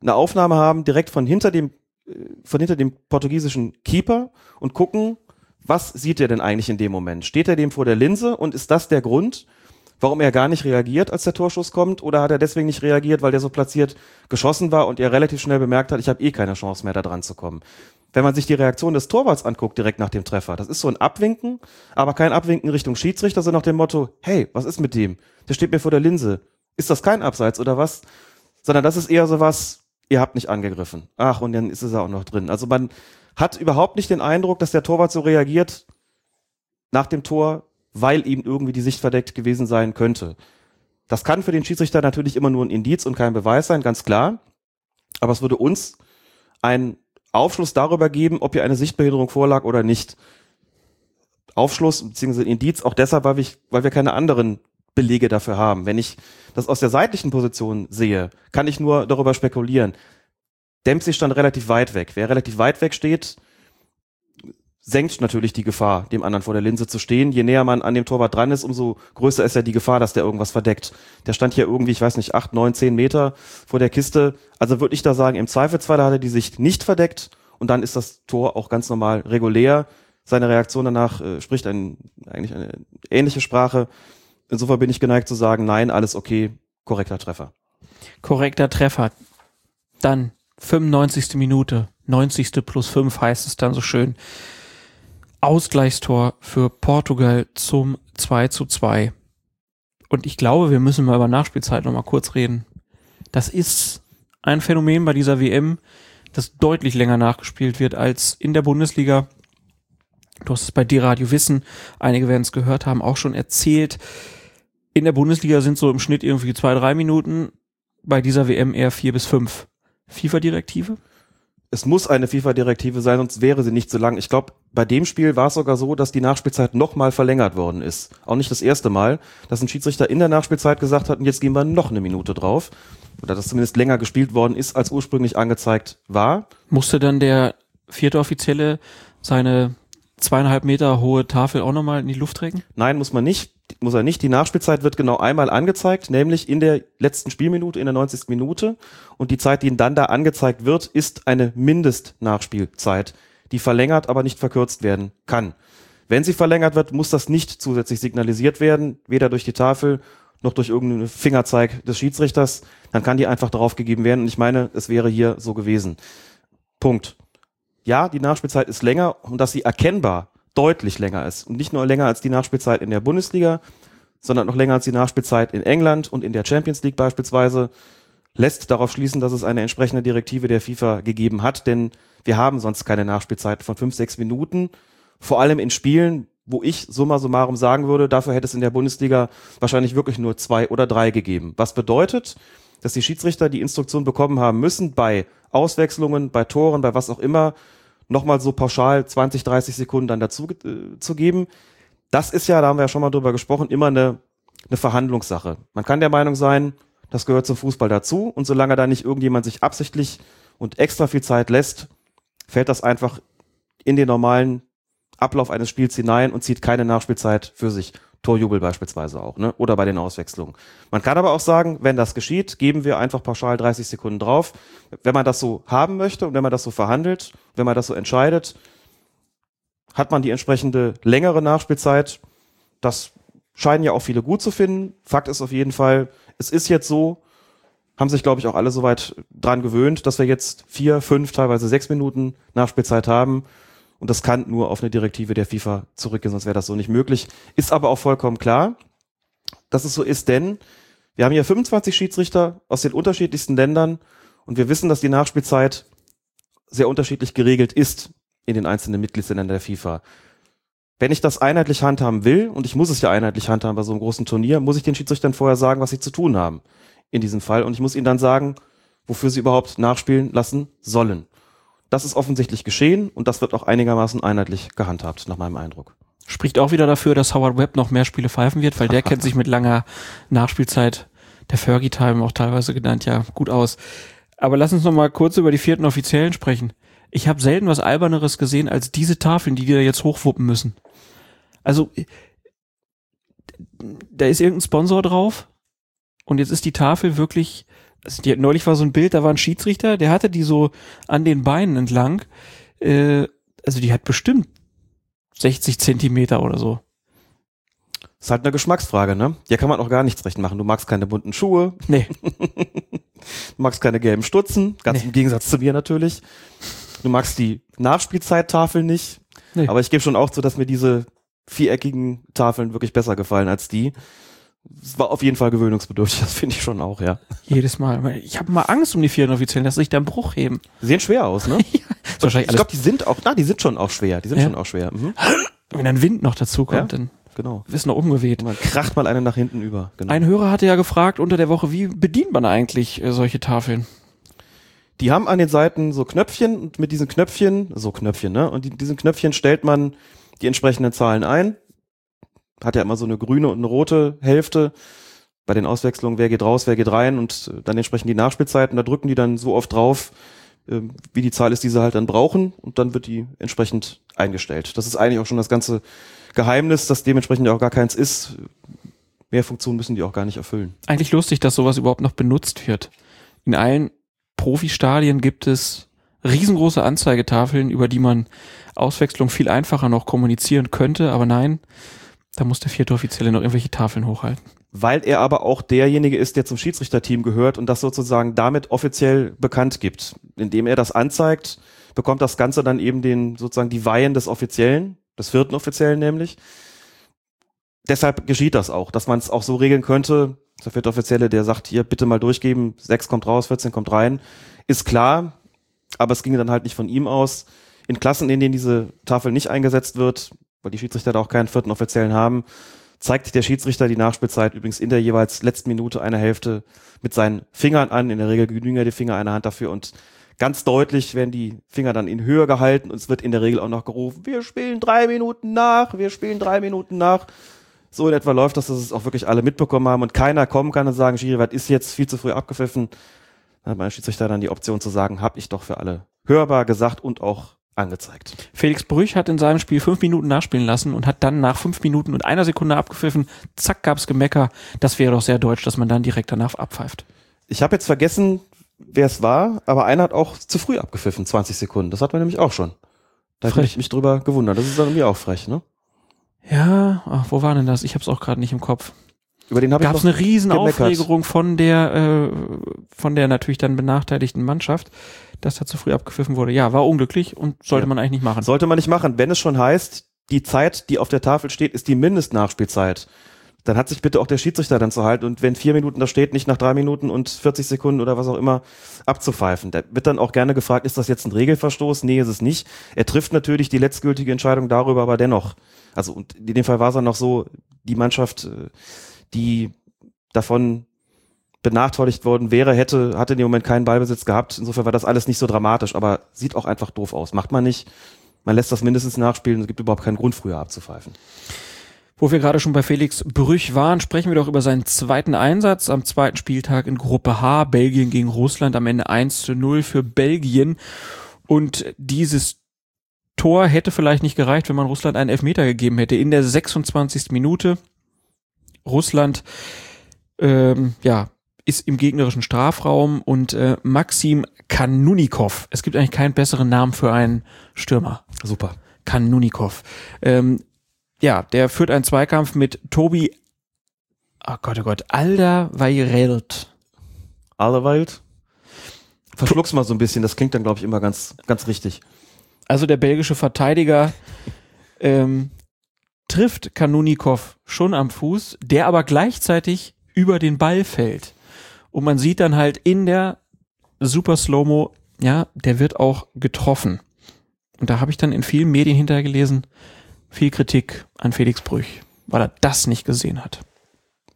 eine Aufnahme haben direkt von hinter dem äh, von hinter dem portugiesischen Keeper und gucken, was sieht er denn eigentlich in dem Moment? Steht er dem vor der Linse und ist das der Grund, warum er gar nicht reagiert, als der Torschuss kommt? Oder hat er deswegen nicht reagiert, weil der so platziert geschossen war und er relativ schnell bemerkt hat, ich habe eh keine Chance mehr, da dran zu kommen? Wenn man sich die Reaktion des Torwarts anguckt, direkt nach dem Treffer, das ist so ein Abwinken, aber kein Abwinken Richtung Schiedsrichter, so nach dem Motto, hey, was ist mit dem? Der steht mir vor der Linse. Ist das kein Abseits oder was? Sondern das ist eher so was, ihr habt nicht angegriffen. Ach, und dann ist es auch noch drin. Also man hat überhaupt nicht den Eindruck, dass der Torwart so reagiert nach dem Tor, weil ihm irgendwie die Sicht verdeckt gewesen sein könnte. Das kann für den Schiedsrichter natürlich immer nur ein Indiz und kein Beweis sein, ganz klar. Aber es würde uns einen Aufschluss darüber geben, ob hier eine Sichtbehinderung vorlag oder nicht. Aufschluss bzw. Indiz auch deshalb, weil wir, weil wir keine anderen Belege dafür haben. Wenn ich das aus der seitlichen Position sehe, kann ich nur darüber spekulieren. Dempsey stand relativ weit weg. Wer relativ weit weg steht, senkt natürlich die Gefahr, dem anderen vor der Linse zu stehen. Je näher man an dem Torwart dran ist, umso größer ist ja die Gefahr, dass der irgendwas verdeckt. Der stand hier irgendwie, ich weiß nicht, acht, neun, zehn Meter vor der Kiste. Also würde ich da sagen, im Zweifelsfall hat er die Sicht nicht verdeckt und dann ist das Tor auch ganz normal regulär. Seine Reaktion danach äh, spricht ein, eigentlich eine ähnliche Sprache. Insofern bin ich geneigt zu sagen, nein, alles okay, korrekter Treffer. Korrekter Treffer. Dann 95. Minute, 90. plus 5 heißt es dann so schön. Ausgleichstor für Portugal zum 2 zu 2. Und ich glaube, wir müssen mal über Nachspielzeit noch mal kurz reden. Das ist ein Phänomen bei dieser WM, das deutlich länger nachgespielt wird als in der Bundesliga. Du hast es bei D-Radio Wissen, einige werden es gehört haben, auch schon erzählt. In der Bundesliga sind so im Schnitt irgendwie zwei, drei Minuten, bei dieser WM eher vier bis fünf. FIFA-Direktive? Es muss eine FIFA-Direktive sein, sonst wäre sie nicht so lang. Ich glaube, bei dem Spiel war es sogar so, dass die Nachspielzeit nochmal verlängert worden ist. Auch nicht das erste Mal, dass ein Schiedsrichter in der Nachspielzeit gesagt hat, und jetzt gehen wir noch eine Minute drauf. Oder dass zumindest länger gespielt worden ist, als ursprünglich angezeigt war. Musste dann der vierte Offizielle seine zweieinhalb Meter hohe Tafel auch nochmal in die Luft trägen? Nein, muss man nicht. Muss er nicht. Die Nachspielzeit wird genau einmal angezeigt, nämlich in der letzten Spielminute, in der 90. Minute. Und die Zeit, die Ihnen dann da angezeigt wird, ist eine Mindestnachspielzeit, die verlängert, aber nicht verkürzt werden kann. Wenn sie verlängert wird, muss das nicht zusätzlich signalisiert werden, weder durch die Tafel noch durch irgendeinen Fingerzeig des Schiedsrichters. Dann kann die einfach gegeben werden. Und ich meine, es wäre hier so gewesen. Punkt. Ja, die Nachspielzeit ist länger und dass sie erkennbar deutlich länger ist. Und nicht nur länger als die Nachspielzeit in der Bundesliga, sondern noch länger als die Nachspielzeit in England und in der Champions League beispielsweise, lässt darauf schließen, dass es eine entsprechende Direktive der FIFA gegeben hat, denn wir haben sonst keine Nachspielzeit von fünf, sechs Minuten. Vor allem in Spielen, wo ich summa summarum sagen würde, dafür hätte es in der Bundesliga wahrscheinlich wirklich nur zwei oder drei gegeben. Was bedeutet, dass die Schiedsrichter die Instruktion bekommen haben müssen, bei Auswechslungen, bei Toren, bei was auch immer, nochmal so pauschal 20, 30 Sekunden dann dazu äh, zu geben. Das ist ja, da haben wir ja schon mal drüber gesprochen, immer eine, eine Verhandlungssache. Man kann der Meinung sein, das gehört zum Fußball dazu und solange da nicht irgendjemand sich absichtlich und extra viel Zeit lässt, fällt das einfach in den normalen Ablauf eines Spiels hinein und zieht keine Nachspielzeit für sich. Torjubel beispielsweise auch, ne? Oder bei den Auswechslungen. Man kann aber auch sagen, wenn das geschieht, geben wir einfach pauschal 30 Sekunden drauf. Wenn man das so haben möchte und wenn man das so verhandelt, wenn man das so entscheidet, hat man die entsprechende längere Nachspielzeit. Das scheinen ja auch viele gut zu finden. Fakt ist auf jeden Fall, es ist jetzt so, haben sich, glaube ich, auch alle soweit dran gewöhnt, dass wir jetzt vier, fünf, teilweise sechs Minuten Nachspielzeit haben. Und das kann nur auf eine Direktive der FIFA zurückgehen, sonst wäre das so nicht möglich. Ist aber auch vollkommen klar, dass es so ist, denn wir haben hier 25 Schiedsrichter aus den unterschiedlichsten Ländern und wir wissen, dass die Nachspielzeit sehr unterschiedlich geregelt ist in den einzelnen Mitgliedsländern der FIFA. Wenn ich das einheitlich handhaben will, und ich muss es ja einheitlich handhaben bei so einem großen Turnier, muss ich den Schiedsrichtern vorher sagen, was sie zu tun haben in diesem Fall. Und ich muss ihnen dann sagen, wofür sie überhaupt nachspielen lassen sollen. Das ist offensichtlich geschehen und das wird auch einigermaßen einheitlich gehandhabt, nach meinem Eindruck. Spricht auch wieder dafür, dass Howard Webb noch mehr Spiele pfeifen wird, weil der kennt sich mit langer Nachspielzeit, der Fergie Time auch teilweise genannt, ja, gut aus. Aber lass uns noch mal kurz über die vierten Offiziellen sprechen. Ich habe selten was Alberneres gesehen als diese Tafeln, die die da jetzt hochwuppen müssen. Also, da ist irgendein Sponsor drauf und jetzt ist die Tafel wirklich also die, neulich war so ein Bild, da war ein Schiedsrichter, der hatte die so an den Beinen entlang. Äh, also die hat bestimmt 60 Zentimeter oder so. Das ist halt eine Geschmacksfrage, ne? Hier kann man auch gar nichts recht machen. Du magst keine bunten Schuhe. Nee. du magst keine gelben Stutzen, ganz nee. im Gegensatz zu mir natürlich. Du magst die Nachspielzeittafel nicht. Nee. Aber ich gebe schon auch zu, dass mir diese viereckigen Tafeln wirklich besser gefallen als die es war auf jeden Fall gewöhnungsbedürftig, das finde ich schon auch, ja. Jedes Mal. Ich habe mal Angst um die vierten Offiziellen, dass sich da ein Bruch heben. Die sehen schwer aus, ne? ja, wahrscheinlich ich glaube, die sind auch, na, die sind schon auch schwer. Die sind ja. schon auch schwer. Mhm. Wenn ein Wind noch dazu kommt, ja, dann genau. ist noch umgeweht. Man kracht mal einen nach hinten über. Genau. Ein Hörer hatte ja gefragt unter der Woche, wie bedient man eigentlich äh, solche Tafeln? Die haben an den Seiten so Knöpfchen und mit diesen Knöpfchen, so Knöpfchen, ne? Und die, diesen Knöpfchen stellt man die entsprechenden Zahlen ein hat ja immer so eine grüne und eine rote Hälfte. Bei den Auswechslungen, wer geht raus, wer geht rein und äh, dann entsprechend die Nachspielzeiten, da drücken die dann so oft drauf, ähm, wie die Zahl ist, die sie halt dann brauchen und dann wird die entsprechend eingestellt. Das ist eigentlich auch schon das ganze Geheimnis, das dementsprechend auch gar keins ist. Mehr Funktionen müssen die auch gar nicht erfüllen. Eigentlich lustig, dass sowas überhaupt noch benutzt wird. In allen Profistadien gibt es riesengroße Anzeigetafeln, über die man Auswechslung viel einfacher noch kommunizieren könnte, aber nein, da muss der vierte Offizielle noch irgendwelche Tafeln hochhalten. Weil er aber auch derjenige ist, der zum Schiedsrichterteam gehört und das sozusagen damit offiziell bekannt gibt. Indem er das anzeigt, bekommt das Ganze dann eben den, sozusagen die Weihen des Offiziellen, des vierten Offiziellen nämlich. Deshalb geschieht das auch, dass man es auch so regeln könnte, der vierte Offizielle, der sagt, hier bitte mal durchgeben, sechs kommt raus, 14 kommt rein, ist klar, aber es ginge dann halt nicht von ihm aus. In Klassen, in denen diese Tafel nicht eingesetzt wird, weil die Schiedsrichter da auch keinen vierten Offiziellen haben, zeigt der Schiedsrichter die Nachspielzeit übrigens in der jeweils letzten Minute einer Hälfte mit seinen Fingern an. In der Regel genügen ja die Finger einer Hand dafür und ganz deutlich werden die Finger dann in Höhe gehalten und es wird in der Regel auch noch gerufen, wir spielen drei Minuten nach, wir spielen drei Minuten nach. So in etwa läuft das, dass es auch wirklich alle mitbekommen haben und keiner kommen kann und sagen, Schiri, was ist jetzt viel zu früh abgepfiffen. Dann hat mein Schiedsrichter dann die Option zu sagen, habe ich doch für alle hörbar gesagt und auch angezeigt. Felix Brüch hat in seinem Spiel fünf Minuten nachspielen lassen und hat dann nach fünf Minuten und einer Sekunde abgepfiffen. Zack, gab's Gemecker. Das wäre doch sehr deutsch, dass man dann direkt danach abpfeift. Ich habe jetzt vergessen, wer es war, aber einer hat auch zu früh abgepfiffen, 20 Sekunden. Das hat man nämlich auch schon. Da habe ich mich drüber gewundert. Das ist dann mir auch frech, ne? Ja, ach, wo war denn das? Ich hab's auch gerade nicht im Kopf. Über den habe ich Gab es noch eine riesen. Aufregerung von der, äh, von der natürlich dann benachteiligten Mannschaft, dass da zu früh abgepfiffen wurde. Ja, war unglücklich und sollte Ja. man eigentlich nicht machen. Sollte man nicht machen. Wenn es schon heißt, die Zeit, die auf der Tafel steht, ist die Mindestnachspielzeit. Dann hat sich bitte auch der Schiedsrichter dann zu halten und wenn vier Minuten da steht, nicht nach drei Minuten und 40 Sekunden oder was auch immer abzupfeifen. Da wird dann auch gerne gefragt, ist das jetzt ein Regelverstoß? Nee, ist es nicht. Er trifft natürlich die letztgültige Entscheidung darüber, aber dennoch. Also und in dem Fall war es dann noch so, die Mannschaft, äh, die davon benachteiligt worden wäre, hätte, hatte in dem Moment keinen Ballbesitz gehabt. Insofern war das alles nicht so dramatisch, aber sieht auch einfach doof aus. Macht man nicht. Man lässt das mindestens nachspielen. Es gibt überhaupt keinen Grund, früher abzupfeifen. Wo wir gerade schon bei Felix Brüch waren, sprechen wir doch über seinen zweiten Einsatz am zweiten Spieltag in Gruppe H, Belgien gegen Russland, am Ende 1 zu 0 für Belgien. Und dieses Tor hätte vielleicht nicht gereicht, wenn man Russland einen Elfmeter gegeben hätte. In der 26. Minute Russland ähm, ja, ist im gegnerischen Strafraum und äh, Maxim Kanunikov, es gibt eigentlich keinen besseren Namen für einen Stürmer, Super. Kanunikov, ähm, ja, der führt einen Zweikampf mit Tobi, oh Gott, oh Gott, Alderweireld. Allerweilt. Verschluck's mal so ein bisschen. Das klingt dann, glaube ich, immer ganz, ganz richtig. Also der belgische Verteidiger ähm, trifft Kanunikov schon am Fuß, der aber gleichzeitig über den Ball fällt. Und man sieht dann halt in der Super Slow-Mo, ja, der wird auch getroffen. Und da habe ich dann in vielen Medien hinterher gelesen, viel Kritik an Felix Brüch, weil er das nicht gesehen hat.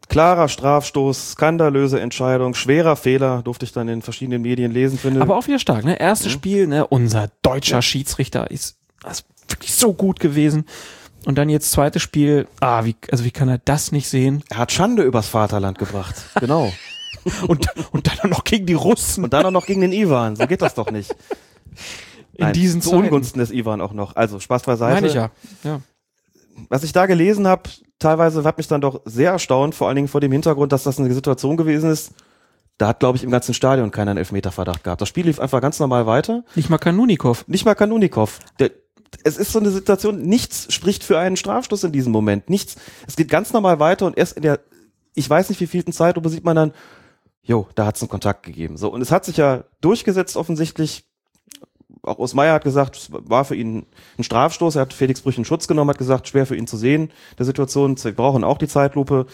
Klarer Strafstoß, skandalöse Entscheidung, schwerer Fehler, durfte ich dann in verschiedenen Medien lesen, finde. Aber auch wieder stark, ne? Erstes Spiel, ne? Unser deutscher Schiedsrichter ist, ist wirklich so gut gewesen. Und dann jetzt zweites Spiel, ah, wie, also wie kann er das nicht sehen? er hat Schande übers Vaterland gebracht. Genau. Und, und dann noch gegen die Russen Und dann auch noch gegen den Ivan. So geht das doch nicht. in diesen zu Zeiten. Ungunsten des Ivan auch noch. Also Spaß beiseite. Meine ich ja. ja. was ich da gelesen habe, teilweise hat mich dann doch sehr erstaunt, vor allen Dingen vor dem Hintergrund, dass das eine Situation gewesen ist. Da hat, glaube ich, im ganzen Stadion keiner einen Elfmeterverdacht gehabt. Das Spiel lief einfach ganz normal weiter. Nicht mal Kanunikov. Nicht mal Kanunikov. Der, es ist so eine Situation, nichts spricht für einen Strafstoß in diesem Moment. Nichts. Es geht ganz normal weiter und erst in der, ich weiß nicht wie vielten Zeit, sieht man dann, jo, da hat es einen Kontakt gegeben. So, und es hat sich ja durchgesetzt offensichtlich. Auch Osmeier hat gesagt, es war für ihn ein Strafstoß. Er hat Felix Brüch in Schutz genommen, hat gesagt, schwer für ihn zu sehen, der Situation. Wir brauchen auch die Zeitlupe.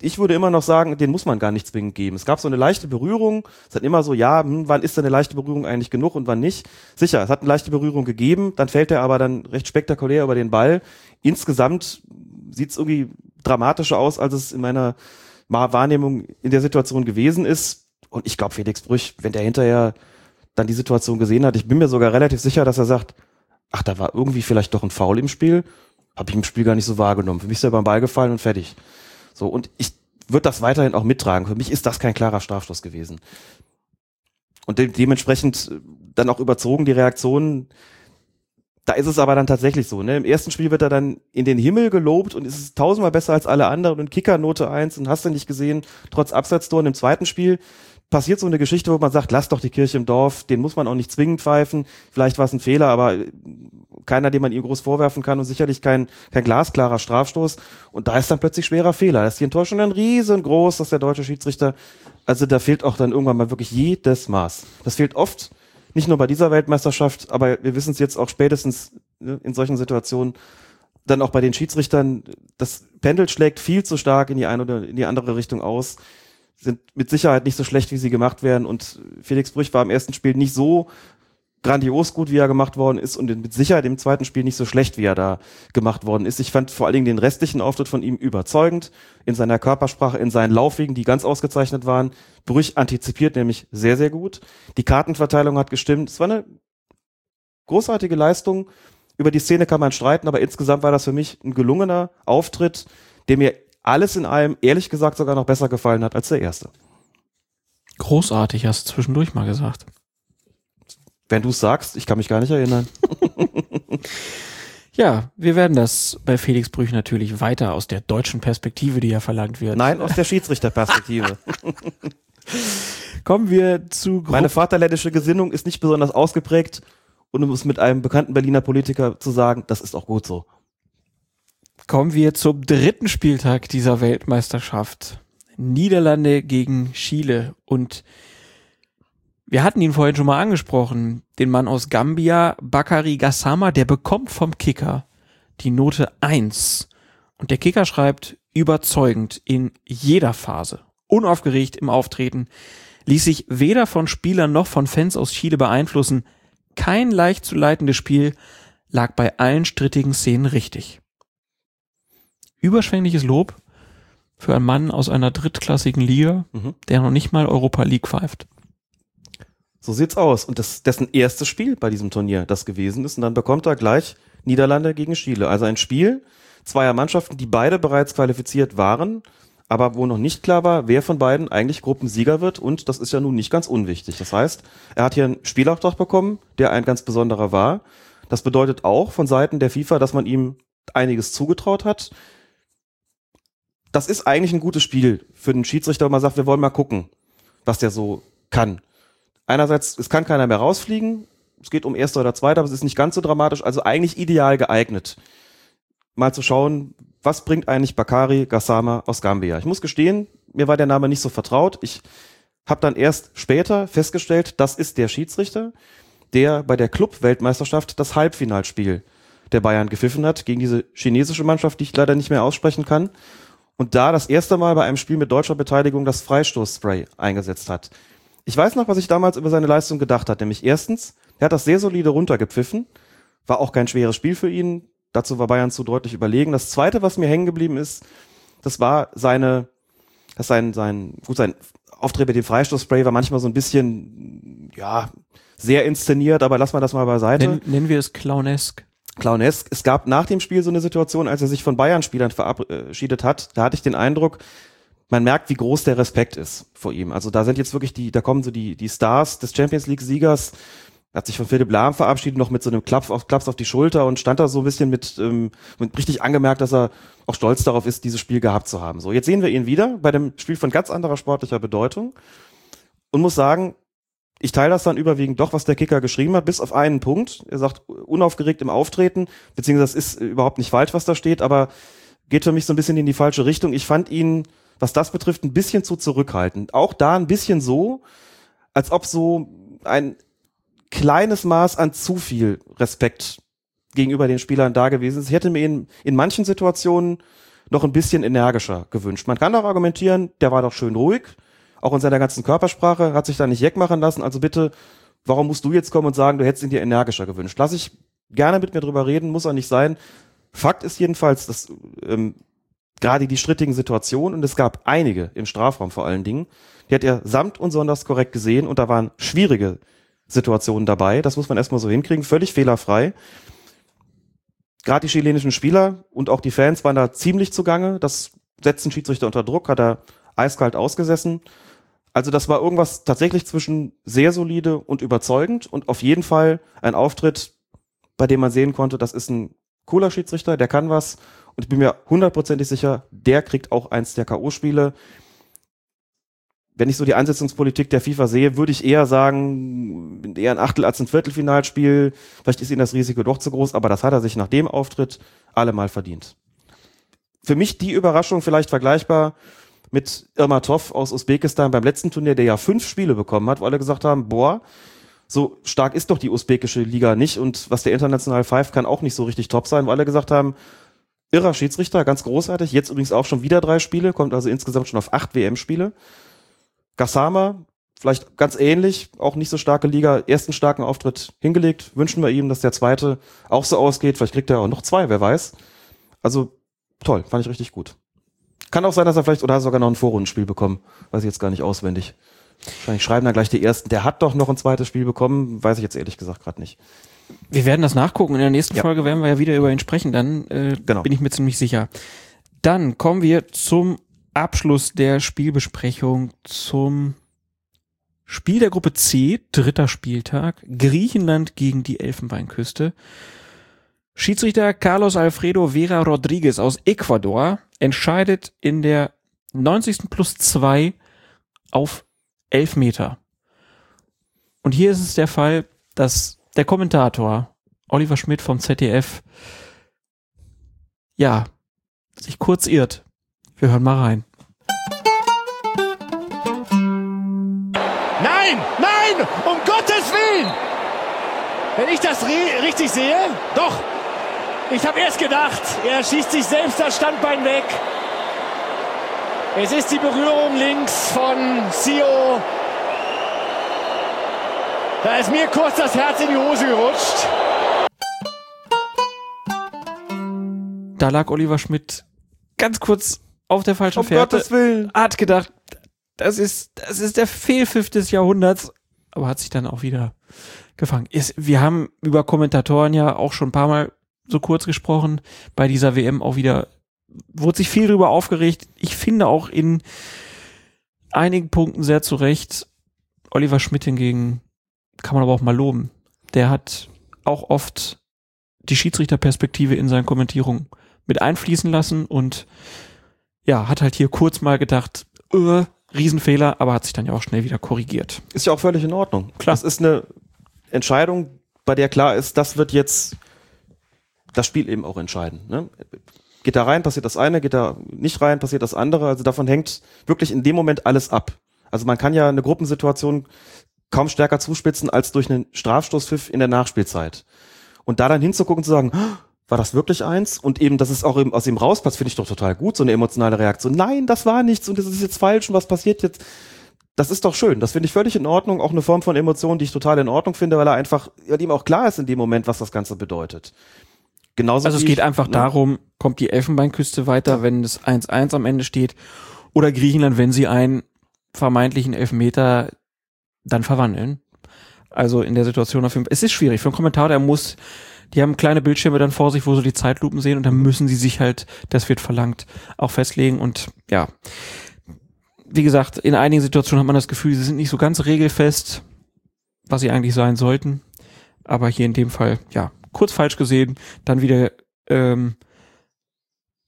Ich würde immer noch sagen, den muss man gar nicht zwingend geben. Es gab so eine leichte Berührung. Es hat immer so, ja, hm, wann ist denn eine leichte Berührung eigentlich genug und wann nicht? Sicher, es hat eine leichte Berührung gegeben. Dann fällt er aber dann recht spektakulär über den Ball. Insgesamt sieht es irgendwie dramatischer aus, als es in meiner Wahrnehmung in der Situation gewesen ist. Und ich glaube, Felix Brüch, wenn der hinterher dann die Situation gesehen hat, ich bin mir sogar relativ sicher, dass er sagt, ach, da war irgendwie vielleicht doch ein Foul im Spiel. Habe ich im Spiel gar nicht so wahrgenommen. Für mich ist er beim Ball gefallen und fertig. So, und ich würde das weiterhin auch mittragen. Für mich ist das kein klarer Strafstoß gewesen. Und de dementsprechend äh, dann auch überzogen die Reaktionen. Da ist es aber dann tatsächlich so. Ne? Im ersten Spiel wird er dann in den Himmel gelobt und ist es tausendmal besser als alle anderen und Kickernote eins und hast du nicht gesehen, trotz Abseitstor. Und im zweiten Spiel passiert so eine Geschichte, wo man sagt, lass doch die Kirche im Dorf, den muss man auch nicht zwingend pfeifen. Vielleicht war es ein Fehler, aber keiner, den man ihm groß vorwerfen kann und sicherlich kein, kein glasklarer Strafstoß. Und da ist dann plötzlich schwerer Fehler. Da ist die Enttäuschung dann riesengroß, dass der deutsche Schiedsrichter, also da fehlt auch dann irgendwann mal wirklich jedes Maß. Das fehlt oft, nicht nur bei dieser Weltmeisterschaft, aber wir wissen es jetzt auch spätestens ne, in solchen Situationen, dann auch bei den Schiedsrichtern, das Pendel schlägt viel zu stark in die eine oder in die andere Richtung aus, sind mit Sicherheit nicht so schlecht, wie sie gemacht werden. Und Felix Brüch war im ersten Spiel nicht so grandios gut, wie er gemacht worden ist und mit Sicherheit im zweiten Spiel nicht so schlecht, wie er da gemacht worden ist. Ich fand vor allen Dingen den restlichen Auftritt von ihm überzeugend in seiner Körpersprache, in seinen Laufwegen, die ganz ausgezeichnet waren. Brüch antizipiert nämlich sehr, sehr gut. Die Kartenverteilung hat gestimmt. Es war eine großartige Leistung. Über die Szene kann man streiten, aber insgesamt war das für mich ein gelungener Auftritt, der mir alles in allem ehrlich gesagt sogar noch besser gefallen hat als der erste. Großartig, hast du zwischendurch mal gesagt. Wenn du es sagst, ich kann mich gar nicht erinnern. Ja, wir werden das bei Felix Brüch natürlich weiter aus der deutschen Perspektive, die ja verlangt wird. Nein, aus der Schiedsrichterperspektive. Kommen wir zu Gru Meine vaterländische Gesinnung ist nicht besonders ausgeprägt und um es mit einem bekannten Berliner Politiker zu sagen, das ist auch gut so. Kommen wir zum dritten Spieltag dieser Weltmeisterschaft. Niederlande gegen Chile. Und wir hatten ihn vorhin schon mal angesprochen. Den Mann aus Gambia, Bakari Gassama, der bekommt vom Kicker die Note 1. Und der Kicker schreibt überzeugend in jeder Phase. Unaufgeregt im Auftreten. Ließ sich weder von Spielern noch von Fans aus Chile beeinflussen. Kein leicht zu leitendes Spiel lag bei allen strittigen Szenen richtig überschwängliches Lob für einen Mann aus einer drittklassigen Liga, Mhm. der noch nicht mal Europa League pfeift. So sieht's aus. Und das dessen erstes Spiel bei diesem Turnier das gewesen ist. Und dann bekommt er gleich Niederlande gegen Chile. Also ein Spiel zweier Mannschaften, die beide bereits qualifiziert waren, aber wo noch nicht klar war, wer von beiden eigentlich Gruppensieger wird. Und das ist ja nun nicht ganz unwichtig. Das heißt, er hat hier einen Spielauftrag bekommen, der ein ganz besonderer war. Das bedeutet auch von Seiten der FIFA, dass man ihm einiges zugetraut hat. Das ist eigentlich ein gutes Spiel für den Schiedsrichter, wenn man sagt, wir wollen mal gucken, was der so kann. Einerseits, es kann keiner mehr rausfliegen. Es geht um Erster oder Zweiter, aber es ist nicht ganz so dramatisch. Also eigentlich ideal geeignet, mal zu schauen, was bringt eigentlich Bakari Gassama aus Gambia. Ich muss gestehen, mir war der Name nicht so vertraut. Ich habe dann erst später festgestellt, das ist der Schiedsrichter, der bei der Club-Weltmeisterschaft das Halbfinalspiel der Bayern gepfiffen hat gegen diese chinesische Mannschaft, die ich leider nicht mehr aussprechen kann. Und da das erste Mal bei einem Spiel mit deutscher Beteiligung das Freistoßspray eingesetzt hat. Ich weiß noch, was ich damals über seine Leistung gedacht hat. Nämlich erstens, er hat das sehr solide runtergepfiffen. War auch kein schweres Spiel für ihn. Dazu war Bayern zu deutlich überlegen. Das zweite, was mir hängen geblieben ist, das war seine, das sein, sein, gut, sein Auftritt mit dem Freistoßspray war manchmal so ein bisschen, ja, sehr inszeniert, aber lass mal das mal beiseite. Nen, nennen wir es clownesk. Clownesk. Es gab nach dem Spiel so eine Situation, als er sich von Bayern-Spielern verabschiedet hat. Da hatte ich den Eindruck, man merkt, wie groß der Respekt ist vor ihm. Also da sind jetzt wirklich die, da kommen so die, die Stars des Champions League-Siegers. Er hat sich von Philipp Lahm verabschiedet, noch mit so einem Klaps auf, Klaps auf die Schulter und stand da so ein bisschen mit, ähm, mit richtig angemerkt, dass er auch stolz darauf ist, dieses Spiel gehabt zu haben. So, jetzt sehen wir ihn wieder bei dem Spiel von ganz anderer sportlicher Bedeutung und muss sagen, ich teile das dann überwiegend doch, was der Kicker geschrieben hat, bis auf einen Punkt. Er sagt, unaufgeregt im Auftreten, beziehungsweise das ist überhaupt nicht falsch, was da steht, aber geht für mich so ein bisschen in die falsche Richtung. Ich fand ihn, was das betrifft, ein bisschen zu zurückhaltend. Auch da ein bisschen so, als ob so ein kleines Maß an zu viel Respekt gegenüber den Spielern da gewesen ist. Ich hätte mir in, in manchen Situationen noch ein bisschen energischer gewünscht. Man kann auch argumentieren, der war doch schön ruhig, auch in seiner ganzen Körpersprache, hat sich da nicht jeck machen lassen. Also bitte, warum musst du jetzt kommen und sagen, du hättest ihn dir energischer gewünscht? Lass ich gerne mit mir drüber reden, muss er nicht sein. Fakt ist jedenfalls, dass ähm, gerade die strittigen Situationen, und es gab einige im Strafraum vor allen Dingen, die hat er samt und sonders korrekt gesehen und da waren schwierige Situationen dabei. Das muss man erstmal so hinkriegen, völlig fehlerfrei. Gerade die chilenischen Spieler und auch die Fans waren da ziemlich zugange. Das setzt den Schiedsrichter unter Druck, hat er eiskalt ausgesessen. Also das war irgendwas tatsächlich zwischen sehr solide und überzeugend und auf jeden Fall ein Auftritt, bei dem man sehen konnte, das ist ein cooler Schiedsrichter, der kann was und ich bin mir hundertprozentig sicher, der kriegt auch eins der K.O.-Spiele. Wenn ich so die Einsetzungspolitik der FIFA sehe, würde ich eher sagen, eher ein Achtel als ein Viertelfinalspiel. Vielleicht ist ihm das Risiko doch zu groß, aber das hat er sich nach dem Auftritt allemal verdient. Für mich die Überraschung vielleicht vergleichbar mit Irma Toff aus Usbekistan beim letzten Turnier, der ja fünf Spiele bekommen hat, wo alle gesagt haben, boah, so stark ist doch die usbekische Liga nicht und was der international Five kann auch nicht so richtig top sein, wo alle gesagt haben, irrer Schiedsrichter, ganz großartig, jetzt übrigens auch schon wieder drei Spiele, kommt also insgesamt schon auf acht WM-Spiele. Gassama, vielleicht ganz ähnlich, auch nicht so starke Liga, ersten starken Auftritt hingelegt. Wünschen wir ihm, dass der zweite auch so ausgeht. Vielleicht kriegt er auch noch zwei, wer weiß. Also toll, fand ich richtig gut. Kann auch sein, dass er vielleicht oder sogar noch ein Vorrundenspiel bekommen. Weiß ich jetzt gar nicht auswendig. Wahrscheinlich schreiben da gleich die ersten. Der hat doch noch ein zweites Spiel bekommen, weiß ich jetzt ehrlich gesagt gerade nicht. Wir werden das nachgucken. In der nächsten Ja. Folge werden wir ja wieder über ihn sprechen. Dann äh, Genau. bin ich mir ziemlich sicher. Dann kommen wir zum Abschluss der Spielbesprechung zum Spiel der Gruppe C, dritter Spieltag, Griechenland gegen die Elfenbeinküste. Schiedsrichter Carlos Alfredo Vera Rodriguez aus Ecuador entscheidet in der 90. plus 2 auf 11 Meter. Und hier ist es der Fall, dass der Kommentator Oliver Schmidt vom ZDF ja sich kurz irrt. Wir hören mal rein. Nein, nein, um Gottes Willen! Wenn ich das ri- richtig sehe, doch. Ich habe erst gedacht, er schießt sich selbst das Standbein weg. Es ist die Berührung links von Sio. Da ist mir kurz das Herz in die Hose gerutscht. Da lag Oliver Schmidt ganz kurz auf der falschen Um Fährte. Gottes Willen. Hat gedacht, das ist, das ist der Fehlpfiff des Jahrhunderts, aber hat sich dann auch wieder gefangen. Ist, wir haben über Kommentatoren ja auch schon ein paar Mal so kurz gesprochen. Bei dieser WM auch wieder wurde sich viel drüber aufgeregt. Ich finde auch in einigen Punkten sehr zu Recht. Oliver Schmidt hingegen kann man aber auch mal loben. Der hat auch oft die Schiedsrichterperspektive in seinen Kommentierungen mit einfließen lassen und ja, hat halt hier kurz mal gedacht, äh, Riesenfehler, aber hat sich dann ja auch schnell wieder korrigiert. Ist ja auch völlig in Ordnung. Klar. Das ist eine Entscheidung, bei der klar ist, das wird jetzt das Spiel eben auch entscheiden. Ne? Geht da rein, passiert das eine, geht da nicht rein, passiert das andere. Also davon hängt wirklich in dem Moment alles ab. Also man kann ja eine Gruppensituation kaum stärker zuspitzen als durch einen Strafstoßpfiff in der Nachspielzeit. Und da dann hinzugucken und zu sagen, "Oh, war das wirklich eins? Und eben, dass es auch eben aus ihm rauspasst, finde ich doch total gut, so eine emotionale Reaktion. Nein, das war nichts und das ist jetzt falsch und was passiert jetzt? Das ist doch schön. Das finde ich völlig in Ordnung. Auch eine Form von Emotion, die ich total in Ordnung finde, weil er einfach, weil ihm auch klar ist in dem Moment, was das Ganze bedeutet. Genauso Also es geht ich, einfach ne? darum, kommt die Elfenbeinküste weiter, wenn es 1-1 am Ende steht, oder Griechenland, wenn sie einen vermeintlichen Elfmeter dann verwandeln. Also in der Situation auf jeden Fall. Es ist schwierig für einen Kommentator, der muss, die haben kleine Bildschirme dann vor sich, wo sie die Zeitlupen sehen und dann müssen sie sich halt, das wird verlangt, auch festlegen und ja. Wie gesagt, in einigen Situationen hat man das Gefühl, sie sind nicht so ganz regelfest, was sie eigentlich sein sollten. Aber hier in dem Fall, ja, kurz falsch gesehen, dann wieder ähm,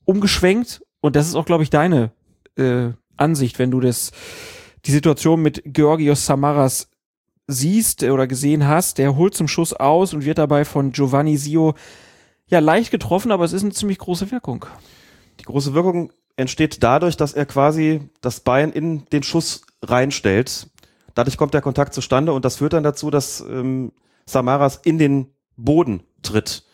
umgeschwenkt. Und das ist auch, glaube ich, deine äh, Ansicht, wenn du das, die Situation mit Georgios Samaras siehst oder gesehen hast. Der holt zum Schuss aus und wird dabei von Giovanni Sio ja leicht getroffen, aber es ist eine ziemlich große Wirkung. Die große Wirkung entsteht dadurch, dass er quasi das Bein in den Schuss reinstellt. Dadurch kommt der Kontakt zustande und das führt dann dazu, dass ähm, Samaras in den Boden tritt.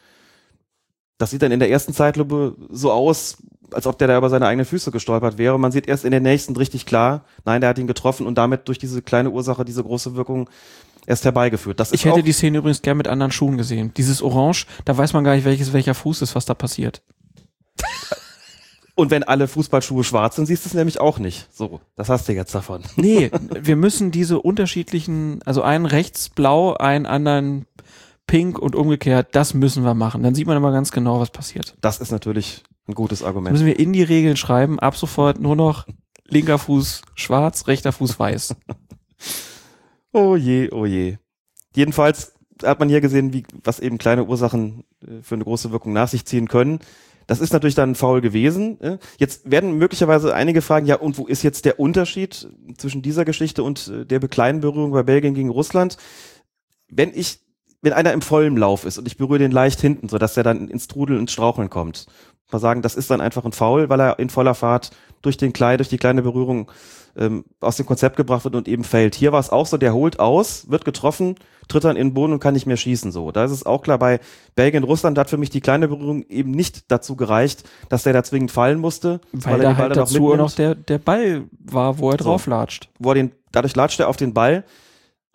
Das sieht dann in der ersten Zeitlupe so aus, als ob der da über seine eigenen Füße gestolpert wäre. Man sieht erst in der nächsten richtig klar, nein, der hat ihn getroffen und damit durch diese kleine Ursache diese große Wirkung erst herbeigeführt. Das Ich hätte die Szene übrigens gern mit anderen Schuhen gesehen. Dieses Orange, da weiß man gar nicht, welches welcher Fuß ist, was da passiert. und wenn alle Fußballschuhe schwarz sind, siehst du es nämlich auch nicht. So, das hast du jetzt davon. Nee, wir müssen diese unterschiedlichen, also einen rechts blau, einen anderen pink und umgekehrt, das müssen wir machen. Dann sieht man immer ganz genau, was passiert. Das ist natürlich ein gutes Das Argument. müssen wir in die Regeln schreiben, ab sofort nur noch linker Fuß schwarz, rechter Fuß weiß. Oh je, oh je. Jedenfalls hat man hier gesehen, wie, was eben kleine Ursachen äh, für eine große Wirkung nach sich ziehen können. Das ist natürlich dann faul gewesen. äh. Jetzt werden möglicherweise einige fragen, ja, und wo ist jetzt der Unterschied zwischen dieser Geschichte und äh, der kleinen Berührung bei Belgien gegen Russland? Wenn ich wenn einer im vollen Lauf ist und ich berühre den leicht hinten, so dass er dann ins Trudeln, ins Straucheln kommt. Mal sagen, das ist dann einfach ein Foul, weil er in voller Fahrt durch den Kleid, durch die kleine Berührung ähm, aus dem Konzept gebracht wird und eben fällt. Hier war es auch so, der holt aus, wird getroffen, tritt dann in den Boden und kann nicht mehr schießen. So, da ist es auch klar bei Belgien, Russland hat für mich die kleine Berührung eben nicht dazu gereicht, dass der da zwingend fallen musste, weil, weil da halt dazu noch der der Ball war, wo er drauf latscht. Wo er den, dadurch latscht er auf den Ball.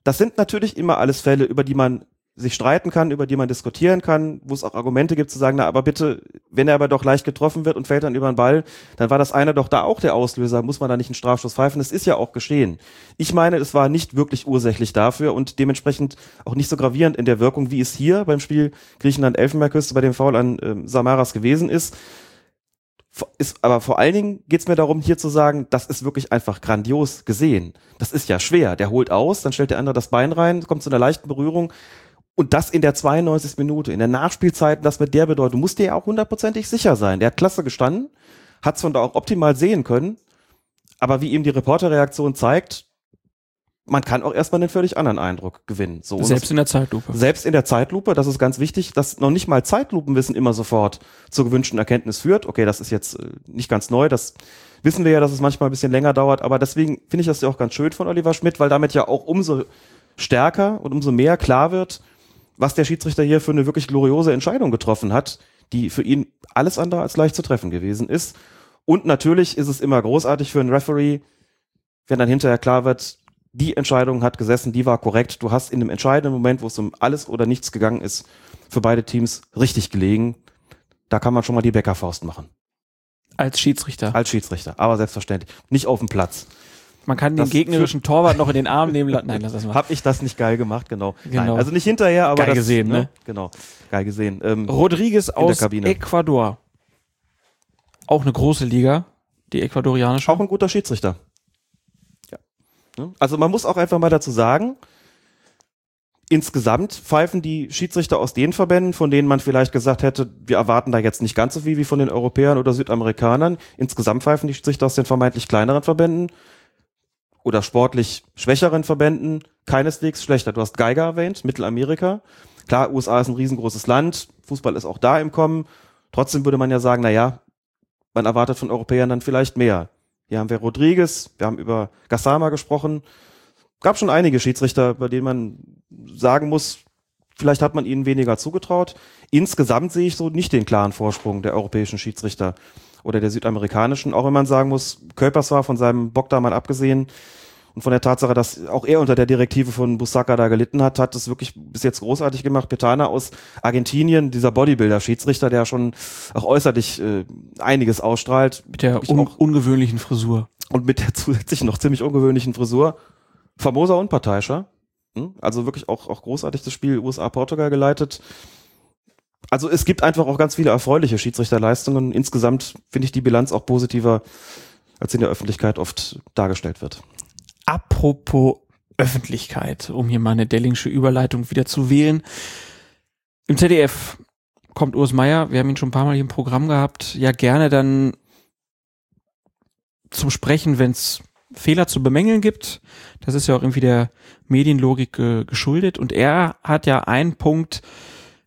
Das sind natürlich immer alles Fälle, über die man sich streiten kann, über die man diskutieren kann, wo es auch Argumente gibt zu sagen, na, aber bitte, wenn er aber doch leicht getroffen wird und fällt dann über den Ball, dann war das einer doch da auch der Auslöser, muss man da nicht einen Strafstoß pfeifen? Das ist ja auch geschehen. Ich meine, es war nicht wirklich ursächlich dafür und dementsprechend auch nicht so gravierend in der Wirkung, wie es hier beim Spiel Griechenland-Elfenbeinküste bei dem Foul an äh, Samaras gewesen ist. Ist, aber vor allen Dingen geht es mir darum, hier zu sagen, das ist wirklich einfach grandios gesehen. Das ist ja schwer. Der holt aus, dann stellt der andere das Bein rein, kommt zu einer leichten Berührung und das in der 92. Minute, in der Nachspielzeit, das mit der Bedeutung, musste er auch hundertprozentig sicher sein. Der hat klasse gestanden, hat es von da auch optimal sehen können. Aber wie ihm die Reporterreaktion zeigt, man kann auch erstmal einen völlig anderen Eindruck gewinnen. So, selbst in der Zeitlupe. Selbst in der Zeitlupe, das ist ganz wichtig, dass noch nicht mal Zeitlupenwissen immer sofort zur gewünschten Erkenntnis führt. Okay, das ist jetzt äh, nicht ganz neu, das wissen wir ja, dass es manchmal ein bisschen länger dauert, aber deswegen finde ich das ja auch ganz schön von Oliver Schmidt, weil damit ja auch umso stärker und umso mehr klar wird, was der Schiedsrichter hier für eine wirklich gloriose Entscheidung getroffen hat, die für ihn alles andere als leicht zu treffen gewesen ist. Und natürlich ist es immer großartig für einen Referee, wenn dann hinterher klar wird, die Entscheidung hat gesessen, die war korrekt. Du hast in dem entscheidenden Moment, wo es um alles oder nichts gegangen ist, für beide Teams richtig gelegen. Da kann man schon mal die Bäckerfaust machen. Als Schiedsrichter. Als Schiedsrichter, aber selbstverständlich. Nicht auf dem Platz. Man kann das den gegnerischen Torwart noch in den Arm nehmen lassen. Nein, lass das mal. Hab ich das nicht geil gemacht, genau. genau. Nein, also nicht hinterher, aber geil das, gesehen, ne? ne? Genau, geil gesehen. Ähm, Rodriguez aus Ecuador. Auch eine große Liga, die ecuadorianische. Auch ein guter Schiedsrichter. Ja. Ne? Also man muss auch einfach mal dazu sagen, insgesamt pfeifen die Schiedsrichter aus den Verbänden, von denen man vielleicht gesagt hätte, wir erwarten da jetzt nicht ganz so viel wie von den Europäern oder Südamerikanern. Insgesamt pfeifen die Schiedsrichter aus den vermeintlich kleineren Verbänden oder sportlich schwächeren Verbänden keineswegs schlechter. Du hast Geiger erwähnt, Mittelamerika. Klar, USA ist ein riesengroßes Land, Fußball ist auch da im Kommen. Trotzdem würde man ja sagen, na ja, man erwartet von Europäern dann vielleicht mehr. Hier haben wir Rodriguez, wir haben über Gassama gesprochen. Gab schon einige Schiedsrichter, bei denen man sagen muss, vielleicht hat man ihnen weniger zugetraut. Insgesamt sehe ich so nicht den klaren Vorsprung der europäischen Schiedsrichter oder der südamerikanischen, auch wenn man sagen muss, Köpers war von seinem Bock da mal abgesehen und von der Tatsache, dass auch er unter der Direktive von Busaka da gelitten hat, hat es wirklich bis jetzt großartig gemacht. Petana aus Argentinien, dieser Bodybuilder-Schiedsrichter, der schon auch äußerlich äh, einiges ausstrahlt. Mit der un ungewöhnlichen Frisur. Und mit der zusätzlich noch ziemlich ungewöhnlichen Frisur. Famoser Unparteiischer. Hm? Also wirklich auch, auch großartig das Spiel USA-Portugal geleitet also es gibt einfach auch ganz viele erfreuliche Schiedsrichterleistungen. Insgesamt finde ich die Bilanz auch positiver, als in der Öffentlichkeit oft dargestellt wird. Apropos Öffentlichkeit, um hier mal eine Dellingsche Überleitung wieder zu wählen. Im ZDF kommt Urs Meier, wir haben ihn schon ein paar Mal hier im Programm gehabt, ja gerne dann zum Sprechen, wenn es Fehler zu bemängeln gibt. Das ist ja auch irgendwie der Medienlogik äh, geschuldet. Und er hat ja einen Punkt,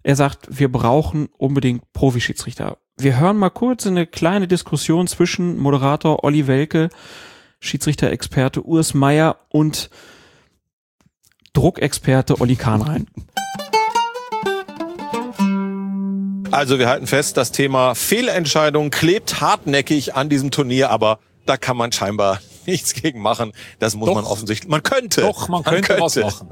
er sagt, wir brauchen unbedingt Profischiedsrichter. Wir hören mal kurz eine kleine Diskussion zwischen Moderator Olli Welke, Schiedsrichter-Experte Urs Meier und Druckexperte Olli Kahn rein. Also wir halten fest, das Thema Fehlentscheidung klebt hartnäckig an diesem Turnier, aber da kann man scheinbar nichts gegen machen. Das muss doch, man offensichtlich. Man könnte. Doch, man, man könnte, was machen.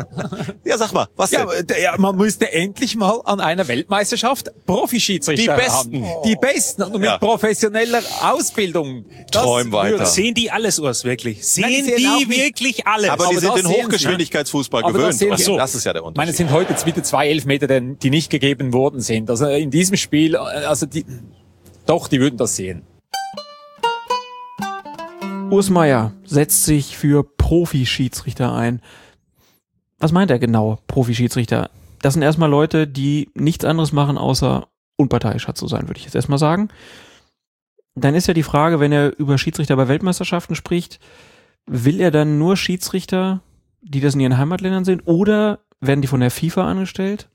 ja, sag mal, was ja, denn? Ja, man müsste endlich mal an einer Weltmeisterschaft Profischiedsrichter Die Besten. Haben. Die Besten. Und mit professioneller Ausbildung. Träum weiter. Sehen die alles, Urs, wirklich? Sehen die, die wirklich alles? Aber, aber die sind den Hochgeschwindigkeitsfußball gewöhnt. Das, so. das ist ja der Unterschied. meine, es sind heute wieder zwei Elfmeter, die nicht gegeben worden sind. Also in diesem Spiel, also die, doch, die würden das sehen. Urs Meier setzt sich für Profi-Schiedsrichter ein. Was meint er genau, Profi-Schiedsrichter? Das sind erstmal Leute, die nichts anderes machen, außer unparteiischer zu sein, würde ich jetzt erstmal sagen. Dann ist ja die Frage, wenn er über Schiedsrichter bei Weltmeisterschaften spricht, will er dann nur Schiedsrichter, die das in ihren Heimatländern sind, oder werden die von der FIFA angestellt.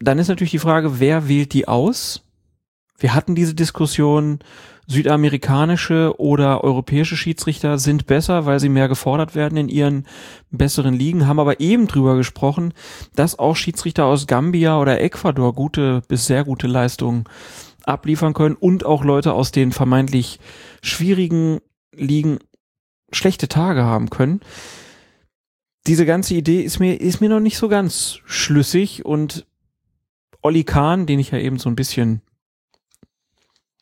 Dann ist natürlich die Frage, wer wählt die aus? Wir hatten diese Diskussion, südamerikanische oder europäische Schiedsrichter sind besser, weil sie mehr gefordert werden in ihren besseren Ligen, haben aber eben drüber gesprochen, dass auch Schiedsrichter aus Gambia oder Ecuador gute bis sehr gute Leistungen abliefern können und auch Leute aus den vermeintlich schwierigen Ligen schlechte Tage haben können. Diese ganze Idee ist mir, ist mir noch nicht so ganz schlüssig und Olli Kahn, den ich ja eben so ein bisschen,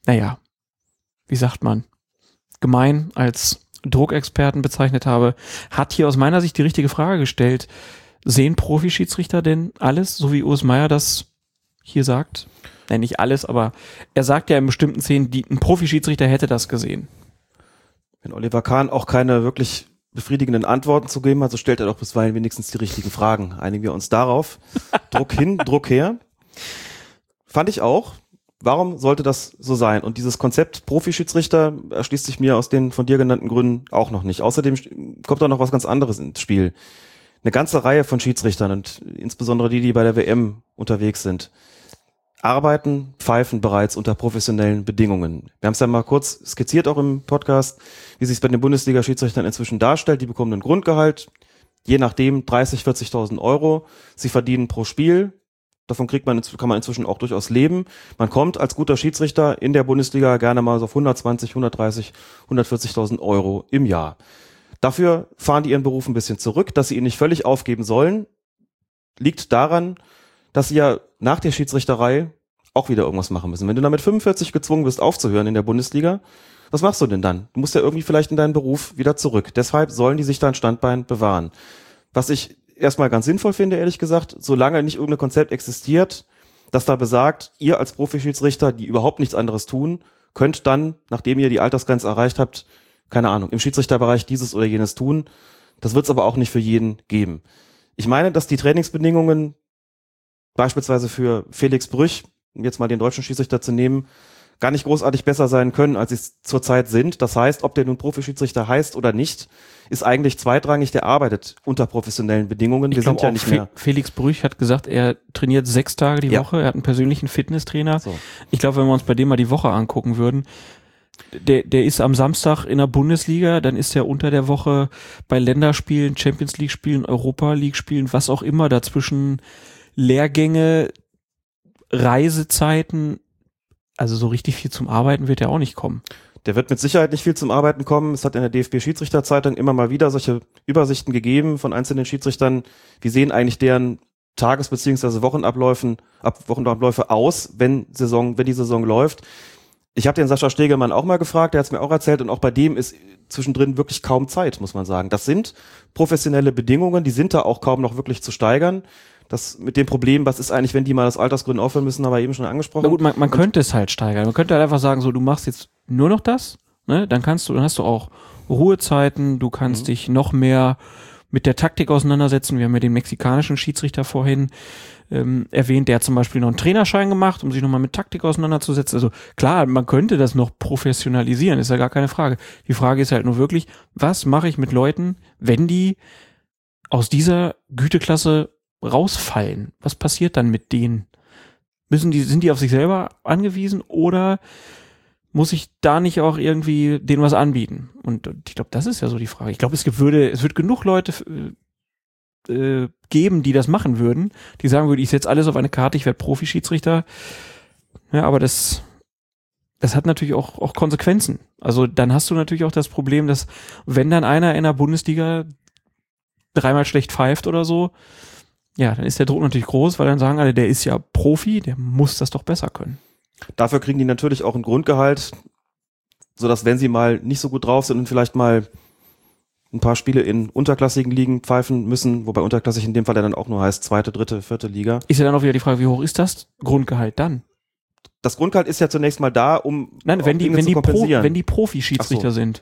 naja, wie sagt man, gemein als Druckexperten bezeichnet habe, hat hier aus meiner Sicht die richtige Frage gestellt. Sehen Profischiedsrichter denn alles, so wie Urs Meier das hier sagt? Nein, nicht alles, aber er sagt ja in bestimmten Szenen, die, ein Profischiedsrichter hätte das gesehen. Wenn Oliver Kahn auch keine wirklich befriedigenden Antworten zu geben hat, so stellt er doch bisweilen wenigstens die richtigen Fragen. Einigen wir uns darauf. Druck hin, Druck her. Fand ich auch. Warum sollte das so sein? Und dieses Konzept Profischiedsrichter erschließt sich mir aus den von dir genannten Gründen auch noch nicht. Außerdem kommt da noch was ganz anderes ins Spiel. Eine ganze Reihe von Schiedsrichtern und insbesondere die, die bei der WM unterwegs sind, arbeiten, pfeifen bereits unter professionellen Bedingungen. Wir haben es ja mal kurz skizziert auch im Podcast, wie sich es bei den Bundesliga-Schiedsrichtern inzwischen darstellt. Die bekommen ein Grundgehalt, je nachdem 30, 40.000 Euro. Sie verdienen pro Spiel. Davon kriegt man, kann man inzwischen auch durchaus leben. Man kommt als guter Schiedsrichter in der Bundesliga gerne mal so auf 120, 130, 140.000 Euro im Jahr. Dafür fahren die ihren Beruf ein bisschen zurück, dass sie ihn nicht völlig aufgeben sollen, liegt daran, dass sie ja nach der Schiedsrichterei auch wieder irgendwas machen müssen. Wenn du damit 45 gezwungen bist aufzuhören in der Bundesliga, was machst du denn dann? Du musst ja irgendwie vielleicht in deinen Beruf wieder zurück. Deshalb sollen die sich da ein Standbein bewahren. Was ich erstmal ganz sinnvoll finde, ehrlich gesagt, solange nicht irgendein Konzept existiert, das da besagt, ihr als Profischiedsrichter, die überhaupt nichts anderes tun, könnt dann, nachdem ihr die Altersgrenze erreicht habt, keine Ahnung, im Schiedsrichterbereich dieses oder jenes tun. Das wird es aber auch nicht für jeden geben. Ich meine, dass die Trainingsbedingungen beispielsweise für Felix Brüch, um jetzt mal den deutschen Schiedsrichter zu nehmen, gar nicht großartig besser sein können, als sie es zurzeit sind. Das heißt, ob der nun Profischiedsrichter heißt oder nicht, ist eigentlich zweitrangig. Der arbeitet unter professionellen Bedingungen. Ich Wir sind ja nicht mehr. Felix Brüch hat gesagt, er trainiert sechs Tage die Ja. Woche, er hat einen persönlichen Fitnesstrainer. So. Ich glaube, wenn wir uns bei dem mal die Woche angucken würden, der, der ist am Samstag in der Bundesliga, dann ist er unter der Woche bei Länderspielen, Champions League Spielen, Europa League Spielen, was auch immer dazwischen Lehrgänge, Reisezeiten, also so richtig viel zum Arbeiten wird er auch nicht kommen. Der wird mit Sicherheit nicht viel zum Arbeiten kommen. Es hat in der DFB-Schiedsrichterzeitung immer mal wieder solche Übersichten gegeben von einzelnen Schiedsrichtern. Wie sehen eigentlich deren Tages- bzw. Wochenabläufen, ab Wochenabläufe aus, wenn Saison, wenn die Saison läuft? Ich habe den Sascha Stegemann auch mal gefragt, der hat es mir auch erzählt und auch bei dem ist zwischendrin wirklich kaum Zeit, muss man sagen. Das sind professionelle Bedingungen, die sind da auch kaum noch wirklich zu steigern. Das mit dem Problem, was ist eigentlich, wenn die mal aus Altersgründen aufhören müssen, haben wir eben schon angesprochen. Na gut, man, man könnte es halt steigern. Man könnte halt einfach sagen, so, du machst jetzt nur noch das, ne? Dann kannst du, dann hast du auch Ruhezeiten, du kannst Mhm. dich noch mehr mit der Taktik auseinandersetzen. Wir haben ja den mexikanischen Schiedsrichter vorhin ähm, erwähnt, der hat zum Beispiel noch einen Trainerschein gemacht, um sich nochmal mit Taktik auseinanderzusetzen. Also klar, man könnte das noch professionalisieren, ist ja gar keine Frage. Die Frage ist halt nur wirklich, was mache ich mit Leuten, wenn die aus dieser Güteklasse rausfallen? Was passiert dann mit denen? Müssen die, sind die auf sich selber angewiesen oder muss ich da nicht auch irgendwie denen was anbieten? Und ich glaube, das ist ja so die Frage. Ich glaube, es würde, es wird genug Leute äh, geben, die das machen würden, die sagen würden, ich setze alles auf eine Karte, ich werde Profi-Schiedsrichter. Ja, aber das, das hat natürlich auch, auch Konsequenzen. Also dann hast du natürlich auch das Problem, dass wenn dann einer in der Bundesliga dreimal schlecht pfeift oder so, ja, dann ist der Druck natürlich groß, weil dann sagen alle, der ist ja Profi, der muss das doch besser können. Dafür kriegen die natürlich auch ein Grundgehalt, so dass wenn sie mal nicht so gut drauf sind und vielleicht mal ein paar Spiele in unterklassigen Ligen pfeifen müssen, wobei unterklassig in dem Fall ja dann auch nur heißt zweite, dritte, vierte Liga. Ist ja dann auch wieder die Frage, wie hoch ist das Grundgehalt dann? Das Grundgehalt ist ja zunächst mal da, um Nein, wenn die, Dinge wenn zu die, Pro, wenn die Profi-Schiedsrichter so. sind,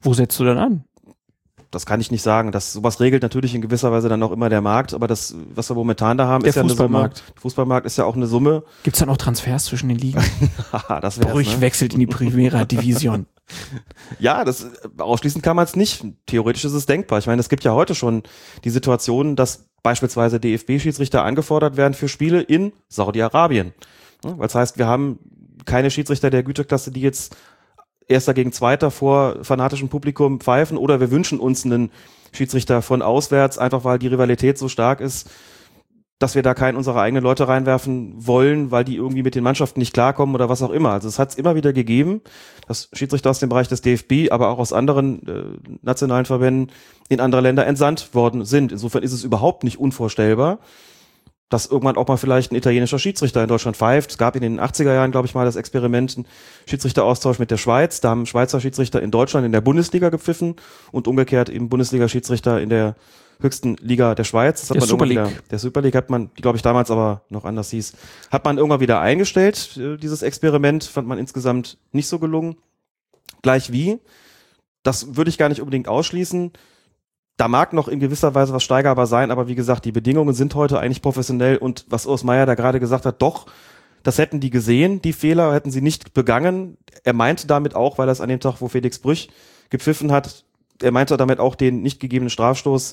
wo setzt du dann an? Das kann ich nicht sagen. Das sowas regelt natürlich in gewisser Weise dann auch immer der Markt, aber das, was wir momentan da haben, Der ist ja Fußballmarkt. eine Summe. Der Fußballmarkt ist ja auch eine Summe. Gibt's dann auch Transfers zwischen den Ligen? Das Brüch ne? wechselt in die Primera Division. Ja, das äh, ausschließen kann man es nicht. Theoretisch ist es denkbar. Ich meine, es gibt ja heute schon die Situation, dass beispielsweise DFB-Schiedsrichter angefordert werden für Spiele in Saudi-Arabien. Das heißt, wir haben keine Schiedsrichter der Güteklasse, die jetzt Erster gegen Zweiter vor fanatischem Publikum pfeifen oder wir wünschen uns einen Schiedsrichter von auswärts, einfach weil die Rivalität so stark ist, dass wir da keinen unserer eigenen Leute reinwerfen wollen, weil die irgendwie mit den Mannschaften nicht klarkommen oder was auch immer. Also es hat es immer wieder gegeben, dass Schiedsrichter aus dem Bereich des DFB, aber auch aus anderen äh, nationalen Verbänden in andere Länder entsandt worden sind. Insofern ist es überhaupt nicht unvorstellbar, dass irgendwann auch mal vielleicht ein italienischer Schiedsrichter in Deutschland pfeift. Es gab in den 80er Jahren, glaube ich mal, das Experiment, einen Schiedsrichteraustausch mit der Schweiz. Da haben Schweizer Schiedsrichter in Deutschland in der Bundesliga gepfiffen und umgekehrt eben Bundesliga-Schiedsrichter in der höchsten Liga der Schweiz. Das der Super League. Wieder, der Super League hat man, die glaube ich damals aber noch anders hieß, hat man irgendwann wieder eingestellt. Äh, dieses Experiment fand man insgesamt nicht so gelungen. Gleich wie, das würde ich gar nicht unbedingt ausschließen. Da mag noch in gewisser Weise was steigerbar sein, aber wie gesagt, die Bedingungen sind heute eigentlich professionell und was Urs Meier da gerade gesagt hat, doch, das hätten die gesehen, die Fehler hätten sie nicht begangen. Er meinte damit auch, weil es an dem Tag, wo Felix Brüch gepfiffen hat, er meinte damit auch den nicht gegebenen Strafstoß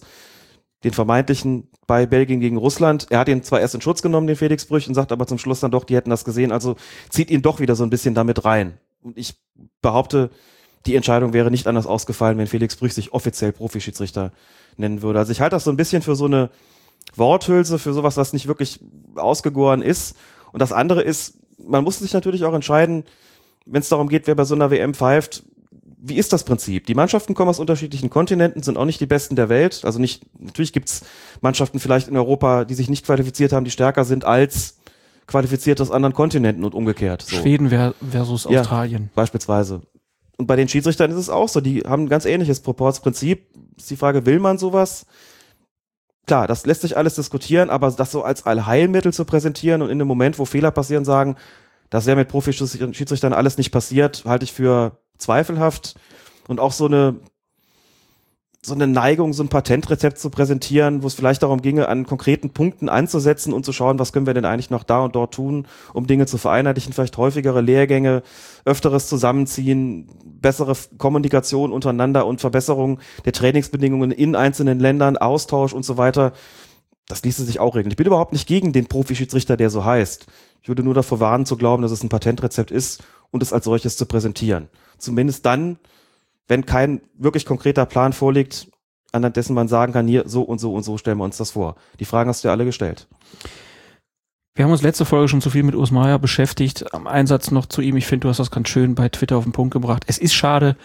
den vermeintlichen bei Belgien gegen Russland. Er hat ihn zwar erst in Schutz genommen, den Felix Brüch, und sagt aber zum Schluss dann doch, die hätten das gesehen. Also zieht ihn doch wieder so ein bisschen damit rein. Und ich behaupte, die Entscheidung wäre nicht anders ausgefallen, wenn Felix Brüch sich offiziell Profischiedsrichter nennen würde. Also ich halte das so ein bisschen für so eine Worthülse, für sowas, was nicht wirklich ausgegoren ist. Und das andere ist, man muss sich natürlich auch entscheiden, wenn es darum geht, wer bei so einer WM pfeift, wie ist das Prinzip? Die Mannschaften kommen aus unterschiedlichen Kontinenten, sind auch nicht die besten der Welt. Also nicht, natürlich gibt's Mannschaften vielleicht in Europa, die sich nicht qualifiziert haben, die stärker sind als qualifiziert aus anderen Kontinenten und umgekehrt. So. Schweden versus Australien. Ja, beispielsweise. Und bei den Schiedsrichtern ist es auch so, die haben ein ganz ähnliches Proportsprinzip. Ist die Frage, will man sowas? Klar, das lässt sich alles diskutieren, aber das so als Allheilmittel zu präsentieren und in dem Moment, wo Fehler passieren, sagen, das wäre mit Profischiedsrichtern alles nicht passiert, halte ich für zweifelhaft und auch so eine so eine Neigung, so ein Patentrezept zu präsentieren, wo es vielleicht darum ginge, an konkreten Punkten anzusetzen und zu schauen, was können wir denn eigentlich noch da und dort tun, um Dinge zu vereinheitlichen, vielleicht häufigere Lehrgänge, öfteres Zusammenziehen, bessere Kommunikation untereinander und Verbesserung der Trainingsbedingungen in einzelnen Ländern, Austausch und so weiter. Das ließe sich auch regeln. Ich bin überhaupt nicht gegen den Profischiedsrichter, der so heißt. Ich würde nur davor warnen zu glauben, dass es ein Patentrezept ist und es als solches zu präsentieren. Zumindest dann, wenn kein wirklich konkreter Plan vorliegt, anhand dessen man sagen kann, hier so und so und so stellen wir uns das vor. Die Fragen hast du ja alle gestellt. Wir haben uns letzte Folge schon zu viel mit Urs Meier beschäftigt. Am Einsatz noch zu ihm. Ich finde, du hast das ganz schön bei Twitter auf den Punkt gebracht. Es ist schade,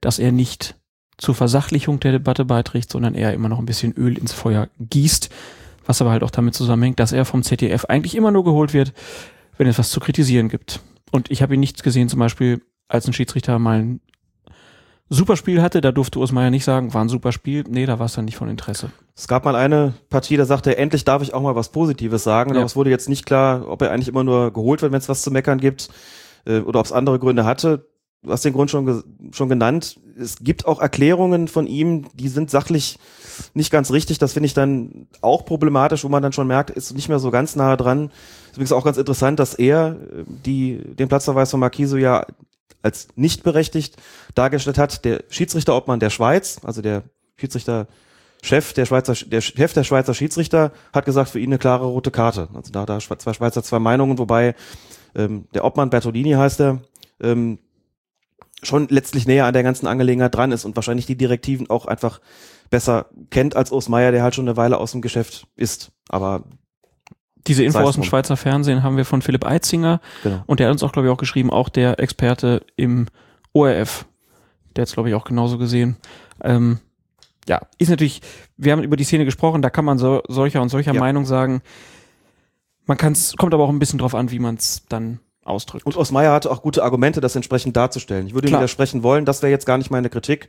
dass er nicht zur Versachlichung der Debatte beiträgt, sondern eher immer noch ein bisschen Öl ins Feuer gießt. Was aber halt auch damit zusammenhängt, dass er vom ZDF eigentlich immer nur geholt wird, wenn es was zu kritisieren gibt. Und ich habe ihn nicht gesehen, zum Beispiel, als ein Schiedsrichter mal ein super Spiel hatte, da durfte Urs Meier nicht sagen, war ein super Spiel. Nee, da war es dann nicht von Interesse. Es gab mal eine Partie, da sagte er, endlich darf ich auch mal was Positives sagen. Ja. Aber es wurde jetzt nicht klar, ob er eigentlich immer nur geholt wird, wenn es was zu meckern gibt, äh, oder ob es andere Gründe hatte. Du hast den Grund schon, schon genannt. Es gibt auch Erklärungen von ihm, die sind sachlich nicht ganz richtig. Das finde ich dann auch problematisch, wo man dann schon merkt, ist nicht mehr so ganz nahe dran. Übrigens auch ganz interessant, dass er äh, die, den Platzverweis von Marquiso ja als nicht berechtigt dargestellt hat. Der Schiedsrichterobmann der Schweiz, also der Schiedsrichter Chef der Schweizer, der Chef der Schweizer Schiedsrichter hat gesagt, für ihn eine klare rote Karte. Also da, da zwei Schweizer zwei Meinungen, wobei ähm, der Obmann Bertolini heißt er, ähm, schon letztlich näher an der ganzen Angelegenheit dran ist und wahrscheinlich die Direktiven auch einfach besser kennt als Urs Meier, der halt schon eine Weile aus dem Geschäft ist. Aber diese Info aus dem Schweizer Fernsehen haben wir von Philipp Eitzinger genau. und der hat uns auch, glaube ich, auch geschrieben, auch der Experte im ORF. Der hat es, glaube ich, auch genauso gesehen. Ähm, ja, ist natürlich, wir haben über die Szene gesprochen, da kann man so, solcher und solcher ja. Meinung sagen. Man kann es, kommt aber auch ein bisschen drauf an, wie man es dann ausdrückt. Und Osmeier hatte auch gute Argumente, das entsprechend darzustellen. Ich würde Klar. ihm widersprechen wollen, das wäre jetzt gar nicht meine Kritik.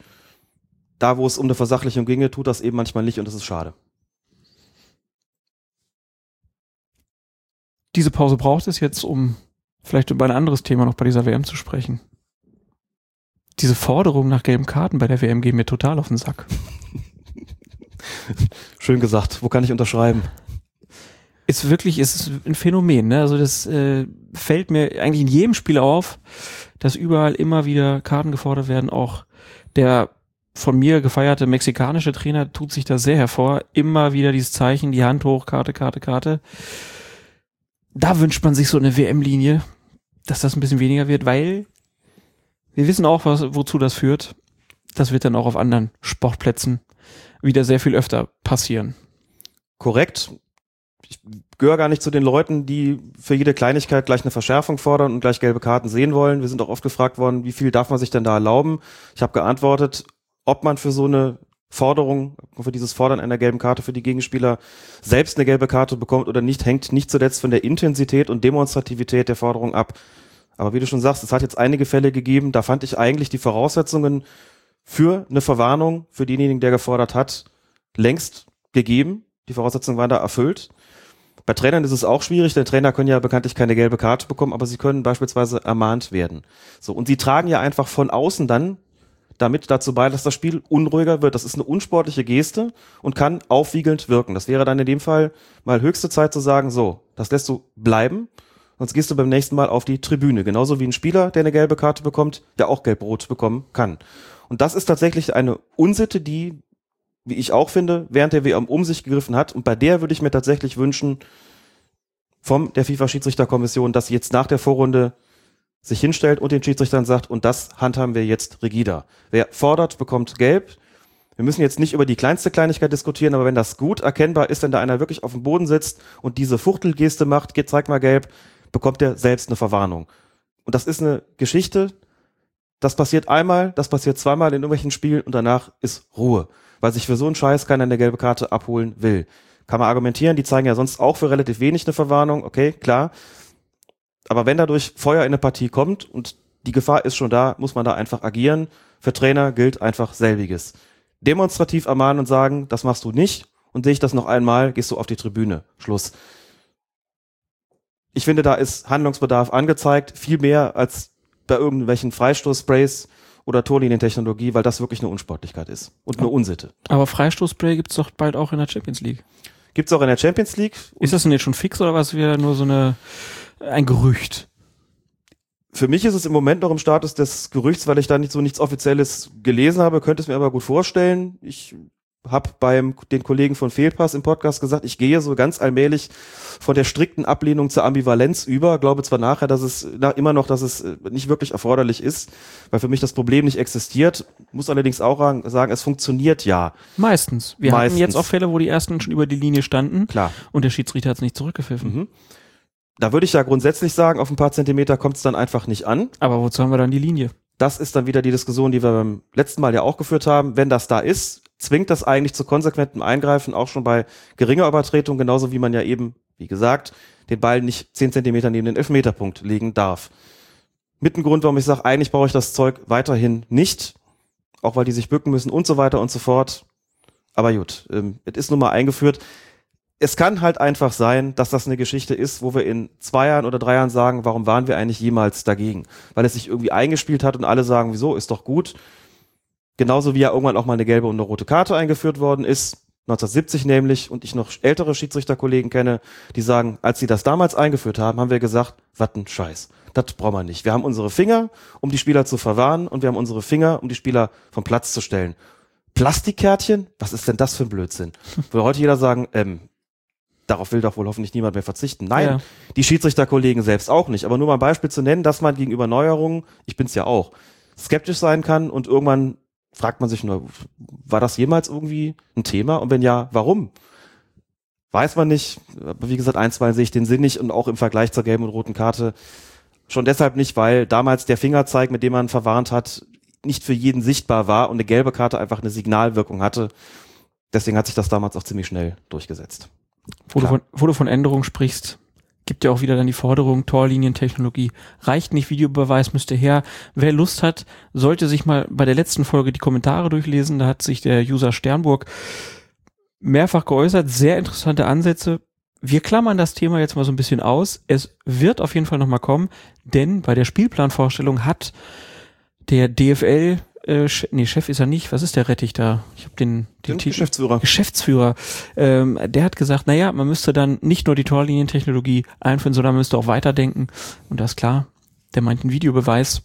Da, wo es um eine Versachlichung ginge, tut das eben manchmal nicht und das ist schade. Diese Pause braucht es jetzt, um vielleicht über ein anderes Thema noch bei dieser WM zu sprechen. Diese Forderungen nach gelben Karten bei der WM gehen mir total auf den Sack. Schön gesagt. Wo kann ich unterschreiben? Ist wirklich, ist ein Phänomen. Ne? Also das äh, fällt mir eigentlich in jedem Spiel auf. dass überall immer wieder Karten gefordert werden. Auch der von mir gefeierte mexikanische Trainer tut sich da sehr hervor. Immer wieder dieses Zeichen, die Hand hoch, Karte, Karte, Karte. Da wünscht man sich so eine WM-Linie, dass das ein bisschen weniger wird, weil wir wissen auch, was, wozu das führt. Das wird dann auch auf anderen Sportplätzen wieder sehr viel öfter passieren. Korrekt. Ich gehöre gar nicht zu den Leuten, die für jede Kleinigkeit gleich eine Verschärfung fordern und gleich gelbe Karten sehen wollen. Wir sind auch oft gefragt worden, wie viel darf man sich denn da erlauben? Ich habe geantwortet, ob man für so eine Forderung, für dieses Fordern einer gelben Karte für die Gegenspieler selbst eine gelbe Karte bekommt oder nicht, hängt nicht zuletzt von der Intensität und Demonstrativität der Forderung ab. Aber wie du schon sagst, es hat jetzt einige Fälle gegeben, da fand ich eigentlich die Voraussetzungen für eine Verwarnung für denjenigen, der gefordert hat, längst gegeben. Die Voraussetzungen waren da erfüllt. Bei Trainern ist es auch schwierig, denn Trainer können ja bekanntlich keine gelbe Karte bekommen, aber sie können beispielsweise ermahnt werden. So, und sie tragen ja einfach von außen dann damit dazu bei, dass das Spiel unruhiger wird. Das ist eine unsportliche Geste und kann aufwiegelnd wirken. Das wäre dann in dem Fall mal höchste Zeit zu sagen, so, das lässt du bleiben, sonst gehst du beim nächsten Mal auf die Tribüne. Genauso wie ein Spieler, der eine gelbe Karte bekommt, der auch gelb-rot bekommen kann. Und das ist tatsächlich eine Unsitte, die, wie ich auch finde, während der WM um sich gegriffen hat. Und bei der würde ich mir tatsächlich wünschen, vom der FIFA-Schiedsrichterkommission, dass sie jetzt nach der Vorrunde sich hinstellt und den Schiedsrichtern sagt, und das handhaben wir jetzt rigida. Wer fordert, bekommt gelb. Wir müssen jetzt nicht über die kleinste Kleinigkeit diskutieren, aber wenn das gut erkennbar ist, wenn da einer wirklich auf dem Boden sitzt und diese Fuchtelgeste macht, geht, zeig mal gelb, bekommt er selbst eine Verwarnung. Und das ist eine Geschichte, das passiert einmal, das passiert zweimal in irgendwelchen Spielen und danach ist Ruhe. Weil sich für so einen Scheiß keiner eine gelbe Karte abholen will. Kann man argumentieren, die zeigen ja sonst auch für relativ wenig eine Verwarnung, okay, klar aber wenn dadurch Feuer in eine Partie kommt und die Gefahr ist schon da, muss man da einfach agieren. Für Trainer gilt einfach selbiges. Demonstrativ ermahnen und sagen, das machst du nicht und sehe ich das noch einmal, gehst du auf die Tribüne. Schluss. Ich finde, da ist Handlungsbedarf angezeigt, viel mehr als bei irgendwelchen Freistoßsprays oder Torlinientechnologie, weil das wirklich eine Unsportlichkeit ist und eine Unsitte. Aber Freistoßspray gibt's doch bald auch in der Champions League. Gibt's auch in der Champions League. Ist das denn jetzt schon fix oder was wieder nur so eine ein Gerücht? Für mich ist es im Moment noch im Status des Gerüchts, weil ich da nicht so nichts Offizielles gelesen habe, könnte es mir aber gut vorstellen. Ich habe beim den Kollegen von Fehlpass im Podcast gesagt, ich gehe so ganz allmählich von der strikten Ablehnung zur Ambivalenz über. Glaube zwar nachher, dass es na, immer noch, dass es äh, nicht wirklich erforderlich ist, weil für mich das Problem nicht existiert. Muss allerdings auch sagen, es funktioniert ja. Meistens. Wir Meistens. hatten jetzt auch Fälle, wo die ersten schon über die Linie standen. Klar. Und der Schiedsrichter hat es nicht zurückgepfiffen. Mhm. Da würde ich ja grundsätzlich sagen, auf ein paar Zentimeter kommt es dann einfach nicht an. Aber wozu haben wir dann die Linie? Das ist dann wieder die Diskussion, die wir beim letzten Mal ja auch geführt haben. Wenn das da ist, zwingt das eigentlich zu konsequentem Eingreifen, auch schon bei geringer Übertretung, genauso wie man ja eben, wie gesagt, den Ball nicht zehn Zentimeter neben den Elfmeterpunkt legen darf. Mit dem Grund, warum ich sage, eigentlich brauche ich das Zeug weiterhin nicht, auch weil die sich bücken müssen und so weiter und so fort. Aber gut, ähm, es ist nun mal eingeführt es kann halt einfach sein, dass das eine Geschichte ist, wo wir in zwei Jahren oder drei Jahren sagen, warum waren wir eigentlich jemals dagegen? Weil es sich irgendwie eingespielt hat und alle sagen, wieso, ist doch gut. Genauso wie ja irgendwann auch mal eine gelbe und eine rote Karte eingeführt worden ist. 1970 nämlich, und ich noch ältere Schiedsrichterkollegen kenne, die sagen, als sie das damals eingeführt haben, haben wir gesagt, was ein Scheiß. Das brauchen wir nicht. Wir haben unsere Finger, um die Spieler zu verwahren, und wir haben unsere Finger, um die Spieler vom Platz zu stellen. Plastikkärtchen? Was ist denn das für ein Blödsinn? Würde heute jeder sagen, ähm, darauf will doch wohl hoffentlich niemand mehr verzichten. Nein, Ja. die Schiedsrichterkollegen selbst auch nicht. Aber nur mal ein Beispiel zu nennen, dass man gegenüber Neuerungen, ich bin's ja auch, skeptisch sein kann und irgendwann fragt man sich nur, war das jemals irgendwie ein Thema? Und wenn ja, warum? Weiß man nicht. Aber wie gesagt, einstweilen sehe ich den Sinn nicht und auch im Vergleich zur gelben und roten Karte schon deshalb nicht, weil damals der Fingerzeig, mit dem man verwarnt hat, nicht für jeden sichtbar war und eine gelbe Karte einfach eine Signalwirkung hatte. Deswegen hat sich das damals auch ziemlich schnell durchgesetzt. Wo du, von, wo du von Änderungen sprichst, gibt ja auch wieder dann die Forderung, Torlinientechnologie. Reicht nicht, Videobeweis müsste her. Wer Lust hat, sollte sich mal bei der letzten Folge die Kommentare durchlesen. Da hat sich der User Sternburg mehrfach geäußert. Sehr interessante Ansätze. Wir klammern das Thema jetzt mal so ein bisschen aus. Es wird auf jeden Fall nochmal kommen, denn bei der Spielplanvorstellung hat der DFL, äh, nee, Chef ist er nicht. Was ist der Rettich da? Ich habe den, den Den Titel. Geschäftsführer. Geschäftsführer, ähm, der hat gesagt, naja, man müsste dann nicht nur die Torlinientechnologie einführen, sondern man müsste auch weiterdenken. Und das ist klar, der meint einen Videobeweis.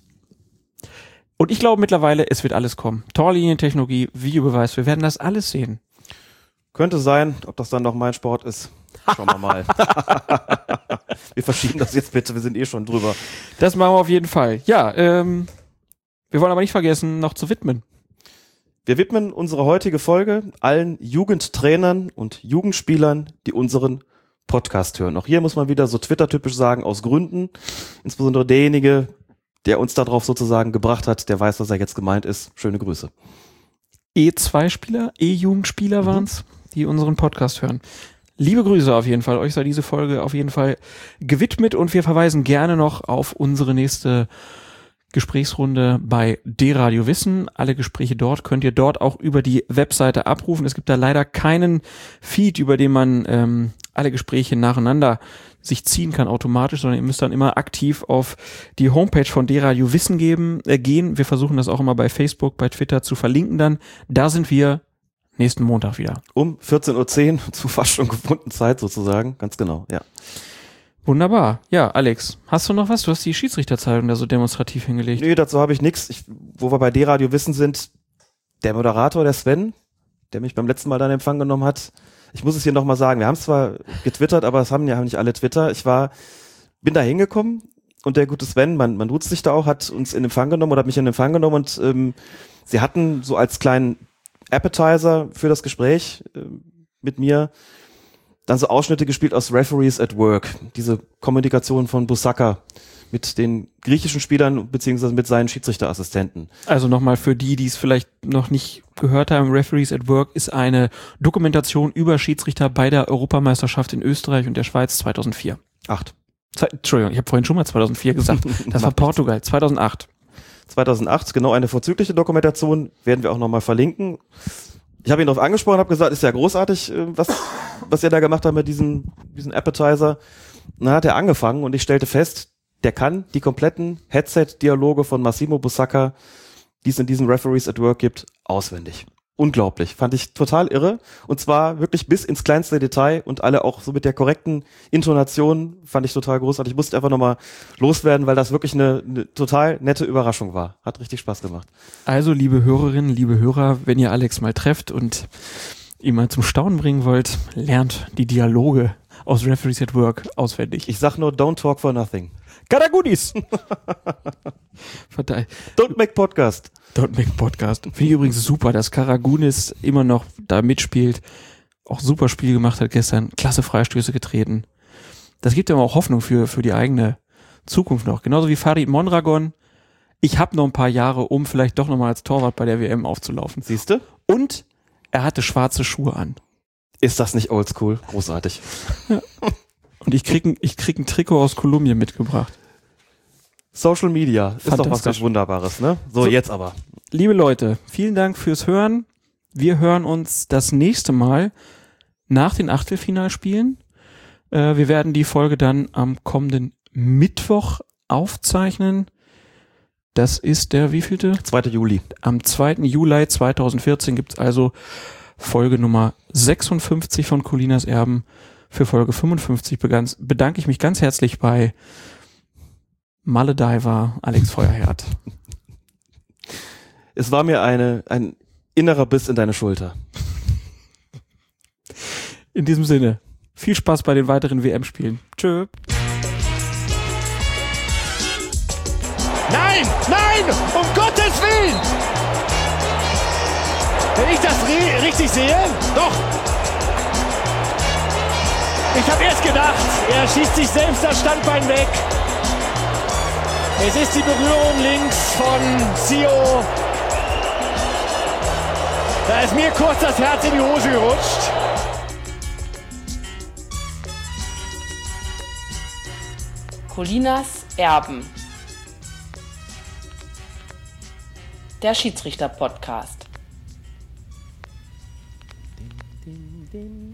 Und ich glaube mittlerweile, es wird alles kommen. Torlinientechnologie, Videobeweis, wir werden das alles sehen. Könnte sein, ob das dann noch mein Sport ist. Schauen wir mal. wir verschieben das jetzt bitte, wir sind eh schon drüber. Das machen wir auf jeden Fall. Ja, ähm, wir wollen aber nicht vergessen, noch zu widmen. Wir widmen unsere heutige Folge allen Jugendtrainern und Jugendspielern, die unseren Podcast hören. Auch hier muss man wieder so Twitter-typisch sagen, aus Gründen. Insbesondere derjenige, der uns darauf sozusagen gebracht hat, der weiß, was er jetzt gemeint ist. Schöne Grüße. E2-Spieler, E-Jugendspieler waren's, die unseren Podcast hören. Liebe Grüße auf jeden Fall. Euch sei diese Folge auf jeden Fall gewidmet und wir verweisen gerne noch auf unsere nächste Gesprächsrunde bei D-Radio Wissen. Alle Gespräche dort könnt ihr dort auch über die Webseite abrufen. Es gibt da leider keinen Feed, über den man ähm, alle Gespräche nacheinander sich ziehen kann automatisch, sondern ihr müsst dann immer aktiv auf die Homepage von D-Radio Wissen geben, äh, gehen. Wir versuchen das auch immer bei Facebook, bei Twitter zu verlinken dann. Da sind wir nächsten Montag wieder. Um 14.10 Uhr zu fast schon gefunden Zeit sozusagen. Ganz genau, ja. Wunderbar. Ja, Alex, hast du noch was? Du hast die Schiedsrichterzeitung da so demonstrativ hingelegt. Nee, dazu habe ich nichts. Wo wir bei D-Radio Wissen sind, der Moderator, der Sven, der mich beim letzten Mal dann Empfang genommen hat, ich muss es hier nochmal sagen, wir haben zwar getwittert, aber es haben ja nicht alle Twitter. Ich war, bin da hingekommen und der gute Sven, man, man duzt sich da auch, hat uns in Empfang genommen oder hat mich in Empfang genommen und ähm, sie hatten so als kleinen Appetizer für das Gespräch äh, mit mir dann so Ausschnitte gespielt aus Referees at Work, diese Kommunikation von Busaka mit den griechischen Spielern beziehungsweise mit seinen Schiedsrichterassistenten. Also nochmal für die, die es vielleicht noch nicht gehört haben, Referees at Work ist eine Dokumentation über Schiedsrichter bei der Europameisterschaft in Österreich und der Schweiz 2004. Acht. Ze Entschuldigung, ich habe vorhin schon mal 2004 gesagt. Das war Portugal, 2008. 2008, genau eine vorzügliche Dokumentation, werden wir auch nochmal verlinken. Ich habe ihn darauf angesprochen, habe gesagt, ist ja großartig, äh, was, was ihr da gemacht habt mit diesem, diesem Appetizer. Und dann hat er angefangen und ich stellte fest, der kann die kompletten Headset-Dialoge von Massimo Busacca, die es in diesen Referees at Work gibt, auswendig. Unglaublich. Fand ich total irre. Und zwar wirklich bis ins kleinste Detail und alle auch so mit der korrekten Intonation fand ich total großartig. Ich musste einfach nochmal loswerden, weil das wirklich eine, eine total nette Überraschung war. Hat richtig Spaß gemacht. Also, liebe Hörerinnen, liebe Hörer, wenn ihr Alex mal trefft und ihn mal zum Staunen bringen wollt, lernt die Dialoge aus Referees at Work auswendig. Ich sag nur, don't talk for nothing. Verteilt. Don't make podcast. Don't make podcast. Finde ich übrigens super, dass Karagunis immer noch da mitspielt. Auch super Spiel gemacht hat gestern. Klasse Freistöße getreten. Das gibt ja auch Hoffnung für, für die eigene Zukunft noch. Genauso wie Farid Mondragon. Ich habe noch ein paar Jahre, um vielleicht doch nochmal als Torwart bei der WM aufzulaufen. Siehste? Und er hatte schwarze Schuhe an. Ist das nicht oldschool? Großartig. Und ich krieg, ein, ich krieg ein Trikot aus Kolumbien mitgebracht. Social Media ist doch was ganz Wunderbares, ne? So, So. jetzt aber. Liebe Leute, vielen Dank fürs Hören. Wir hören uns das nächste Mal nach den Achtelfinalspielen. Äh, wir werden die Folge dann am kommenden Mittwoch aufzeichnen. Das ist der wievielte? 2. Juli. Am 2. Juli 2014 gibt's also Folge Nummer 56 von Colinas Erben. Für Folge 55 begann- bedanke ich mich ganz herzlich bei Malle Diver, Alex Feuerherd. Es war mir eine, ein innerer Biss in deine Schulter. In diesem Sinne, viel Spaß bei den weiteren WM-Spielen. Tschö. Nein, nein, um Gottes Willen! Wenn ich das ri- richtig sehe, doch. Ich habe erst gedacht, er schießt sich selbst das Standbein weg. Es ist die Berührung links von Sio. Da ist mir kurz das Herz in die Hose gerutscht. Colinas Erben. Der Schiedsrichter-Podcast. Ding, ding, ding.